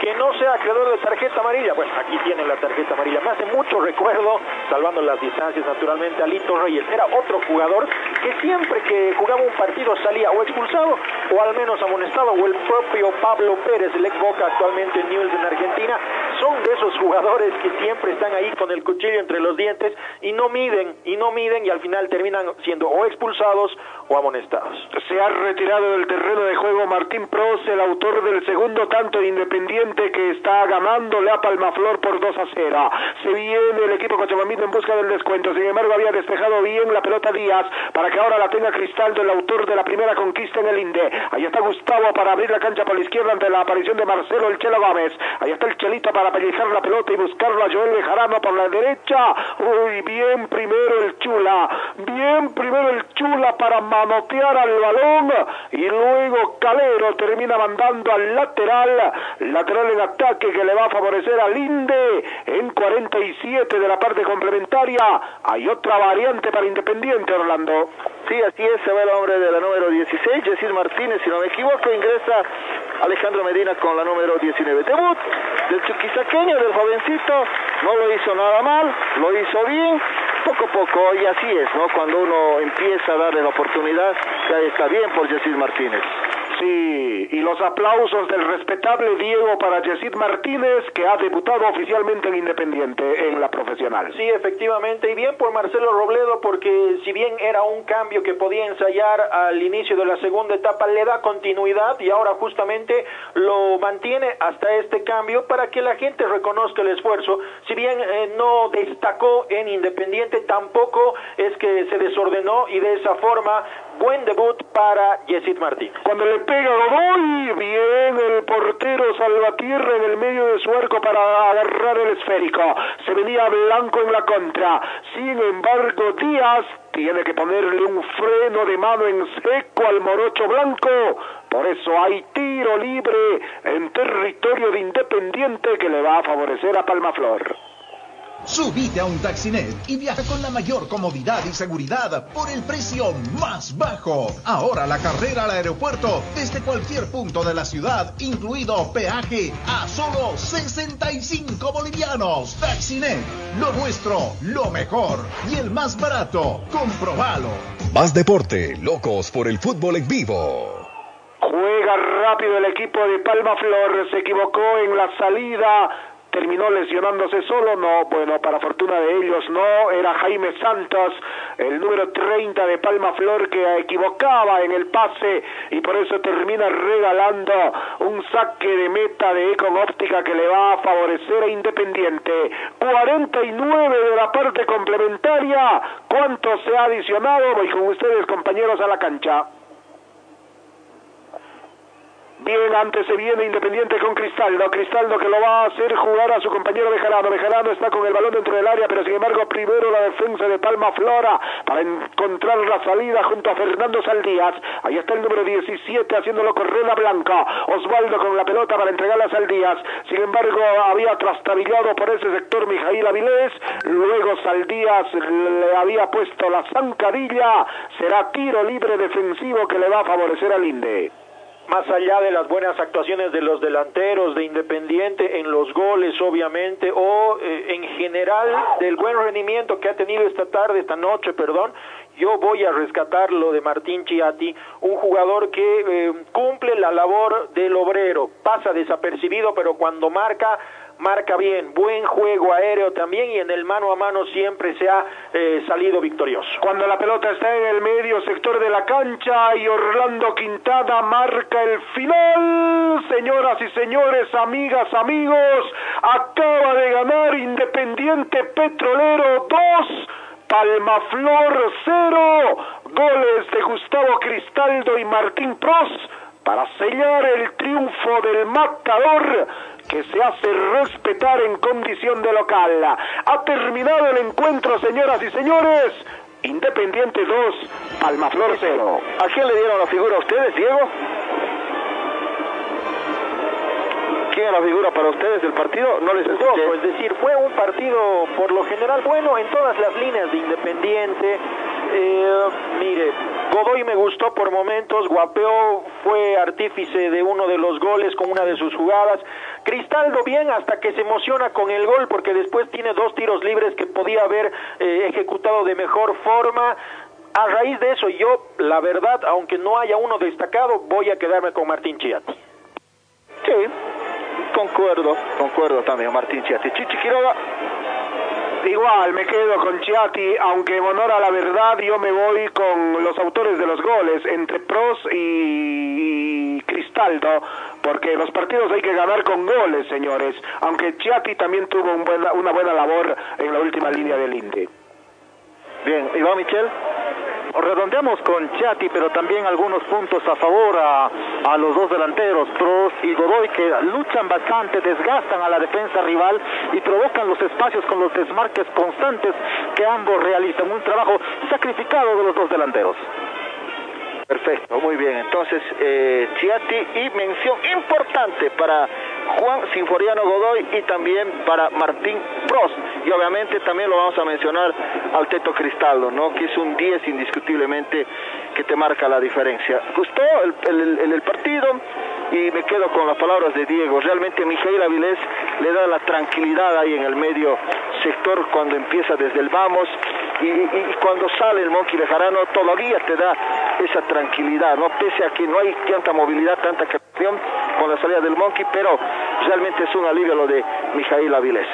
Que no sea acreedor de tarjeta amarilla. Bueno, aquí tiene la tarjeta amarilla. Me hace mucho recuerdo, salvando las distancias naturalmente, a Lito Reyes. Era otro jugador que siempre que jugaba un partido salía o expulsado o al menos amonestado. O el propio Pablo Pérez, el ex Boca actualmente en Newell's en Argentina. Son de esos jugadores que siempre están ahí con el cuchillo entre los dientes y no miden, y no miden y al final terminan siendo o expulsados o amonestados. Se ha retirado del terreno de juego Martín Pros, el autor del segundo tanto de Independiente que está ganándole a Palmaflor por 2 a 0. Se viene el equipo cochabambino en busca del descuento. Sin embargo, había despejado bien la pelota Díaz para que ahora la tenga Cristaldo, el autor de la primera conquista en el Inde. Ahí está Gustavo para abrir la cancha por la izquierda ante la aparición de Marcelo el Chelo Gómez. Ahí está el Chelito para pellizcar la pelota y buscarlo a Joel Bejarano por la derecha. Uy, bien primero el Chula. Bien primero el Chula para manotear al balón y luego Calero termina mandando al lateral, lateral en ataque que le va a favorecer al Inde en 47 de la parte complementaria. Hay otra variante para Independiente, Orlando. Sí, así es, se va el hombre de la número 16, Yesir Martínez, si no me equivoco, ingresa Alejandro Medina con la número 19. Debut del chuquisaqueño, del jovencito, no lo hizo nada mal, lo hizo bien, poco a poco, y así es, ¿no? Cuando uno empieza a darle la oportunidad, ya está bien por Yesir Martínez. Sí, y los aplausos del respetable Diego para Yesid Martínez, que ha debutado oficialmente en Independiente, en la profesional. Sí, efectivamente, y bien por Marcelo Robledo, porque si bien era un cambio que podía ensayar al inicio de la segunda etapa, le da continuidad y ahora justamente lo mantiene hasta este cambio para que la gente reconozca el esfuerzo. Si bien eh, no destacó en Independiente, tampoco es que se desordenó y de esa forma buen debut para Yesid Martín. Cuando le pega Godoy, bien el portero Salvatierra en el medio de su arco para agarrar el esférico. Se venía Blanco en la contra. Sin embargo, Díaz tiene que ponerle un freno de mano en seco al morocho blanco. Por eso hay tiro libre en territorio de Independiente que le va a favorecer a Palmaflor. Subite a un Taxinet y viaja con la mayor comodidad y seguridad por el precio más bajo. Ahora la carrera al aeropuerto desde cualquier punto de la ciudad, incluido peaje, a solo 65 bolivianos. Taxinet, lo nuestro, lo mejor y el más barato. Comprobalo. Más deporte, locos por el fútbol en vivo. Juega rápido el equipo de Palma Flor, se equivocó en la salida, terminó lesionándose solo, no, bueno, para fortuna de ellos no, era Jaime Santos, el número 30 de Palma Flor que equivocaba en el pase y por eso termina regalando un saque de meta de Econ Óptica que le va a favorecer a Independiente. 49 de la parte complementaria, ¿cuánto se ha adicionado? Voy con ustedes compañeros a la cancha. Bien, antes se viene Independiente con Cristaldo. Cristaldo que lo va a hacer jugar a su compañero Bejarano. Bejarano está con el balón dentro del área, pero sin embargo primero la defensa de Palma Flora para encontrar la salida junto a Fernando Saldías. Ahí está el número 17 haciéndolo correr a Blanca. Osvaldo con la pelota para entregarla a Saldías. Sin embargo, había trastabillado por ese sector Mijail Avilés. Luego Saldías le había puesto la zancadilla. Será tiro libre defensivo que le va a favorecer al Inde más allá de las buenas actuaciones de los delanteros de Independiente en los goles obviamente o eh, en general del buen rendimiento que ha tenido esta tarde, esta noche, perdón, yo voy a rescatar lo de Martín Chiati, un jugador que eh, cumple la labor del obrero, pasa desapercibido, pero cuando marca marca bien, buen juego aéreo también y en el mano a mano siempre se ha eh, salido victorioso. Cuando la pelota está en el medio sector de la cancha y Orlando Quintada marca el final, señoras y señores, amigas, amigos, acaba de ganar Independiente Petrolero 2. Palmaflor 0, goles de Gustavo Cristaldo y Martín Pros para sellar el triunfo del matador que se hace respetar en condición de local. Ha terminado el encuentro, señoras y señores. Independiente 2, Palmaflor 0. ¿A quién le dieron la figura a ustedes, Diego? ¿Quién es la figura para ustedes del partido? No les escuché. Poco, es decir, fue un partido por lo general bueno en todas las líneas de Independiente. Eh, mire, Godoy me gustó por momentos, Guapeo fue artífice de uno de los goles con una de sus jugadas. Cristaldo bien hasta que se emociona con el gol porque después tiene dos tiros libres que podía haber eh, ejecutado de mejor forma. A raíz de eso yo, la verdad, aunque no haya uno destacado, voy a quedarme con Martín Chiati. Sí, concuerdo, concuerdo también, Martín Chiati. Chichi Quiroga. Igual, me quedo con Chiati, aunque en honor a la verdad yo me voy con los autores de los goles, entre Pros y Cristaldo, porque los partidos hay que ganar con goles, señores, aunque Chiati también tuvo un buena- una buena labor en la última línea del Indy. Bien, Iván Michel. Redondeamos con Chati, pero también algunos puntos a favor a, a los dos delanteros, Pros y Godoy, que luchan bastante, desgastan a la defensa rival y provocan los espacios con los desmarques constantes que ambos realizan. Un trabajo sacrificado de los dos delanteros. Perfecto, muy bien. Entonces, eh, Chiati y mención importante para Juan Sinforiano Godoy y también para Martín Prost. Y obviamente también lo vamos a mencionar al Teto Cristaldo, ¿no? Que es un 10 indiscutiblemente que te marca la diferencia. Gustó el, el- partido y me quedo con las palabras de Diego. Realmente Mijail Avilés le da la tranquilidad ahí en el medio sector cuando empieza desde el vamos y, cuando sale el Monkey Bejarano todavía te da esa tranquilidad, ¿no? Pese a que no hay tanta movilidad, tanta creación con la salida del Monkey, pero realmente es un alivio lo de Mijail Avilés.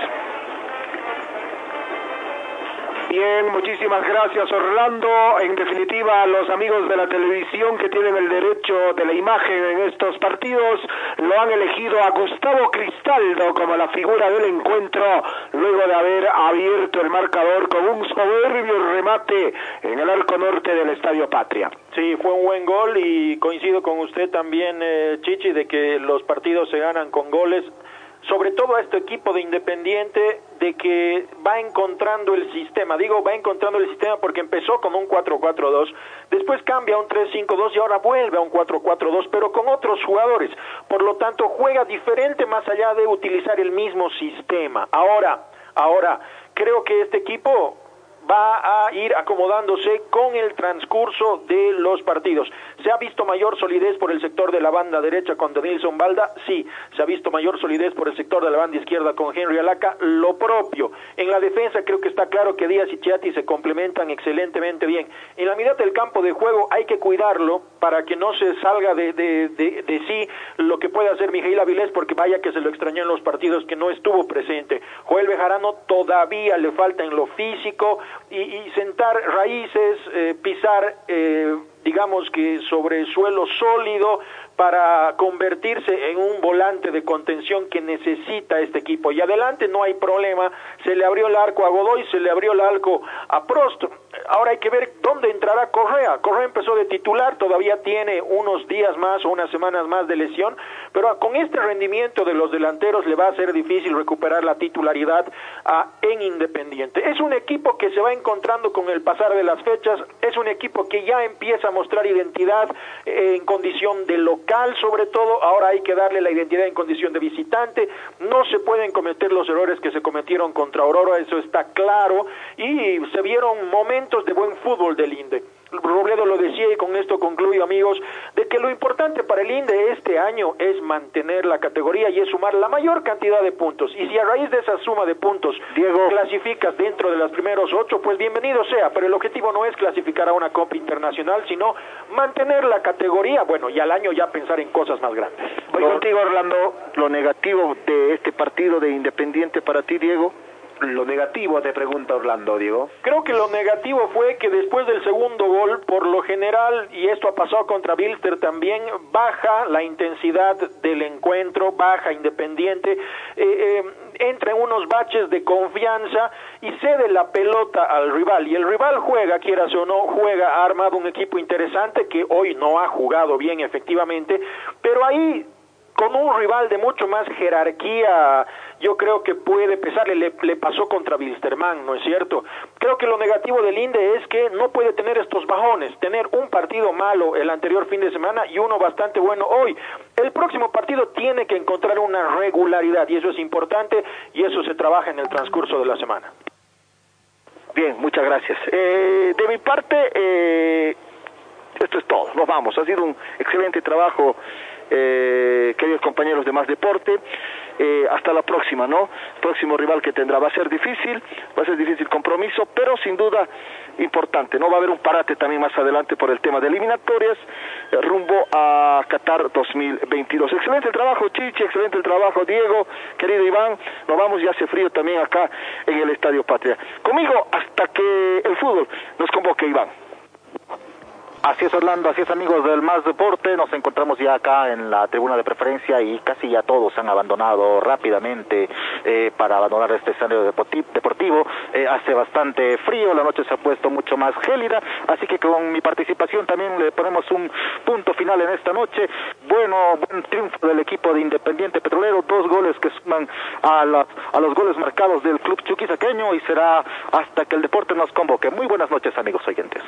Bien, muchísimas gracias Orlando. En definitiva, los amigos de la televisión que tienen el derecho de la imagen en estos partidos lo han elegido a Gustavo Cristaldo como la figura del encuentro luego de haber abierto el marcador con un soberbio remate en el arco norte del Estadio Patria. Sí, fue un buen gol y coincido con usted también, eh, Chichi, de que los partidos se ganan con goles sobre todo a este equipo de Independiente de que va encontrando el sistema. Digo, va encontrando el sistema porque empezó con un 4-4-2, después cambia a un 3-5-2 y ahora vuelve a un 4-4-2, pero con otros jugadores. Por lo tanto, juega diferente más allá de utilizar el mismo sistema. Ahora, ahora, creo que este equipo va a ir acomodándose con el transcurso de los partidos. ¿Se ha visto mayor solidez por el sector de la banda derecha con Denilson Balda? Sí. ¿Se ha visto mayor solidez por el sector de la banda izquierda con Henry Alaca? Lo propio. En la defensa creo que está claro que Díaz y Chiati se complementan excelentemente bien. En la mitad del campo de juego hay que cuidarlo para que no se salga de, de, sí lo que puede hacer Miguel Avilés porque vaya que se lo extrañó en los partidos que no estuvo presente. Joel Bejarano todavía le falta en lo físico, y, y sentar raíces, eh, pisar, eh, digamos que sobre suelo sólido para convertirse en un volante de contención que necesita este equipo. Y adelante no hay problema, se le abrió el arco a Godoy, se le abrió el arco a Prost. Ahora hay que ver dónde entrará Correa. Correa empezó de titular, todavía tiene unos días más o unas semanas más de lesión, pero con este rendimiento de los delanteros le va a ser difícil recuperar la titularidad en Independiente. Es un equipo que se va encontrando con el pasar de las fechas, es un equipo que ya empieza a mostrar identidad eh, en condición de local, sobre todo, ahora hay que darle la identidad en condición de visitante, no se pueden cometer los errores que se cometieron contra Aurora, eso está claro, y se vieron momentos de buen fútbol del INDE. Robledo lo decía y con esto concluyo amigos, de que lo importante para el INDE este año es mantener la categoría y es sumar la mayor cantidad de puntos. Y si a raíz de esa suma de puntos Diego clasificas dentro de los primeros ocho, pues bienvenido sea, pero el objetivo no es clasificar a una Copa Internacional, sino mantener la categoría, bueno, y al año ya pensar en cosas más grandes. Voy contigo Orlando, lo negativo de este partido de Independiente para ti Diego. Lo negativo te pregunta Orlando, Diego. Creo que lo negativo fue que después del segundo gol, por lo general, y esto ha pasado contra Bilster también, baja la intensidad del encuentro, baja Independiente, eh, eh, entra en unos baches de confianza y cede la pelota al rival. Y el rival juega, quieras o no, juega, ha armado un equipo interesante que hoy no ha jugado bien efectivamente, pero ahí con un rival de mucho más jerarquía, yo creo que puede pesarle, le, pasó contra Wilstermann, ¿no es cierto? Creo que lo negativo del INDE es que no puede tener estos bajones, tener un partido malo el anterior fin de semana y uno bastante bueno hoy. El próximo partido tiene que encontrar una regularidad y eso es importante y eso se trabaja en el transcurso de la semana. Bien, muchas gracias. Eh, de mi parte, eh, esto es todo, nos vamos. Ha sido un excelente trabajo eh, queridos compañeros de Más Deporte. Eh, hasta la próxima, ¿no? Próximo rival que tendrá va a ser difícil, va a ser difícil compromiso, pero sin duda importante, ¿no? Va a haber un parate también más adelante por el tema de eliminatorias eh, rumbo a Qatar 2022. Excelente el trabajo, Chichi, excelente el trabajo, Diego, querido Iván. Nos vamos, ya hace frío también acá en el Estadio Patria. Conmigo hasta que el fútbol nos convoque, Iván. Así es Orlando, así es amigos del Más Deporte, nos encontramos ya acá en la tribuna de preferencia y casi ya todos han abandonado rápidamente eh, para abandonar este escenario deportivo. Eh, hace bastante frío, la noche se ha puesto mucho más gélida, así que con mi participación también le ponemos un punto final en esta noche. Bueno, buen triunfo del equipo de Independiente Petrolero, dos goles que suman a, la, a los goles marcados del club chuquisaqueño y será hasta que el deporte nos convoque. Muy buenas noches amigos oyentes.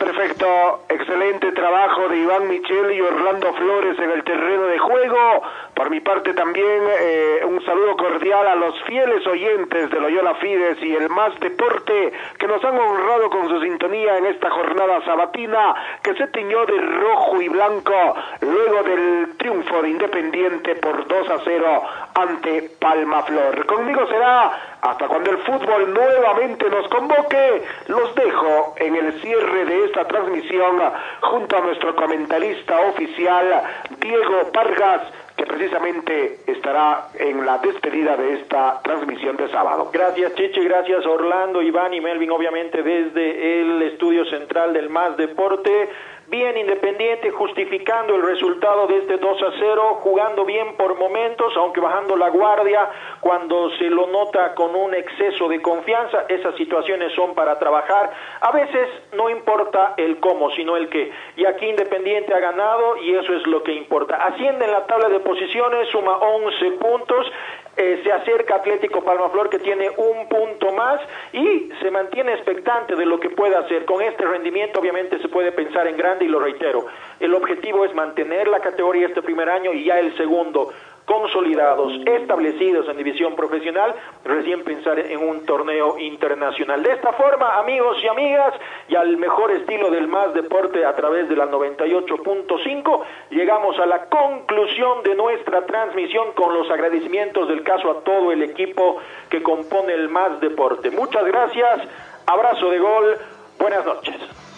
Perfecto, excelente trabajo de Iván Michel y Orlando Flores en el terreno de juego. Por mi parte también eh, un saludo cordial a los fieles oyentes de Loyola Fides y el Más Deporte que nos han honrado con su sintonía en esta jornada sabatina que se tiñó de rojo y blanco luego del triunfo de Independiente por 2 a 0 ante Palma Flor. Conmigo será Hasta cuando el fútbol nuevamente nos convoque, los dejo en el cierre de esta transmisión junto a nuestro comentarista oficial, Diego Vargas, que precisamente estará en la despedida de esta transmisión de sábado. Gracias Chichi, gracias Orlando, Iván y Melvin, obviamente desde el estudio central del Más Deporte. Bien Independiente justificando el resultado de este 2 a 0, jugando bien por momentos, aunque bajando la guardia cuando se lo nota con un exceso de confianza. Esas situaciones son para trabajar. A veces no importa el cómo, sino el qué. Y aquí Independiente ha ganado y eso es lo que importa. Asciende en la tabla de posiciones, suma 11 puntos. Eh, se acerca Atlético Palmaflor que tiene un punto más y se mantiene expectante de lo que pueda hacer. Con este rendimiento obviamente se puede pensar en grande y lo reitero. El objetivo es mantener la categoría este primer año y ya el segundo consolidados, establecidos en división profesional, recién pensar en un torneo internacional. De esta forma, amigos y amigas, y al mejor estilo del más deporte a través de la 98.5, llegamos a la conclusión de nuestra transmisión con los agradecimientos del caso a todo el equipo que compone el más deporte. Muchas gracias, abrazo de gol, buenas noches.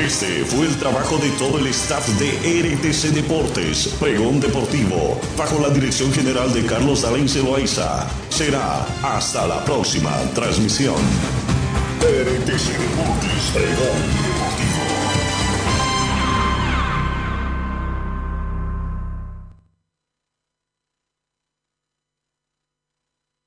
Este fue el trabajo de todo el staff de RTC Deportes, Pregón Deportivo, bajo la dirección general de Carlos Alain Celoaiza. Será hasta la próxima transmisión. RTC Deportes, Pregón.